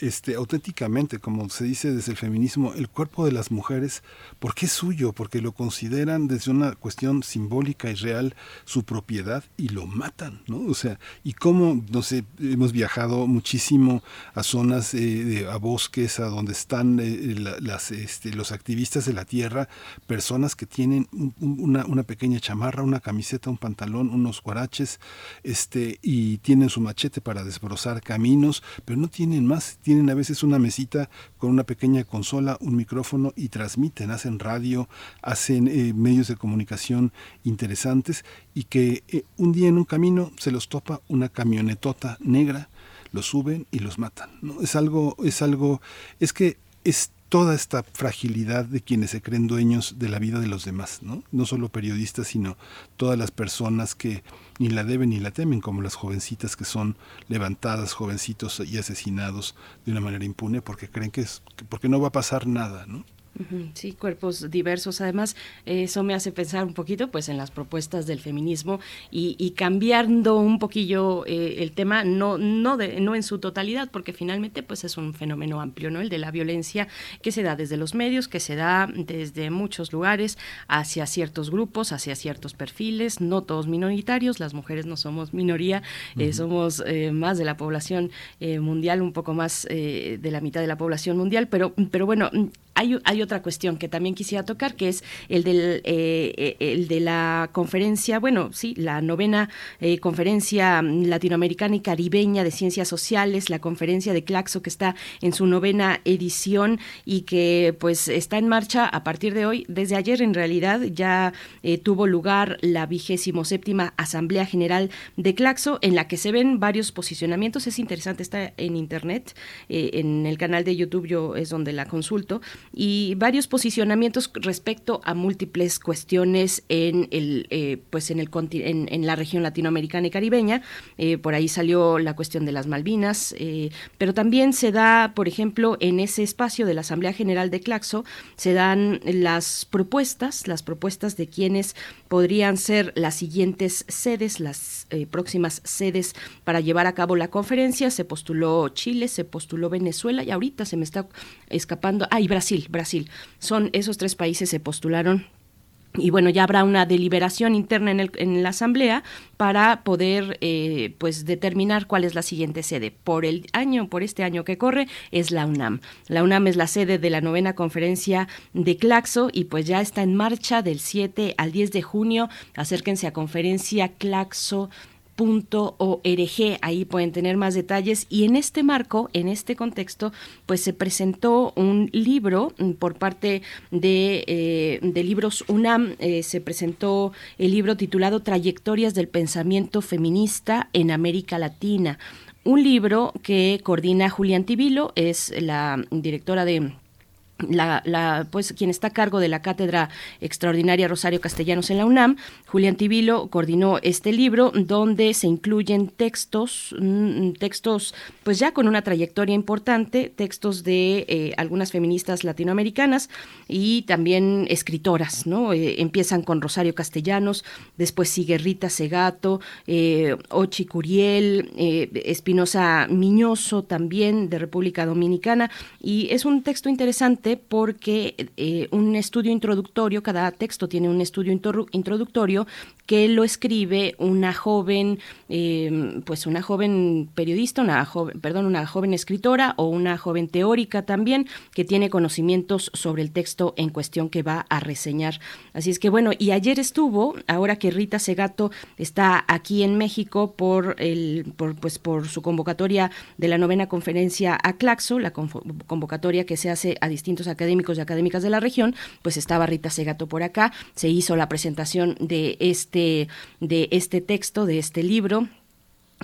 este, auténticamente, como se dice desde el feminismo, el cuerpo de las mujeres, porque es suyo, porque lo consideran desde una cuestión simbólica y real su propiedad y lo matan, ¿no? O sea, y cómo, no sé, hemos viajado muchísimo a zonas, eh, a bosques, a donde están eh, las, este, los activistas de la tierra, personas que tienen una, una, pequeña chamarra, una camiseta, un pantalón, unos guaraches, este, y tienen su machete para desbrozar caminos, pero no tienen más tienen a veces una mesita con una pequeña consola, un micrófono y transmiten, hacen radio, hacen eh, medios de comunicación interesantes y que eh, un día en un camino se los topa una camionetota negra, los suben y los matan. ¿no? Es algo, es algo, es que es toda esta fragilidad de quienes se creen dueños de la vida de los demás, ¿no? No solo periodistas, sino todas las personas que ni la deben ni la temen, como las jovencitas que son levantadas, jovencitos y asesinados de una manera impune porque creen que es porque no va a pasar nada, ¿no? Sí, cuerpos diversos. Además, eso me hace pensar un poquito pues en las propuestas del feminismo y, cambiando un poquillo eh, el tema, no, no, de, no en su totalidad, porque finalmente pues es un fenómeno amplio, ¿no? El de la violencia que se da desde los medios, que se da desde muchos lugares hacia ciertos grupos, hacia ciertos perfiles, no todos minoritarios, las mujeres no somos minoría, eh, somos eh, más de la población mundial, un poco más de la mitad de la población mundial, pero, pero bueno, hay, hay otra cuestión que también quisiera tocar, que es el, del, eh, el de la conferencia, bueno, sí, la novena conferencia latinoamericana y caribeña de ciencias sociales, la conferencia de Claxo que está en su novena edición y que pues está en marcha a partir de hoy. Desde ayer en realidad ya tuvo lugar la vigésimo séptima Asamblea General de Claxo en la que se ven varios posicionamientos. Es interesante, está en internet, en el canal de YouTube yo es donde la consulto, y varios posicionamientos respecto a múltiples cuestiones en el eh, pues en el en, la región latinoamericana y caribeña. Eh, por ahí salió la cuestión de las Malvinas, eh, pero también se da, por ejemplo, en ese espacio de la Asamblea General de Claxo, se dan las propuestas, las propuestas de quienes podrían ser las siguientes sedes, las próximas sedes para llevar a cabo la conferencia. Se postuló Chile, se postuló Venezuela y ahorita se me está escapando. Ah, y Brasil, Brasil. Son esos tres países se postularon y bueno, ya habrá una deliberación interna en, la Asamblea para poder eh, pues determinar cuál es la siguiente sede. Por el año, por este año que corre, es la UNAM. La UNAM es la sede de la novena conferencia de Claxo y pues ya está en marcha del 7 al 10 de junio. Acérquense a conferencia Claxo org ahí pueden tener más detalles y en este marco, en este contexto, pues se presentó un libro mm, por parte de, eh, de Libros UNAM, eh, se presentó el libro titulado Trayectorias del Pensamiento Feminista en América Latina, un libro que coordina Julián Tibilo, es la directora de la, la, pues quien está a cargo de la cátedra extraordinaria Rosario Castellanos en la UNAM, Julián Tibilo coordinó este libro donde se incluyen textos, mm, textos pues ya con una trayectoria importante, textos de eh, algunas feministas latinoamericanas y también escritoras, ¿no? Eh, empiezan con Rosario Castellanos, después sigue Rita Segato, eh, Ochi Curiel, Espinosa Miñoso también de República Dominicana y es un texto interesante porque eh, un estudio introductorio, cada texto tiene un estudio introductorio que lo escribe una joven, eh, pues una joven periodista, una joven, perdón, una joven escritora o una joven teórica también que tiene conocimientos sobre el texto en cuestión que va a reseñar. Así es que bueno, y ayer estuvo, ahora que Rita Segato está aquí en México por el, pues por su convocatoria de la novena conferencia a Claxo, la convocatoria que se hace a distintos académicos y académicas de la región, pues estaba Rita Segato por acá, se hizo la presentación de este, de este texto, de este libro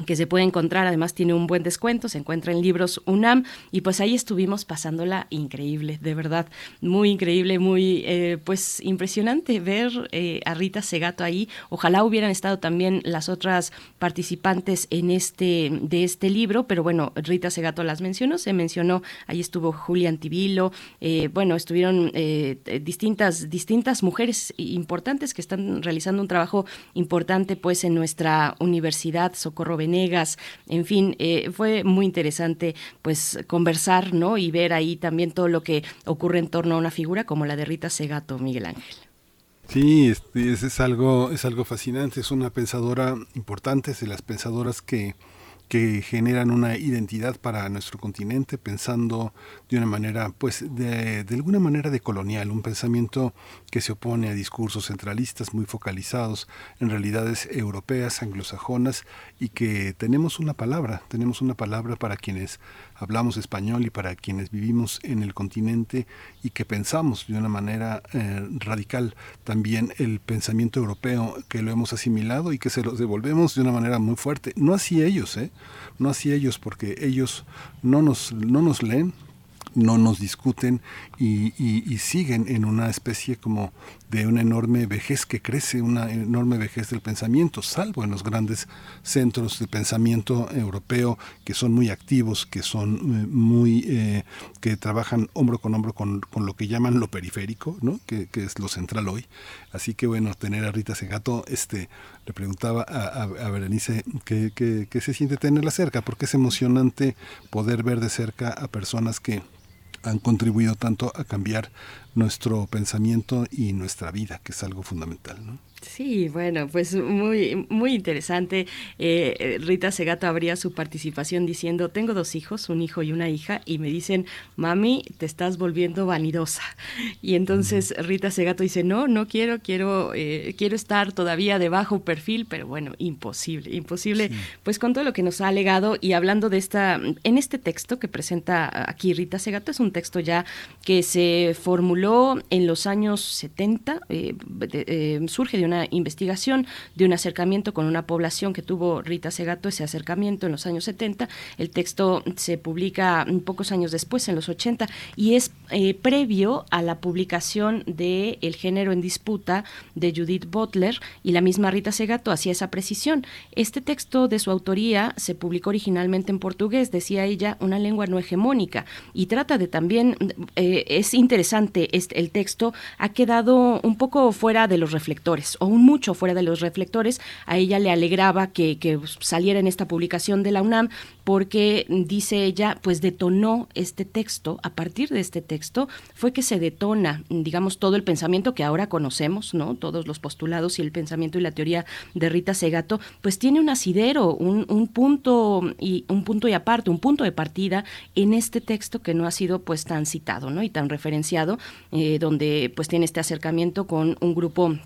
que se puede encontrar, además tiene un buen descuento, se encuentra en libros UNAM y pues ahí estuvimos pasándola increíble, de verdad, muy increíble, muy eh, pues impresionante ver eh, a Rita Segato ahí. Ojalá hubieran estado también las otras participantes en este de este libro, pero bueno, Rita Segato las mencionó, se mencionó, ahí estuvo Julián Tibilo, eh, bueno, estuvieron distintas distintas mujeres importantes que están realizando un trabajo importante pues en nuestra universidad Socorro Venegas, en fin, eh, fue muy interesante pues conversar, ¿no? Y ver ahí también todo lo que ocurre en torno a una figura como la de Rita Segato, Miguel Ángel. Sí, es, es, algo, es algo fascinante, es una pensadora importante, es de las pensadoras que, que generan una identidad para nuestro continente, pensando de una manera, pues, de, de, alguna manera de colonial, un pensamiento que se opone a discursos centralistas muy focalizados en realidades europeas, anglosajonas, y que tenemos una palabra, tenemos una palabra para quienes hablamos español y para quienes vivimos en el continente y que pensamos de una manera eh, radical también el pensamiento europeo que lo hemos asimilado y que se lo devolvemos de una manera muy fuerte. No así ellos, ¿eh? No así ellos, porque ellos no nos, no nos leen, no nos discuten y, siguen en una especie como de una enorme vejez que crece, una enorme vejez del pensamiento, salvo en los grandes centros de pensamiento europeo que son muy activos, que son eh, muy, eh, que trabajan hombro con hombro con, con, lo que llaman lo periférico, ¿no? Que, que, es lo central hoy. Así que bueno, tener a Rita Segato, este, le preguntaba a, a, Berenice qué, qué se siente tenerla cerca, porque es emocionante poder ver de cerca a personas que han contribuido tanto a cambiar nuestro pensamiento y nuestra vida, que es algo fundamental. ¿no? Sí, bueno, pues muy, muy interesante. Eh, eh, Rita Segato abría su participación diciendo, tengo dos hijos, un hijo y una hija, y me dicen, mami, te estás volviendo vanidosa. Y entonces Rita Segato dice, no, no quiero, quiero, eh, quiero estar todavía de bajo perfil, pero bueno, imposible, imposible, pues con todo lo que nos ha alegado y hablando de esta, en este texto que presenta aquí Rita Segato, es un texto ya que se formuló en los años 70, surge de una investigación de un acercamiento con una población que tuvo Rita Segato, ese acercamiento en los años 70. El texto se publica pocos años después, en los 80, y es eh, previo a la publicación de El género en disputa de Judith Butler, y la misma Rita Segato hacía esa precisión. Este texto de su autoría se publicó originalmente en portugués, decía ella, una lengua no hegemónica, y trata de también, eh, es interesante, este, el texto ha quedado un poco fuera de los reflectores o un mucho fuera de los reflectores. A ella le alegraba que, saliera en esta publicación de la UNAM porque, dice ella, pues detonó este texto, a partir de este texto fue que se detona, digamos, todo el pensamiento que ahora conocemos, ¿no? Todos los postulados y el pensamiento y la teoría de Rita Segato, pues tiene un asidero, un, punto y un punto y aparte, un punto de partida en este texto que no ha sido pues tan citado, ¿no? Y tan referenciado, eh, donde pues tiene este acercamiento con un grupo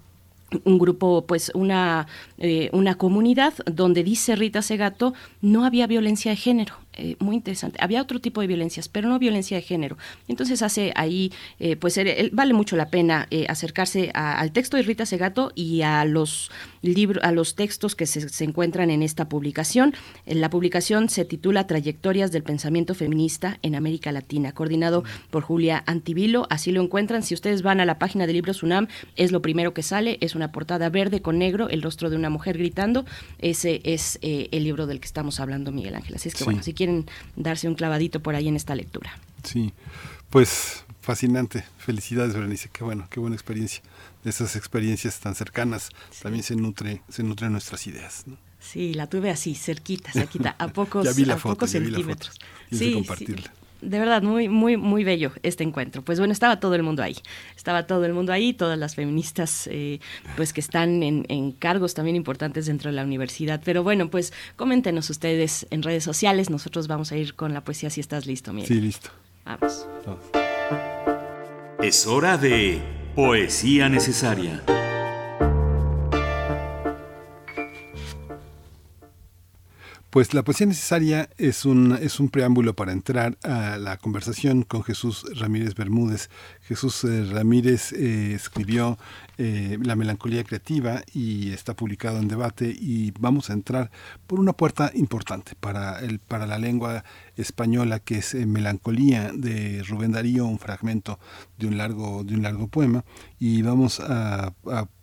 un grupo, pues una, eh, una comunidad donde dice Rita Segato, no había violencia de género. Eh, muy interesante. Había otro tipo de violencias, pero no violencia de género. Entonces hace ahí, eh, pues vale mucho la pena acercarse al texto de Rita Segato y a los libros, a los textos que se, se, encuentran en esta publicación. La publicación se titula Trayectorias del pensamiento feminista en América Latina, coordinado por Julia Antivilo. Así lo encuentran. Si ustedes van a la página de Libros UNAM, es lo primero que sale. Es una portada verde con negro, el rostro de una mujer gritando. Ese es eh, el libro del que estamos hablando, Miguel Ángel. Así es que bueno, si quieren darse un clavadito por ahí en esta lectura. Sí, pues fascinante. Felicidades, Berenice. Qué bueno, qué buena experiencia. De esas experiencias tan cercanas también se nutre, se nutren nuestras ideas. Sí, la tuve así, cerquita, cerquita, a pocos, a pocos centímetros. sí, compartirla de verdad, muy, muy, muy bello este encuentro. Pues bueno, estaba todo el mundo ahí. Estaba todo el mundo ahí, todas las feministas eh, pues que están en, cargos también importantes dentro de la universidad. Pero bueno, pues coméntenos ustedes en redes sociales. Nosotros vamos a ir con la poesía si estás listo, Miguel. Sí, listo. Vamos. Es hora de poesía necesaria. Pues la poesía necesaria es un, es un preámbulo para entrar a la conversación con Jesús Ramírez Bermúdez. Jesús eh, Ramírez eh, escribió eh, La melancolía creativa y está publicado en debate y vamos a entrar por una puerta importante para, el, para la lengua española que es Melancolía de Rubén Darío, un fragmento de un largo, de un largo poema. Y vamos a,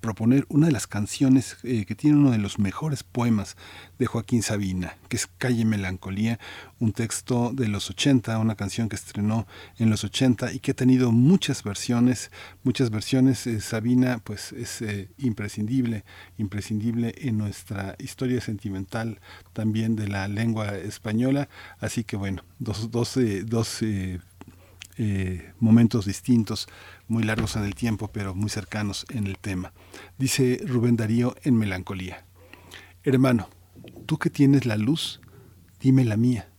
proponer una de las canciones que tiene uno de los mejores poemas de Joaquín Sabina, que es Calle Melancolía, un texto de los 80, una canción que estrenó en los 80 y que ha tenido muchas versiones, muchas versiones. Eh, Sabina pues es eh, imprescindible, imprescindible en nuestra historia sentimental también de la lengua española. Así que bueno, dos, dos, dos eh, momentos distintos, muy largos en el tiempo, pero muy cercanos en el tema. Dice Rubén Darío en Melancolía. Hermano, tú que tienes la luz, dime la mía.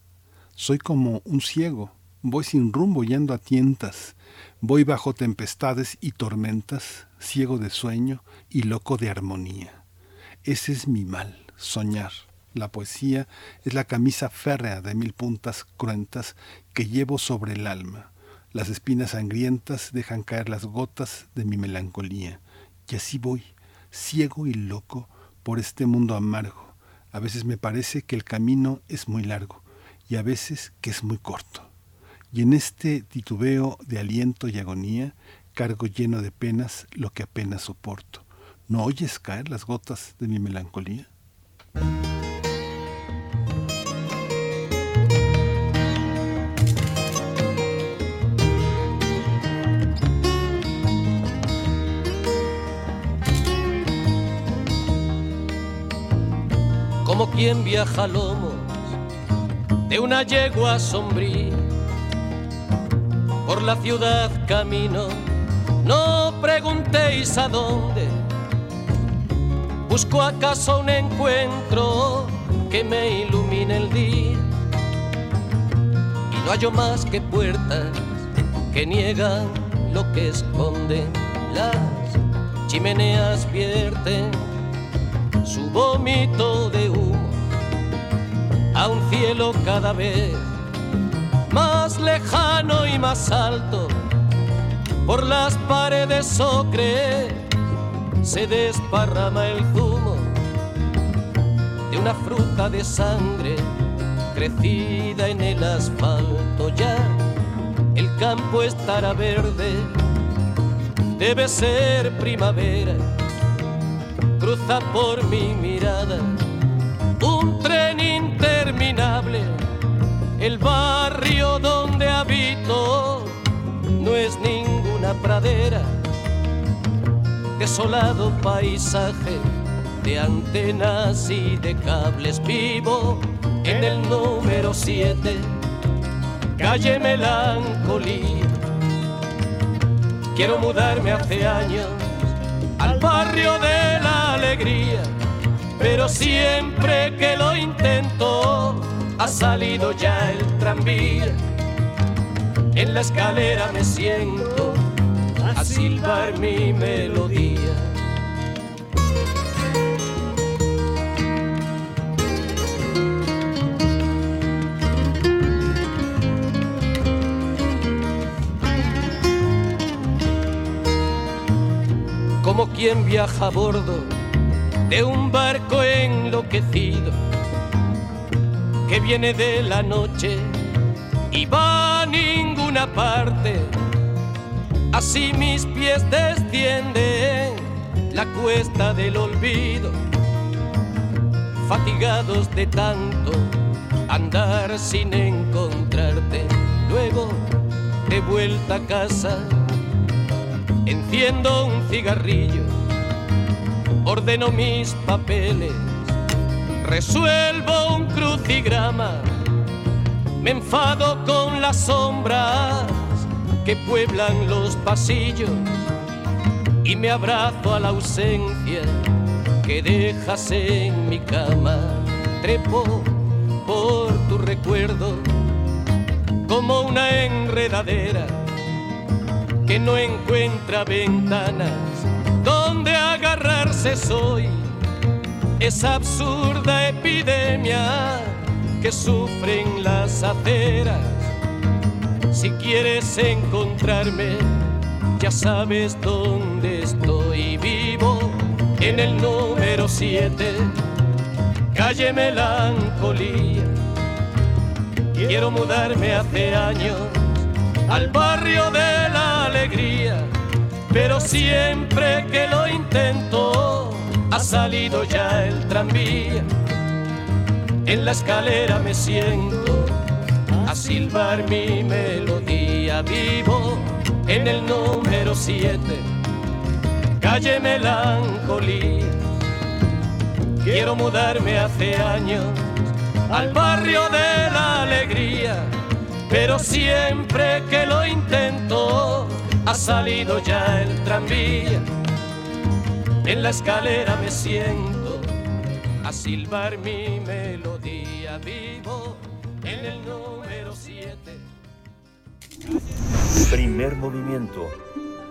Soy como un ciego, voy sin rumbo yendo a tientas, voy bajo tempestades y tormentas, ciego de sueño y loco de armonía. Ese es mi mal, soñar. La poesía es la camisa férrea de mil puntas cruentas que llevo sobre el alma. Las espinas sangrientas dejan caer las gotas de mi melancolía. Y así voy, ciego y loco, por este mundo amargo. A veces me parece que el camino es muy largo y a veces que es muy corto. Y en este titubeo de aliento y agonía, cargo lleno de penas lo que apenas soporto. ¿No oyes caer las gotas de mi melancolía? Como quien viaja lomo de una yegua sombría. Por la ciudad camino, no preguntéis a dónde, Busco acaso un encuentro que me ilumine el día. Y no hallo más que puertas que niegan lo que esconden las chimeneas vierten su vómito de humo a un cielo cada vez más lejano y más alto. Por las paredes ocre se desparrama el zumo de una fruta de sangre crecida en el asfalto. Ya el campo estará verde, debe ser primavera. Cruza por mi mirada un tren interminable. El barrio donde habito no es ninguna pradera, desolado paisaje de antenas y de cables. Vivo en el número 7, calle Melancolía. Quiero mudarme hace años al barrio de la alegría pero siempre que lo intento ha salido ya el tranvía. En la escalera me siento a silbar mi melodía. Como quien viaja a bordo de un barco enloquecido que viene de la noche y va a ninguna parte. Así mis pies descienden la cuesta del olvido, fatigados de tanto andar sin encontrarte. Luego, de vuelta a casa, enciendo un cigarrillo ordeno mis papeles, resuelvo un crucigrama, me enfado con las sombras que pueblan los pasillos y me abrazo a la ausencia que dejas en mi cama. Trepo por tu recuerdo como una enredadera que no encuentra ventanas donde agarrarse soy esa absurda epidemia que sufren las aceras. Si quieres encontrarme, ya sabes dónde estoy vivo, en el número 7, calle Melancolía. Quiero mudarme hace años al barrio de la alegría pero siempre que lo intento ha salido ya el tranvía. En la escalera me siento a silbar mi melodía. Vivo en el número 7, calle Melancolía. Quiero mudarme hace años al barrio de la alegría, pero siempre que lo intento ha salido ya el tranvía. En la escalera me siento a silbar mi melodía. Vivo en el número 7. Primer movimiento.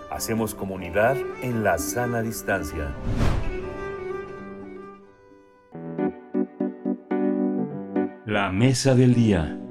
Hacemos comunidad en la sana distancia. La mesa del día.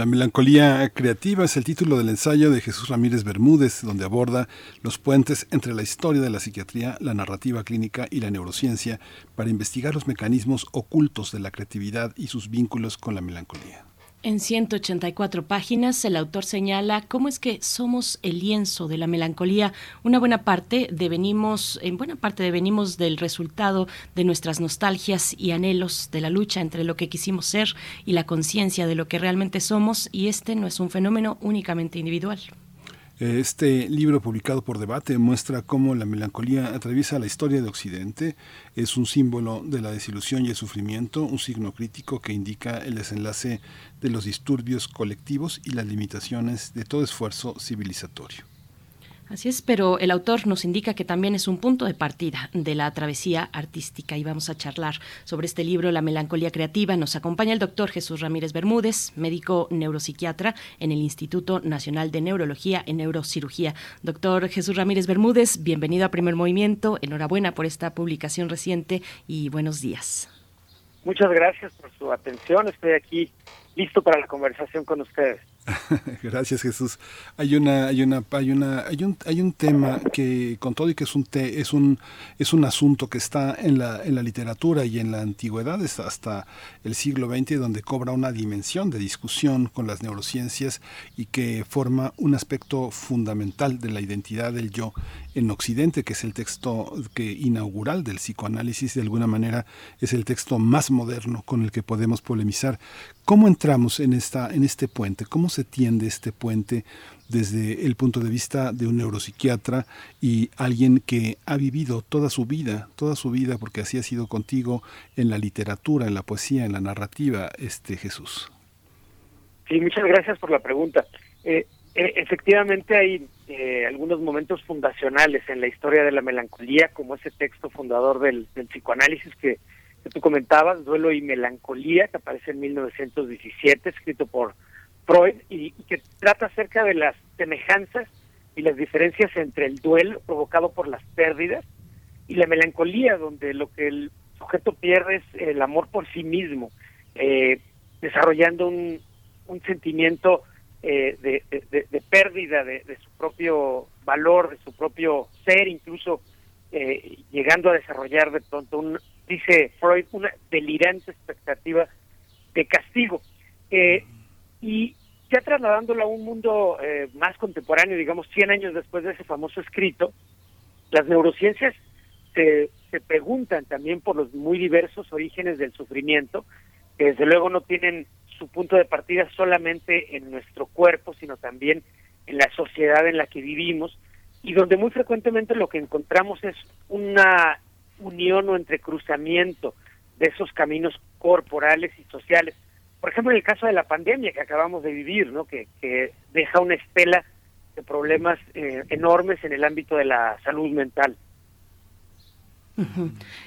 La melancolía creativa es el título del ensayo de Jesús Ramírez Bermúdez, donde aborda los puentes entre la historia de la psiquiatría, la narrativa clínica y la neurociencia para investigar los mecanismos ocultos de la creatividad y sus vínculos con la melancolía. En 184 páginas, el autor señala cómo es que somos el lienzo de la melancolía. Una buena parte devenimos, en buena parte devenimos del resultado de nuestras nostalgias y anhelos de la lucha entre lo que quisimos ser y la conciencia de lo que realmente somos, y este no es un fenómeno únicamente individual. Este libro publicado por Debate muestra cómo la melancolía atraviesa la historia de Occidente, es un símbolo de la desilusión y el sufrimiento, un signo crítico que indica el desenlace de los disturbios colectivos y las limitaciones de todo esfuerzo civilizatorio. Así es, pero el autor nos indica que también es un punto de partida de la travesía artística y vamos a charlar sobre este libro, La melancolía creativa. Nos acompaña el doctor Jesús Ramírez Bermúdez, médico neuropsiquiatra en el Instituto Nacional de Neurología y Neurocirugía. Doctor Jesús Ramírez Bermúdez, bienvenido a Primer Movimiento. Enhorabuena por esta publicación reciente y buenos días. Muchas gracias por su atención. Estoy aquí listo para la conversación con ustedes. Gracias Jesús. Hay una, hay una, hay una, hay un, hay un tema que con todo y que es un te, es un, es un asunto que está en la, en la literatura y en la antigüedad hasta el siglo XX donde cobra una dimensión de discusión con las neurociencias y que forma un aspecto fundamental de la identidad del yo en Occidente, que es el texto que inaugural del psicoanálisis, de alguna manera es el texto más moderno con el que podemos polemizar. ¿Cómo entramos en, esta, en este puente? ¿Cómo se tiende este puente desde el punto de vista de un neuropsiquiatra y alguien que ha vivido toda su vida, toda su vida, porque así ha sido contigo en la literatura, en la poesía, en la narrativa, este Jesús? Sí, muchas gracias por la pregunta. Eh, eh, efectivamente hay eh, algunos momentos fundacionales en la historia de la melancolía, como ese texto fundador del, psicoanálisis que, tú comentabas, Duelo y Melancolía, que aparece en 1917, escrito por Freud, y, que trata acerca de las semejanzas y las diferencias entre el duelo provocado por las pérdidas y la melancolía, donde lo que el sujeto pierde es el amor por sí mismo, eh, desarrollando un, un sentimiento eh, de, de, pérdida de, su propio valor, de su propio ser, incluso eh, llegando a desarrollar de pronto, un, dice Freud, una delirante expectativa de castigo. Eh, y ya trasladándolo a un mundo más contemporáneo, digamos 100 años después de ese famoso escrito, las neurociencias se, se preguntan también por los muy diversos orígenes del sufrimiento, que desde luego no tienen su punto de partida solamente en nuestro cuerpo, sino también en la sociedad en la que vivimos y donde muy frecuentemente lo que encontramos es una unión o entrecruzamiento de esos caminos corporales y sociales. Por ejemplo, en el caso de la pandemia que acabamos de vivir, ¿no? que, que deja una estela de problemas eh, enormes en el ámbito de la salud mental.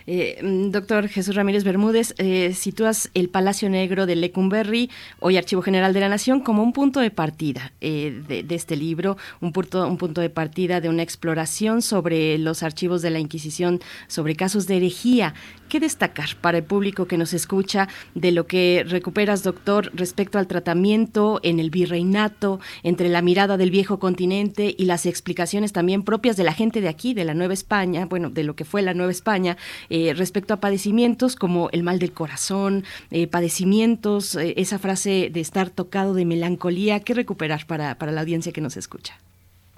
Eh, mm, doctor Jesús Ramírez Bermúdez, eh, sitúas el Palacio Negro de Lecumberri, hoy Archivo General de la Nación, como un punto de partida eh, de, este libro, un punto, un punto de partida de una exploración sobre los archivos de la Inquisición, sobre casos de herejía. ¿Qué destacar para el público que nos escucha de lo que recuperas, doctor, respecto al tratamiento en el virreinato, entre la mirada del viejo continente y las explicaciones también propias de la gente de aquí, de la Nueva España, bueno, de lo que fue la Nueva España, eh, respecto a padecimientos como el mal del corazón, eh, padecimientos, eh, esa frase de estar tocado de melancolía, ¿qué recuperar para, para la audiencia que nos escucha?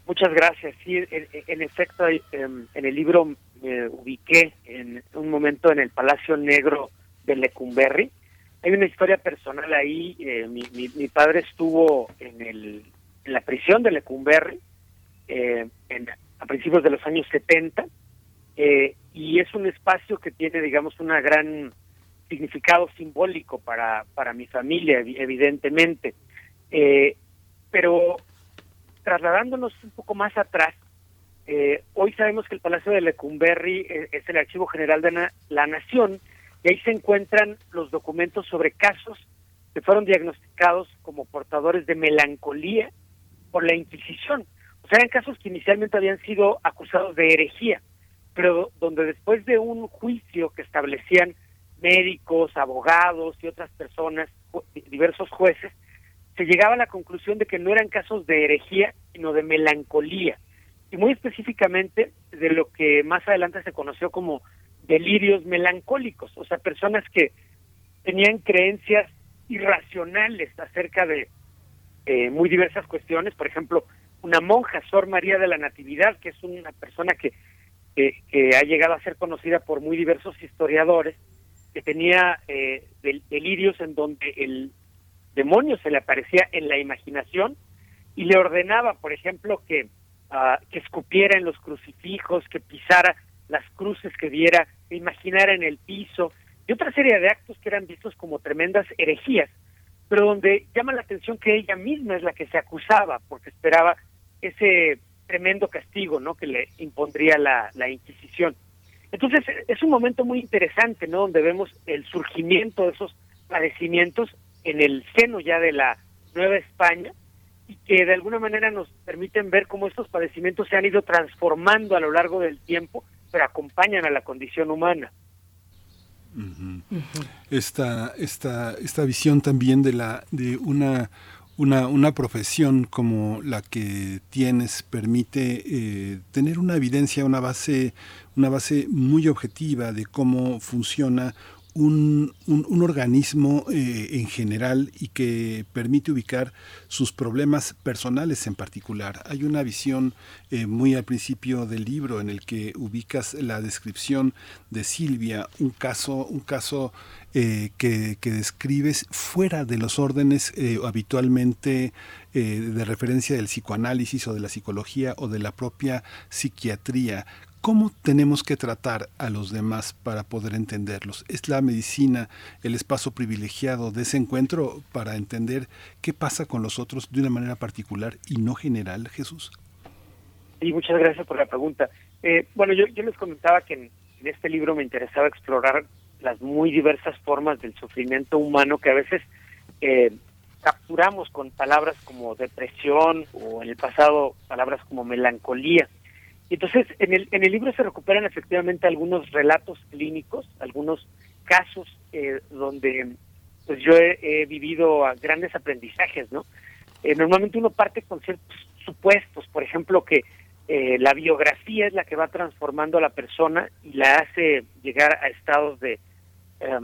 Muchas gracias. Sí, en, efecto, em, en el libro me ubiqué en un momento en el Palacio Negro de Lecumberri. Hay una historia personal ahí. mi, mi, padre estuvo en, el, en la prisión de Lecumberri en, a principios de los años 70 eh, y es un espacio que tiene, digamos, un gran significado simbólico para, para mi familia, evidentemente. Eh, pero trasladándonos un poco más atrás, eh, hoy sabemos que el Palacio de Lecumberri es el Archivo General de la Nación y ahí se encuentran los documentos sobre casos que fueron diagnosticados como portadores de melancolía por la Inquisición. O sea, eran casos que inicialmente habían sido acusados de herejía pero donde después de un juicio que establecían médicos, abogados y otras personas, diversos jueces, se llegaba a la conclusión de que no eran casos de herejía, sino de melancolía, y muy específicamente de lo que más adelante se conoció como delirios melancólicos, o sea, personas que tenían creencias irracionales acerca de eh, muy diversas cuestiones, por ejemplo, una monja, Sor María de la Natividad, que es una persona que que, ha llegado a ser conocida por muy diversos historiadores, que tenía eh, delirios en donde el demonio se le aparecía en la imaginación y le ordenaba, por ejemplo, que, ah, que escupiera en los crucifijos, que pisara las cruces que viera, que imaginara en el piso, y otra serie de actos que eran vistos como tremendas herejías, pero donde llama la atención que ella misma es la que se acusaba, porque esperaba ese tremendo castigo, ¿no? Que le impondría la, la Inquisición. Entonces es un momento muy interesante, ¿no? Donde vemos el surgimiento de esos padecimientos en el seno ya de la Nueva España y que de alguna manera nos permiten ver cómo estos padecimientos se han ido transformando a lo largo del tiempo, pero acompañan a la condición humana. Esta, esta, esta visión también de la de una una, una profesión como la que tienes permite eh, tener una evidencia, una base, una base muy objetiva de cómo funciona un, un, organismo eh, en general y que permite ubicar sus problemas personales en particular. Hay una visión eh, muy al principio del libro en el que ubicas la descripción de Silvia, un caso, un caso eh, que, que, describes fuera de los órdenes habitualmente de referencia del psicoanálisis o de la psicología o de la propia psiquiatría. ¿Cómo tenemos que tratar a los demás para poder entenderlos? ¿Es la medicina el espacio privilegiado de ese encuentro para entender qué pasa con los otros de una manera particular y no general, Jesús? Sí, muchas gracias por la pregunta. Eh, bueno, yo, les comentaba que en, este libro me interesaba explorar las muy diversas formas del sufrimiento humano que a veces eh, capturamos con palabras como depresión o en el pasado palabras como melancolía. Entonces, en el, en el libro se recuperan efectivamente algunos relatos clínicos, algunos casos eh, donde pues yo he, vivido grandes aprendizajes, ¿no? Eh, normalmente uno parte con ciertos supuestos, por ejemplo, que eh, la biografía es la que va transformando a la persona y la hace llegar a estados de,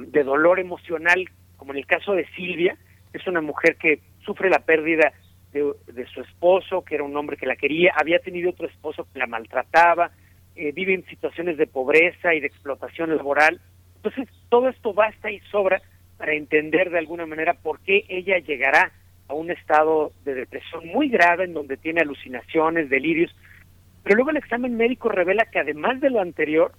de dolor emocional, como en el caso de Silvia, es una mujer que sufre la pérdida de, su esposo, que era un hombre que la quería, había tenido otro esposo que la maltrataba, eh, vive en situaciones de pobreza y de explotación laboral. Entonces, todo esto basta y sobra para entender de alguna manera por qué ella llegará a un estado de depresión muy grave en donde tiene alucinaciones, delirios. Pero luego el examen médico revela que además de lo anterior,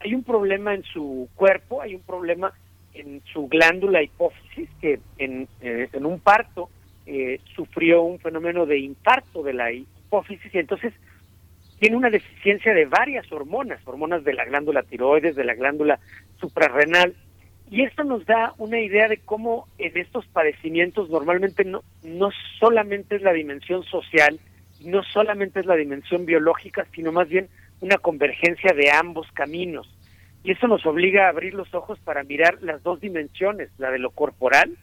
hay un problema en su cuerpo, hay un problema en su glándula hipófisis, que en, eh, en un parto eh, sufrió un fenómeno de infarto de la hipófisis y entonces tiene una deficiencia de varias hormonas, hormonas de la glándula tiroides, de la glándula suprarrenal, y esto nos da una idea de cómo en estos padecimientos normalmente no, no solamente es la dimensión social, no solamente es la dimensión biológica, sino más bien una convergencia de ambos caminos. Y eso nos obliga a abrir los ojos para mirar las dos dimensiones, la de lo corporal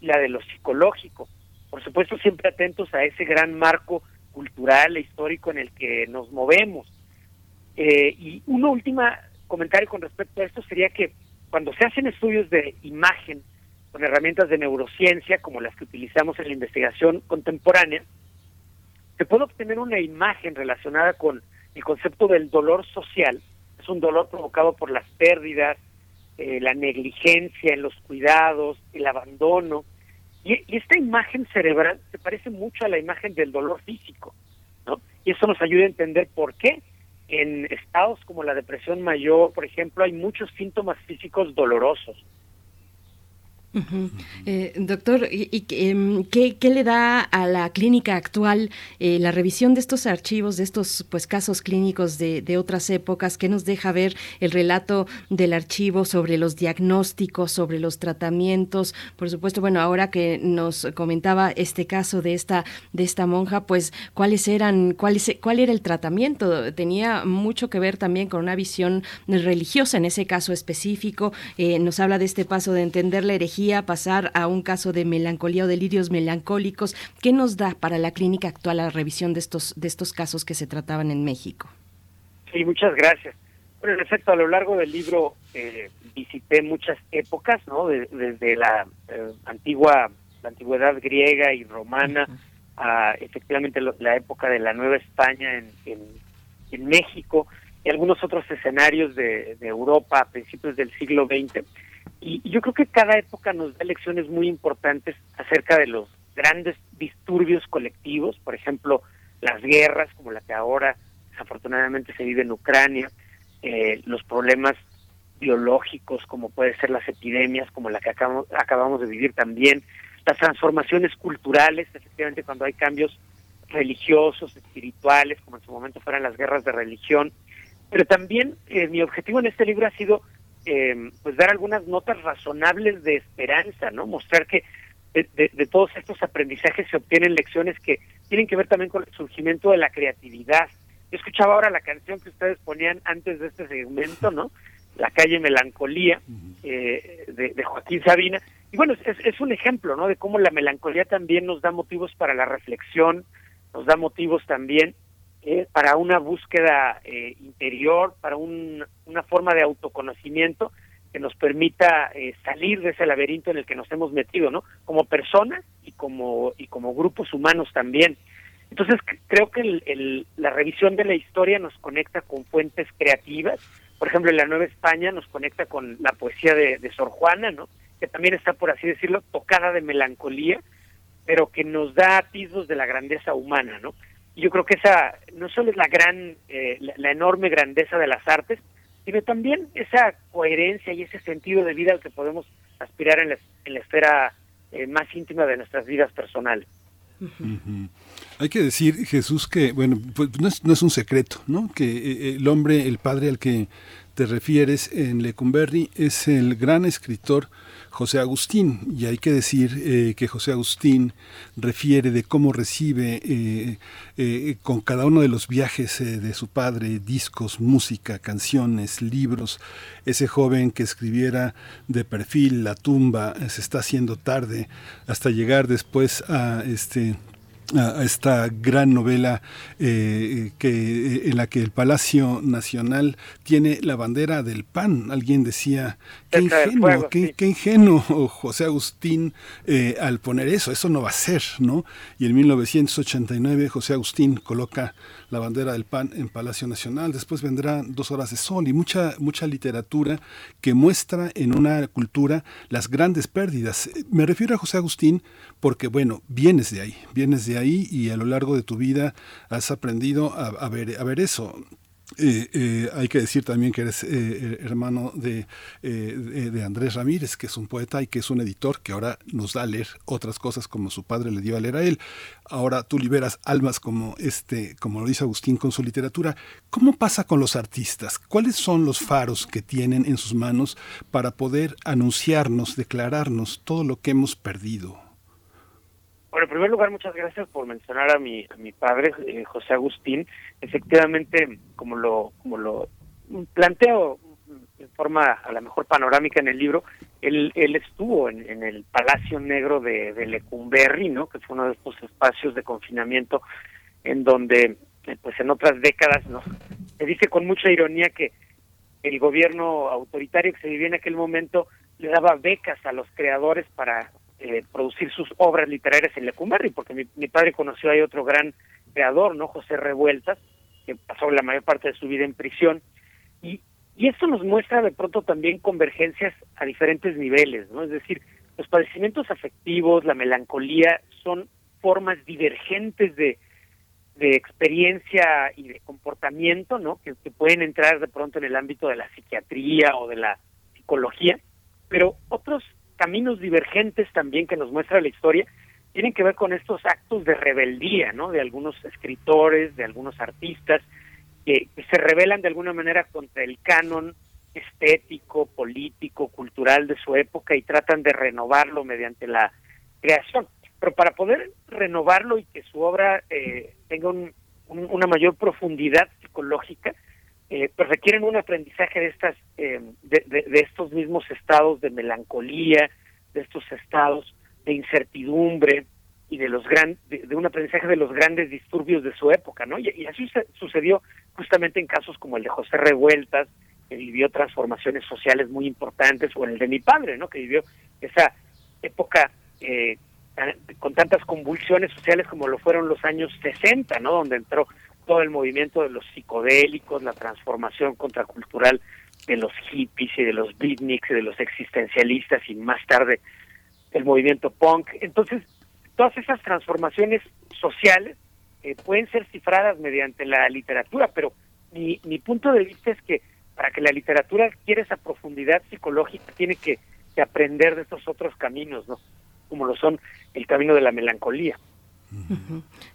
y la de lo psicológico por supuesto siempre atentos a ese gran marco cultural e histórico en el que nos movemos. Eh, y un último comentario con respecto a esto sería que cuando se hacen estudios de imagen con herramientas de neurociencia como las que utilizamos en la investigación contemporánea, se puede obtener una imagen relacionada con el concepto del dolor social. Es un dolor provocado por las pérdidas, eh, la negligencia en los cuidados, el abandono, y, esta imagen cerebral se parece mucho a la imagen del dolor físico, ¿no? Y eso nos ayuda a entender por qué en estados como la depresión mayor, por ejemplo, hay muchos síntomas físicos dolorosos. Eh, doctor, ¿y, em, qué, le da a la clínica actual eh, la revisión de estos archivos, de estos pues casos clínicos de, otras épocas? ¿Qué nos deja ver el relato del archivo sobre los diagnósticos, sobre los tratamientos? Por supuesto, bueno, ahora que nos comentaba este caso de esta de esta monja, pues cuáles eran, cuáles, cuál era el tratamiento. Tenía mucho que ver también con una visión religiosa en ese caso específico. Eh, nos habla de este paso de entender la herejía pasar a un caso de melancolía o delirios melancólicos. ¿Qué nos da para la clínica actual la revisión de estos, de estos casos que se trataban en México? Sí, muchas gracias. Bueno, en efecto, a lo largo del libro eh, visité muchas épocas, ¿no? desde la eh, antigua, la antigüedad griega y romana a efectivamente la época de la Nueva España en, en, México y algunos otros escenarios de, de Europa a principios del siglo XX. Y, yo creo que cada época nos da lecciones muy importantes acerca de los grandes disturbios colectivos, por ejemplo, las guerras como la que ahora desafortunadamente se vive en Ucrania, eh, los problemas biológicos como puede ser las epidemias como la que acabamos, acabamos de vivir también, las transformaciones culturales, efectivamente cuando hay cambios religiosos, espirituales, como en su momento fueran las guerras de religión. Pero también eh, mi objetivo en este libro ha sido eh, pues dar algunas notas razonables de esperanza, ¿no? Mostrar que de, todos estos aprendizajes se obtienen lecciones que tienen que ver también con el surgimiento de la creatividad. Yo escuchaba ahora la canción que ustedes ponían antes de este segmento, ¿no? La calle Melancolía, eh, de, Joaquín Sabina. Y bueno, es, es un ejemplo, ¿no? De cómo la melancolía también nos da motivos para la reflexión, nos da motivos también eh, para una búsqueda eh, interior, para una forma de autoconocimiento que nos permita eh, salir de ese laberinto en el que nos hemos metido, ¿no? Como personas y como y como grupos humanos también. Entonces creo que el, la revisión de la historia nos conecta con fuentes creativas. Por ejemplo, en la Nueva España nos conecta con la poesía de, de Sor Juana, ¿no? Que también está, por así decirlo, tocada de melancolía, pero que nos da atisbos de la grandeza humana, ¿no? Yo creo que esa no solo es la gran, eh, la, enorme grandeza de las artes, sino también esa coherencia y ese sentido de vida al que podemos aspirar en la, en la esfera eh, más íntima de nuestras vidas personales. Hay que decir, Jesús, que, bueno, pues no es, no es un secreto, ¿no? Que eh, el hombre, el padre al que te refieres en Lecumberri es el gran escritor José Agustín. Y hay que decir eh, que José Agustín refiere de cómo recibe eh, eh, con cada uno de los viajes de su padre discos, música, canciones, libros. Ese joven que escribiera de perfil La tumba, se está haciendo tarde, hasta llegar después a este a esta gran novela eh, que, eh, en la que el Palacio Nacional tiene la bandera del PAN. Alguien decía, qué ingenuo, qué, ingenuo José Agustín eh, al poner eso, eso no va a ser, ¿no? Y en 1989 José Agustín coloca la bandera del PAN en Palacio Nacional, después vendrán dos horas de sol y mucha, mucha literatura que muestra en una cultura las grandes pérdidas. Me refiero a José Agustín porque, bueno, vienes de ahí, vienes de ahí y a lo largo de tu vida has aprendido a, ver, eso. Eh, eh, hay que decir también que eres eh, hermano de, de, Andrés Ramírez, que es un poeta y que es un editor que ahora nos da a leer otras cosas como su padre le dio a leer a él. Ahora tú liberas almas como este, como lo dice Agustín con su literatura. ¿Cómo pasa con los artistas? ¿Cuáles son los faros que tienen en sus manos para poder anunciarnos, declararnos todo lo que hemos perdido? Bueno, en primer lugar, muchas gracias por mencionar a mi, a mi padre, eh, José Agustín. Efectivamente, como lo, como lo planteo en forma a la mejor panorámica en el libro, él, él estuvo en, el Palacio Negro de, de, Lecumberri, ¿no? que fue uno de estos espacios de confinamiento en donde, eh, pues en otras décadas, ¿no? se dice con mucha ironía que el gobierno autoritario que se vivía en aquel momento le daba becas a los creadores para eh, producir sus obras literarias en Lecumberri, porque mi, padre conoció ahí otro gran creador, ¿no? José Revueltas, que pasó la mayor parte de su vida en prisión. Y, y esto nos muestra de pronto también convergencias a diferentes niveles, ¿no? Es decir, los padecimientos afectivos, la melancolía, son formas divergentes de, de experiencia y de comportamiento, ¿no? Que, que, pueden entrar de pronto en el ámbito de la psiquiatría o de la psicología, pero otros caminos divergentes también que nos muestra la historia tienen que ver con estos actos de rebeldía, ¿no? De algunos escritores, de algunos artistas que, se rebelan de alguna manera contra el canon estético, político, cultural de su época y tratan de renovarlo mediante la creación. Pero para poder renovarlo y que su obra eh, tenga una mayor profundidad psicológica, eh, pues requieren un aprendizaje de estas eh, de, estos mismos estados de melancolía de estos estados de incertidumbre y de los gran de, un aprendizaje de los grandes disturbios de su época no y, así sucedió justamente en casos como el de José Revueltas que vivió transformaciones sociales muy importantes o el de mi padre no que vivió esa época eh, con tantas convulsiones sociales como lo fueron los años 60, ¿no? Donde entró todo el movimiento de los psicodélicos, la transformación contracultural de los hippies y de los beatniks y de los existencialistas y más tarde el movimiento punk. Entonces, todas esas transformaciones sociales eh, pueden ser cifradas mediante la literatura, pero mi, mi punto de vista es que para que la literatura adquiera esa profundidad psicológica tiene que, que aprender de estos otros caminos, ¿no? Como lo son el camino de la melancolía.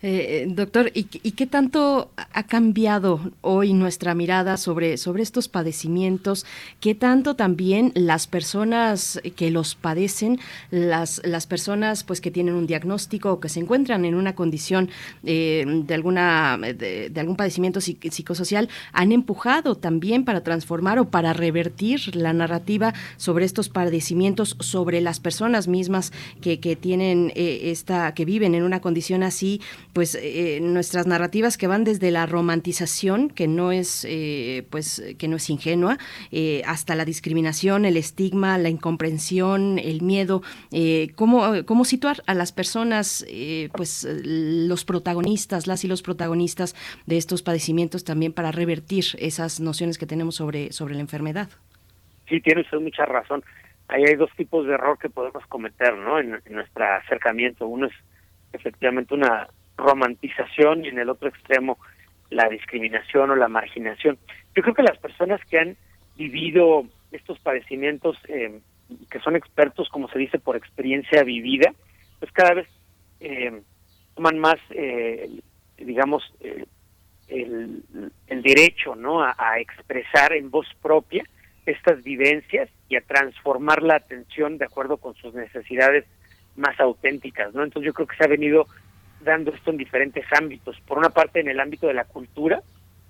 Eh, eh, doctor, ¿y, qué tanto ha cambiado hoy nuestra mirada sobre, sobre estos padecimientos? ¿Qué tanto también las personas que los padecen, las, las personas pues que tienen un diagnóstico o que se encuentran en una condición eh, de, alguna, de, algún padecimiento psicosocial, han empujado también para transformar o para revertir la narrativa sobre estos padecimientos, sobre las personas mismas que, que tienen esta, que viven en una condición así, pues eh, nuestras narrativas que van desde la romantización, que no es, eh, pues, que no es ingenua, eh, hasta la discriminación, el estigma, la incomprensión, el miedo, cómo, cómo situar a las personas, pues, los protagonistas, las y los protagonistas de estos padecimientos también para revertir esas nociones que tenemos sobre, sobre la enfermedad. Sí, tiene usted mucha razón ahí hay dos tipos de error que podemos cometer ¿no? en, nuestro acercamiento. Uno es efectivamente una romantización y en el otro extremo la discriminación o la marginación. Yo creo que las personas que han vivido estos padecimientos, eh, que son expertos, como se dice, por experiencia vivida, pues cada vez eh, toman más, eh, digamos, el, el, derecho ¿no? A, expresar en voz propia estas vivencias y a transformar la atención de acuerdo con sus necesidades más auténticas, ¿no? Entonces yo creo que se ha venido dando esto en diferentes ámbitos. Por una parte en el ámbito de la cultura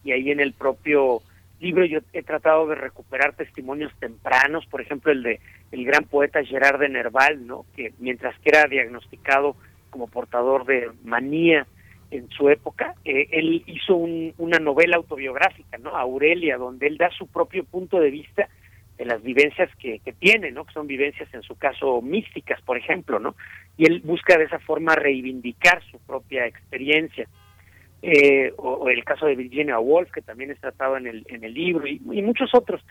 y ahí en el propio libro yo he tratado de recuperar testimonios tempranos, por ejemplo el de el gran poeta Gerard de Nerval, ¿no? Que mientras que era diagnosticado como portador de manía en su época, eh, él hizo una novela autobiográfica, ¿no? Aurelia, donde él da su propio punto de vista de las vivencias que, que tiene, ¿no? Que son vivencias en su caso místicas, por ejemplo, ¿no? Y él busca de esa forma reivindicar su propia experiencia. Eh, o, el caso de Virginia Woolf, que también es tratado en el, en el libro, y, muchos otros.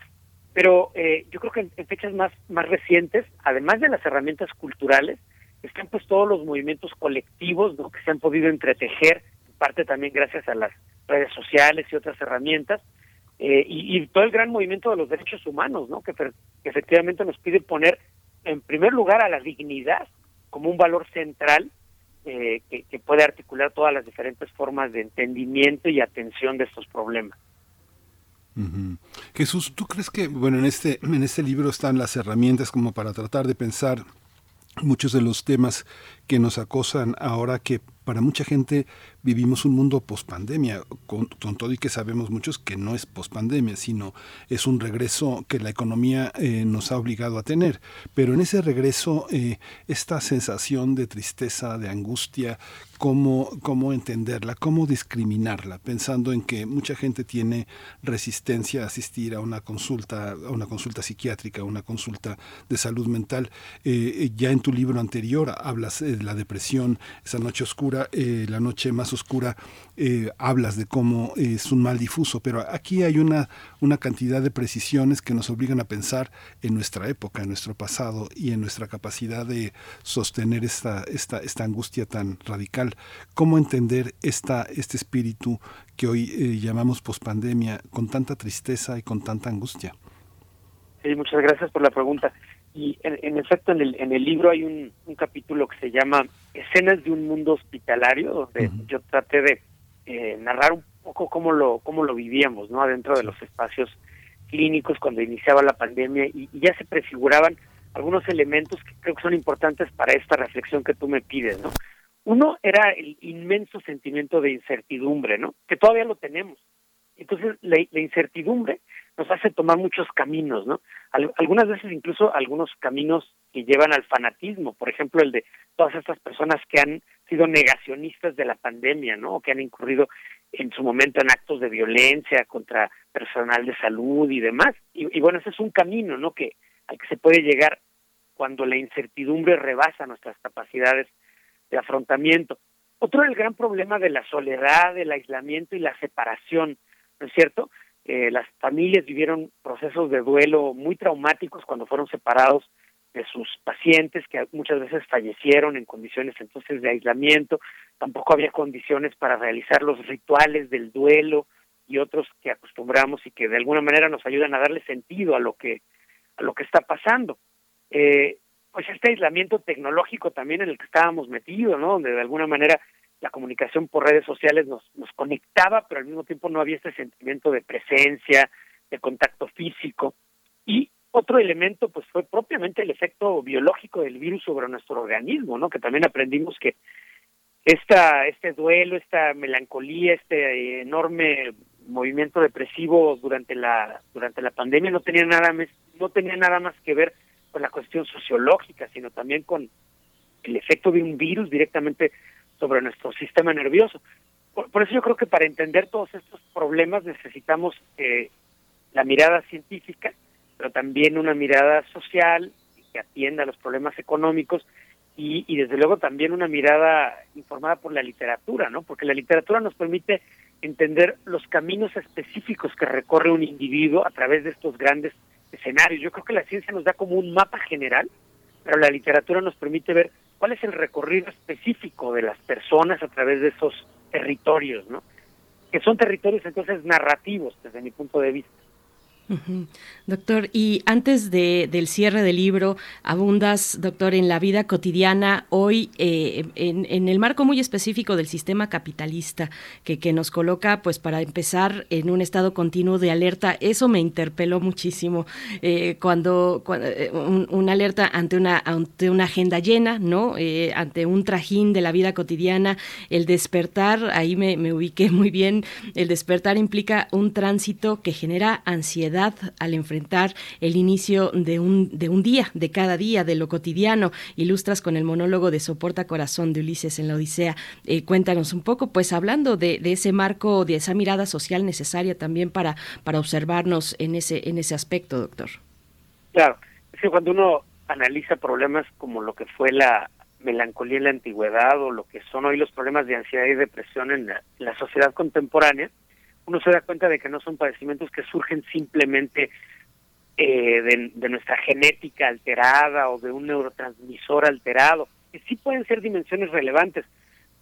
Pero eh, yo creo que en, fechas más, más recientes, además de las herramientas culturales, están pues todos los movimientos colectivos que se han podido entretejer, en parte también gracias a las redes sociales y otras herramientas, eh, y, todo el gran movimiento de los derechos humanos, ¿no? Que, efectivamente nos pide poner en primer lugar a la dignidad como un valor central eh, que, puede articular todas las diferentes formas de entendimiento y atención de estos problemas. Jesús, ¿tú crees que, bueno, en este, en este libro están las herramientas como para tratar de pensar muchos de los temas que nos acosan ahora que para mucha gente vivimos un mundo pospandemia, con, con todo y que sabemos muchos que no es pospandemia, sino es un regreso que la economía eh, nos ha obligado a tener. Pero en ese regreso, eh, esta sensación de tristeza, de angustia, cómo, cómo entenderla, cómo discriminarla, pensando en que mucha gente tiene resistencia a asistir a una consulta, a una consulta psiquiátrica, a una consulta de salud mental. Eh, ya en tu libro anterior hablas de la depresión, esa noche oscura, la noche más oscura, eh, hablas de cómo es un mal difuso, pero aquí hay una, una cantidad de precisiones que nos obligan a pensar en nuestra época, en nuestro pasado y en nuestra capacidad de sostener esta, esta, esta angustia tan radical. ¿Cómo entender esta, este espíritu que hoy eh, llamamos pospandemia con tanta tristeza y con tanta angustia? Sí, muchas gracias por la pregunta. Y en, efecto, en el, en el libro hay un, un, capítulo que se llama Escenas de un mundo hospitalario, donde yo traté de eh, narrar un poco cómo lo, cómo lo vivíamos, ¿no? Adentro de los espacios clínicos cuando iniciaba la pandemia y, ya se prefiguraban algunos elementos que creo que son importantes para esta reflexión que tú me pides, ¿no? Uno era el inmenso sentimiento de incertidumbre, ¿no? Que todavía lo tenemos. Entonces, la, la incertidumbre nos hace tomar muchos caminos, ¿no? algunas veces incluso algunos caminos que llevan al fanatismo, por ejemplo, el de todas estas personas que han sido negacionistas de la pandemia, ¿no? O que han incurrido en su momento en actos de violencia contra personal de salud y demás. Y, bueno, ese es un camino, ¿no? Que al que se puede llegar cuando la incertidumbre rebasa nuestras capacidades de afrontamiento. Otro el gran problema de la soledad, del aislamiento y la separación, ¿no es cierto? Eh, las familias vivieron procesos de duelo muy traumáticos cuando fueron separados de sus pacientes que muchas veces fallecieron en condiciones entonces de aislamiento, tampoco había condiciones para realizar los rituales del duelo y otros que acostumbramos y que de alguna manera nos ayudan a darle sentido a lo que a lo que está pasando. Eh, pues este aislamiento tecnológico también en el que estábamos metidos, ¿no? Donde de alguna manera la comunicación por redes sociales nos, nos conectaba, pero al mismo tiempo no había este sentimiento de presencia, de contacto físico. Y otro elemento, pues fue propiamente el efecto biológico del virus sobre nuestro organismo, ¿no? Que también aprendimos que esta, este duelo, esta melancolía, este enorme movimiento depresivo durante la durante la pandemia no tenía nada más no tenía nada más que ver con la cuestión sociológica, sino también con el efecto de un virus directamente sobre nuestro sistema nervioso. Por, eso yo creo que para entender todos estos problemas necesitamos eh, la mirada científica, pero también una mirada social que atienda a los problemas económicos y, y desde luego también una mirada informada por la literatura, ¿no? Porque la literatura nos permite entender los caminos específicos que recorre un individuo a través de estos grandes escenarios. Yo creo que la ciencia nos da como un mapa general, pero la literatura nos permite ver cuál es el recorrido específico de las personas a través de esos territorios, ¿no? Que son territorios entonces narrativos desde mi punto de vista. Doctor, y antes de, del cierre del libro, abundas, doctor, en la vida cotidiana, hoy eh, en, el marco muy específico del sistema capitalista, que, nos coloca, pues para empezar, en un estado continuo de alerta. Eso me interpeló muchísimo eh, cuando, eh, una alerta ante una, ante una agenda llena, ¿no? ante un trajín de la vida cotidiana, el despertar, ahí me, me ubiqué muy bien, el despertar implica un tránsito que genera ansiedad al enfrentar el inicio de un, de un día, de cada día, de lo cotidiano. Ilustras con el monólogo de Soporta Corazón de Ulises en la Odisea. Eh, cuéntanos un poco, pues hablando de, ese marco, de esa mirada social necesaria también para, para observarnos en ese, en ese aspecto, doctor. Claro, es que cuando uno analiza problemas como lo que fue la melancolía en la antigüedad o lo que son hoy los problemas de ansiedad y depresión en la sociedad contemporánea, uno se da cuenta de que no son padecimientos que surgen simplemente eh, de, nuestra genética alterada o de un neurotransmisor alterado, que sí pueden ser dimensiones relevantes,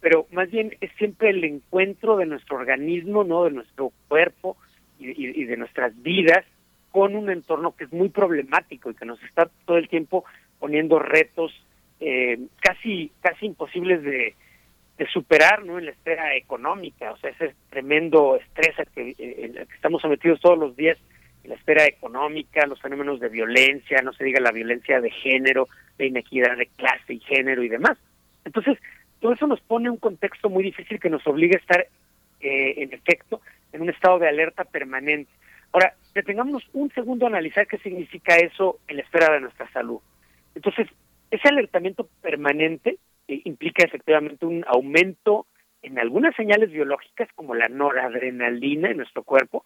pero más bien es siempre el encuentro de nuestro organismo, no, de nuestro cuerpo y, de nuestras vidas con un entorno que es muy problemático y que nos está todo el tiempo poniendo retos eh, casi casi imposibles de, de superar ¿no? en la esfera económica, o sea, ese tremendo estrés al que, eh, que estamos sometidos todos los días en la esfera económica, los fenómenos de violencia, no se diga la violencia de género, de inequidad de clase y género y demás. Entonces, todo eso nos pone un contexto muy difícil que nos obliga a estar, eh, en efecto, en un estado de alerta permanente. Ahora, detengamos un segundo a analizar qué significa eso en la esfera de nuestra salud. Entonces, ese alertamiento permanente eh, implica efectivamente un aumento en algunas señales biológicas como la noradrenalina en nuestro cuerpo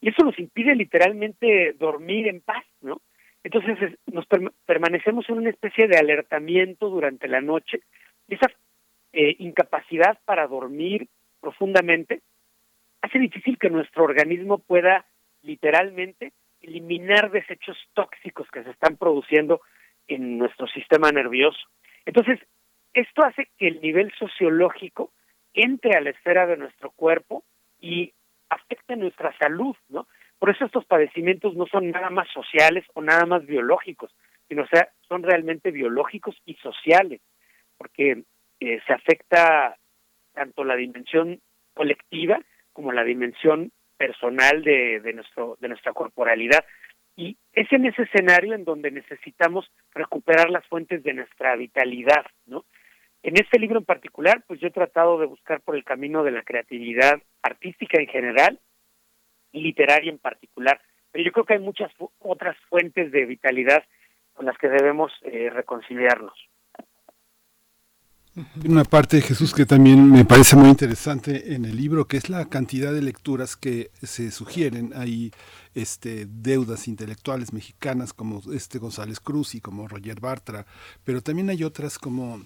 y eso nos impide literalmente dormir en paz, ¿no? Entonces nos permanecemos en una especie de alertamiento durante la noche y esa eh, incapacidad para dormir profundamente hace difícil que nuestro organismo pueda literalmente eliminar desechos tóxicos que se están produciendo en nuestro sistema nervioso. Entonces, esto hace que el nivel sociológico entre a la esfera de nuestro cuerpo y afecte nuestra salud, ¿no? Por eso estos padecimientos no son nada más sociales o nada más biológicos, sino sea, son realmente biológicos y sociales, porque eh, se afecta tanto la dimensión colectiva como la dimensión personal de, de, nuestro, de nuestra corporalidad. Y es en ese escenario en donde necesitamos recuperar las fuentes de nuestra vitalidad, ¿no? En este libro en particular, pues yo he tratado de buscar por el camino de la creatividad artística en general y literaria en particular, pero yo creo que hay muchas otras fuentes de vitalidad con las que debemos eh, reconciliarnos. Una parte Jesús que también me parece muy interesante en el libro, que es la cantidad de lecturas que se sugieren. Hay este, deudas intelectuales mexicanas como este González Cruz y como Roger Bartra, pero también hay otras como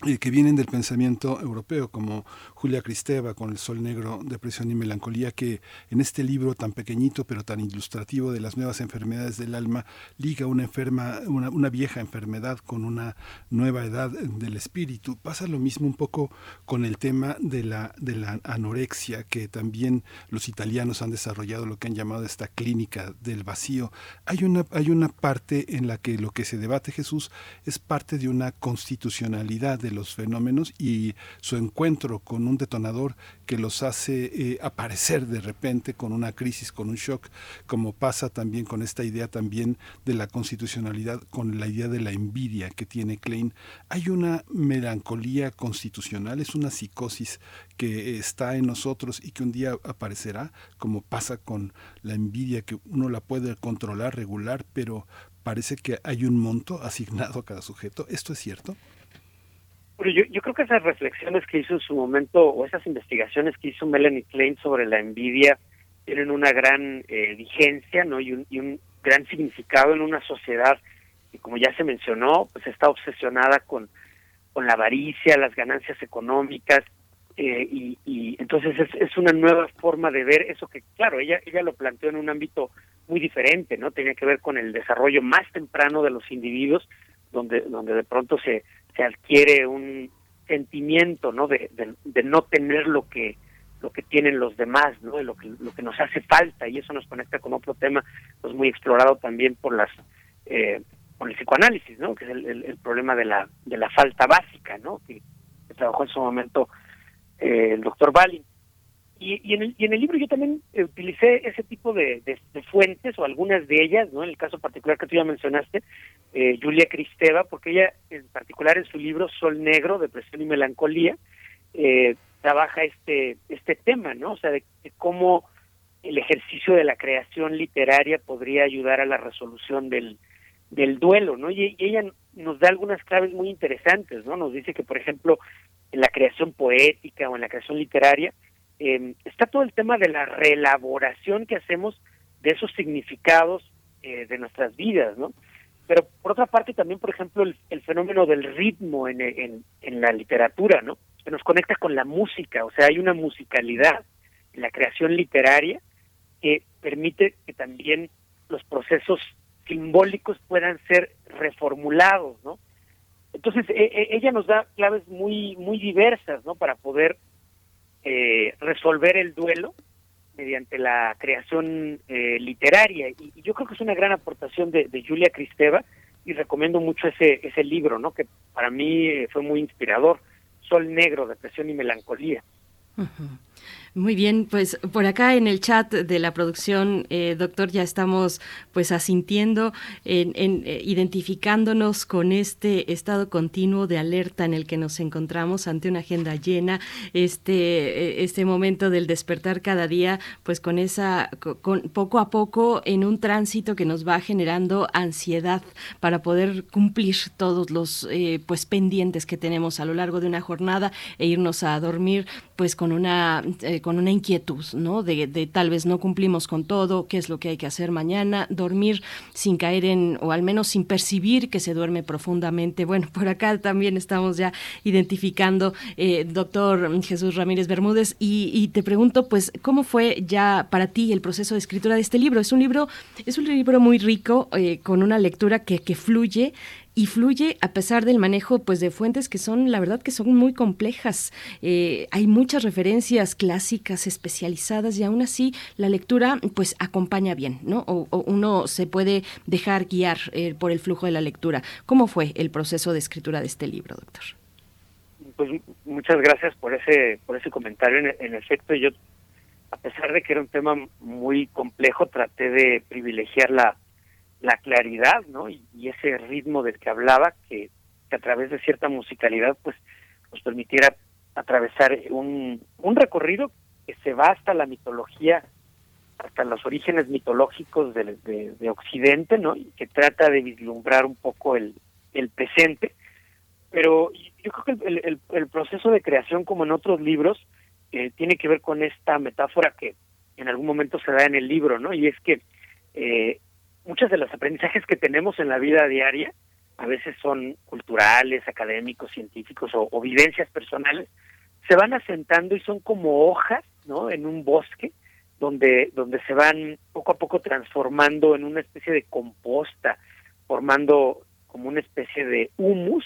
que vienen del pensamiento europeo, como Julia Cristeva con El Sol Negro, Depresión y Melancolía, que en este libro tan pequeñito pero tan ilustrativo de las nuevas enfermedades del alma, liga una enferma, una, una vieja enfermedad con una nueva edad del espíritu. Pasa lo mismo un poco con el tema de la, de la anorexia, que también los italianos han desarrollado lo que han llamado esta clínica del vacío. Hay una, hay una parte en la que lo que se debate Jesús es parte de una constitucionalidad de los fenómenos y su encuentro con un detonador que los hace eh, aparecer de repente con una crisis, con un shock, como pasa también con esta idea también de la constitucionalidad, con la idea de la envidia que tiene Klein. Hay una melancolía constitucional, es una psicosis que está en nosotros y que un día aparecerá, como pasa con la envidia, que uno la puede controlar, regular, pero parece que hay un monto asignado a cada sujeto. ¿Esto es cierto? Yo, yo creo que esas reflexiones que hizo en su momento, o esas investigaciones que hizo Melanie Klein sobre la envidia, tienen una gran eh, vigencia ¿no? y, un, y un gran significado en una sociedad que, como ya se mencionó, pues está obsesionada con, con la avaricia, las ganancias económicas, eh, y, y, entonces es, es, una nueva forma de ver eso que, claro, ella, ella lo planteó en un ámbito muy diferente, ¿no? Tenía que ver con el desarrollo más temprano de los individuos, donde, donde de pronto se, se adquiere un sentimiento, ¿no? De, de, no tener lo que lo que tienen los demás, ¿no? Lo que lo que nos hace falta y eso nos conecta con otro tema, pues muy explorado también por las eh, por el psicoanálisis, ¿no? Que es el, problema de la de la falta básica, ¿no? Que, que trabajó en su momento eh, el doctor Balin. Y, y, en el, y en el libro yo también utilicé ese tipo de, fuentes o algunas de ellas, ¿no? En el caso particular que tú ya mencionaste, eh, Julia Cristeva, porque ella en particular en su libro Sol Negro, Depresión y Melancolía, eh, trabaja este, este tema, ¿no? O sea, de, cómo el ejercicio de la creación literaria podría ayudar a la resolución del, duelo, ¿no? Y ella nos da algunas claves muy interesantes, ¿no? Nos dice que, por ejemplo, en la creación poética o en la creación literaria, eh, está todo el tema de la reelaboración que hacemos de esos significados eh, de nuestras vidas, ¿no? Pero por otra parte también, por ejemplo, el, fenómeno del ritmo en, en, en, la literatura, ¿no? Que nos conecta con la música, o sea, hay una musicalidad en la creación literaria que permite que también los procesos simbólicos puedan ser reformulados, ¿no? Entonces, e, e, ella nos da claves muy muy diversas, ¿no? Para poder eh, resolver el duelo mediante la creación eh, literaria. Y, y, yo creo que es una gran aportación de, Julia Cristeva y recomiendo mucho ese, ese libro, ¿no? Que para mí fue muy inspirador. Sol Negro, Depresión y Melancolía. Muy bien, pues por acá en el chat de la producción, eh, doctor, ya estamos pues asintiendo, en, eh, identificándonos con este estado continuo de alerta en el que nos encontramos ante una agenda llena, este, eh, este momento del despertar cada día, pues con esa, con, poco a poco en un tránsito que nos va generando ansiedad para poder cumplir todos los eh, pues pendientes que tenemos a lo largo de una jornada e irnos a dormir pues con una eh, con una inquietud, ¿no? De, de, tal vez no cumplimos con todo, qué es lo que hay que hacer mañana, dormir sin caer en, o al menos sin percibir que se duerme profundamente. Bueno, por acá también estamos ya identificando, eh, doctor Jesús Ramírez Bermúdez, y, y, te pregunto, pues, ¿cómo fue ya para ti el proceso de escritura de este libro? Es un libro, es un libro muy rico, eh, con una lectura que, que fluye, y fluye a pesar del manejo pues de fuentes que son la verdad que son muy complejas. Eh, hay muchas referencias clásicas especializadas y aún así la lectura pues acompaña bien no o, o uno se puede dejar guiar eh, por el flujo de la lectura. Cómo fue el proceso de escritura de este libro doctor pues muchas gracias por ese por ese comentario. En, en efecto yo a pesar de que era un tema muy complejo traté de privilegiar la la claridad, ¿no? Y, ese ritmo del que hablaba, que, que, a través de cierta musicalidad, pues, nos permitiera atravesar un, un recorrido que se va hasta la mitología, hasta los orígenes mitológicos de, de, de Occidente, ¿no? Y que trata de vislumbrar un poco el, el presente. Pero yo creo que el, el, el proceso de creación, como en otros libros, eh, tiene que ver con esta metáfora que en algún momento se da en el libro, ¿no? Y es que eh, muchos de los aprendizajes que tenemos en la vida diaria a veces son culturales, académicos, científicos o, vivencias personales, se van asentando y son como hojas, ¿no? En un bosque donde donde se van poco a poco transformando en una especie de composta, formando como una especie de humus,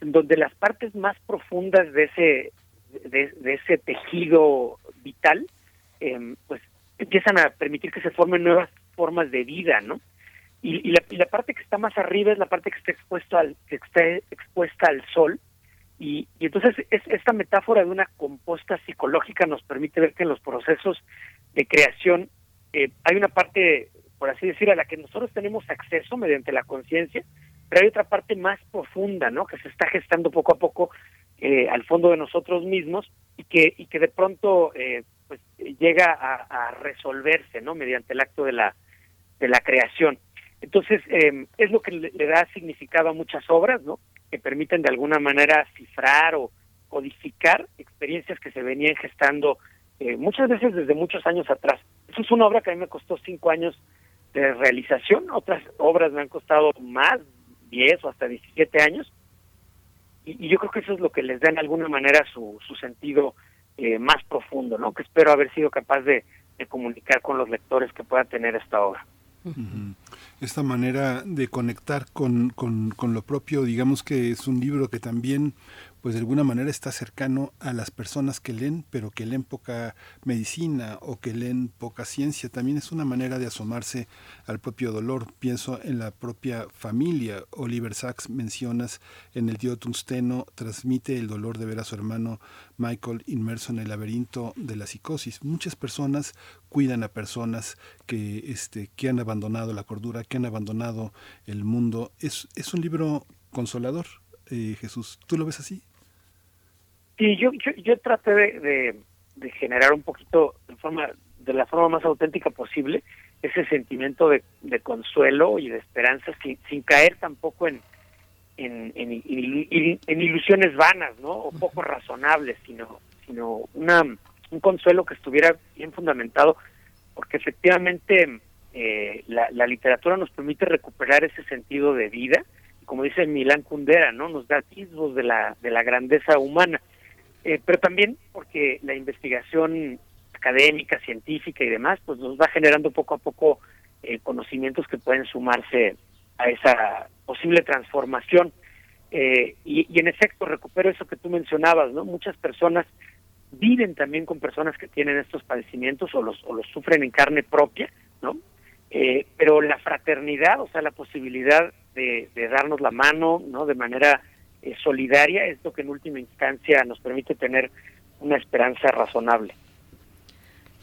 en donde las partes más profundas de ese de, de ese tejido vital, eh, pues empiezan a permitir que se formen nuevas formas de vida, ¿no? Y, y, la, y, la, parte que está más arriba es la parte que está expuesta al que está expuesta al sol Y, entonces es, esta metáfora de una composta psicológica nos permite ver que en los procesos de creación eh, hay una parte, por así decir, a la que nosotros tenemos acceso mediante la conciencia, pero hay otra parte más profunda, ¿no? Que se está gestando poco a poco eh, al fondo de nosotros mismos y que y que de pronto eh, pues llega a, resolverse, ¿no? Mediante el acto de la de la creación. Entonces eh, es lo que le, da significado a muchas obras, ¿no? Que permiten de alguna manera cifrar o codificar experiencias que se venían gestando muchas veces desde muchos años atrás. Eso es una obra que a mí me costó cinco años de realización, otras obras me han costado más, 10 o hasta 17 años. Y, yo creo que eso es lo que les da en alguna manera su, su sentido eh, más profundo, ¿no? Que espero haber sido capaz de, comunicar con los lectores que pueda tener esta obra. Esta manera de conectar con, con, con, lo propio, digamos que es un libro que también pues de alguna manera está cercano a las personas que leen, pero que leen poca medicina o que leen poca ciencia. También es una manera de asomarse al propio dolor. Pienso en la propia familia. Oliver Sacks mencionas en el Dio Tungsteno, transmite el dolor de ver a su hermano Michael inmerso en el laberinto de la psicosis. Muchas personas cuidan a personas que, este, que han abandonado la cordura, que han abandonado el mundo. Es, es un libro consolador. Eh, Jesús, ¿tú lo ves así? Sí, yo, yo, yo traté de, de, generar un poquito, de, forma, de la forma más auténtica posible, ese sentimiento de, de consuelo y de esperanza sin, sin caer tampoco en, en, en, en, ilusiones vanas, ¿no? O poco razonables, sino, sino una, un consuelo que estuviera bien fundamentado, porque efectivamente eh, la, la literatura nos permite recuperar ese sentido de vida, como dice Milán Kundera, ¿no? Nos da atisbos de la, de la grandeza humana. Eh, pero también porque la investigación académica, científica y demás, pues nos va generando poco a poco eh, conocimientos que pueden sumarse a esa posible transformación. Eh, y, y, en efecto, recupero eso que tú mencionabas, ¿no? Muchas personas viven también con personas que tienen estos padecimientos o los, o los sufren en carne propia, ¿no? pero la fraternidad, o sea, la posibilidad de, de darnos la mano, ¿no? De manera eh, solidaria es lo que en última instancia nos permite tener una esperanza razonable.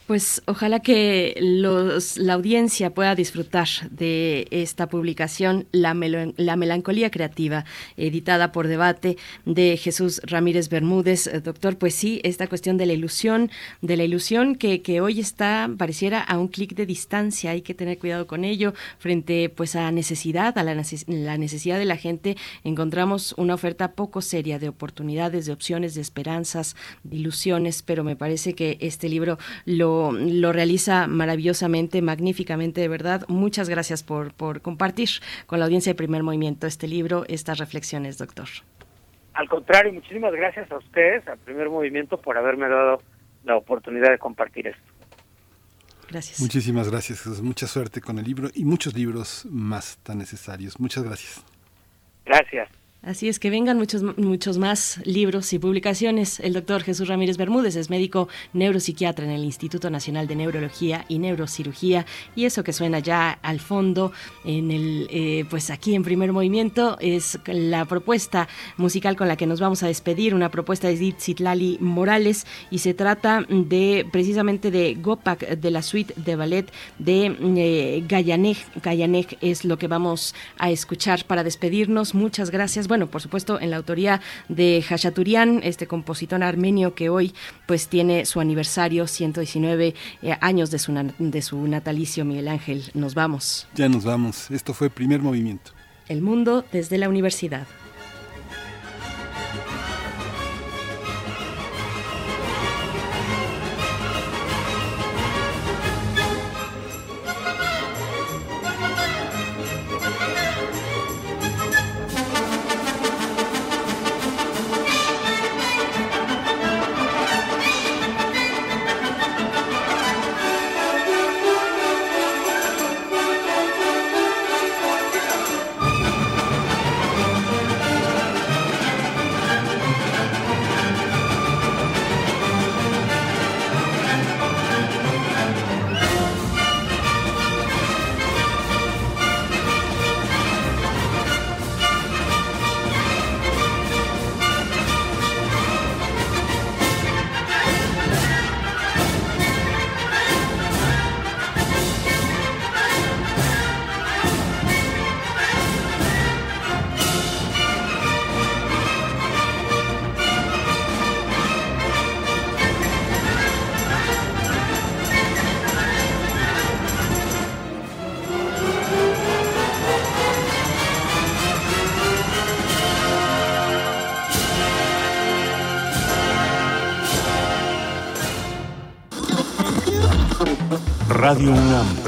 Pues ojalá que los, la audiencia pueda disfrutar de esta publicación, La, la Melancolía Creativa, editada por Debate de Jesús Ramírez Bermúdez. Doctor, pues sí, esta cuestión de la ilusión, de la ilusión que, que hoy está, pareciera a un clic de distancia, hay que tener cuidado con ello, frente pues a necesidad, a la, la necesidad de la gente, encontramos una oferta poco seria de oportunidades, de opciones, de esperanzas, de ilusiones, pero me parece que este libro lo lo, realiza maravillosamente, magníficamente, de verdad. Muchas gracias por, por compartir con la audiencia de Primer Movimiento este libro, estas reflexiones, doctor. Al contrario, muchísimas gracias a ustedes, al Primer Movimiento, por haberme dado la oportunidad de compartir esto. Gracias. Muchísimas gracias, Mucha suerte con el libro y muchos libros más tan necesarios. Muchas gracias. Gracias. Así es que vengan muchos, muchos más libros y publicaciones. El doctor Jesús Ramírez Bermúdez es médico neuropsiquiatra en el Instituto Nacional de Neurología y Neurocirugía. Y eso que suena ya al fondo, en el, eh, pues aquí en primer movimiento, es la propuesta musical con la que nos vamos a despedir, una propuesta de Zitlali Morales. Y se trata de precisamente de Gopak, de la suite de ballet de eh, Gayanej. es lo que vamos a escuchar para despedirnos. Muchas gracias bueno, por supuesto, en la autoría de Hachaturian, este compositor armenio que hoy pues tiene su aniversario, 119 eh, años de su, de su natalicio, Miguel Ángel. Nos vamos. Ya nos vamos. Esto fue Primer Movimiento. El mundo desde la universidad.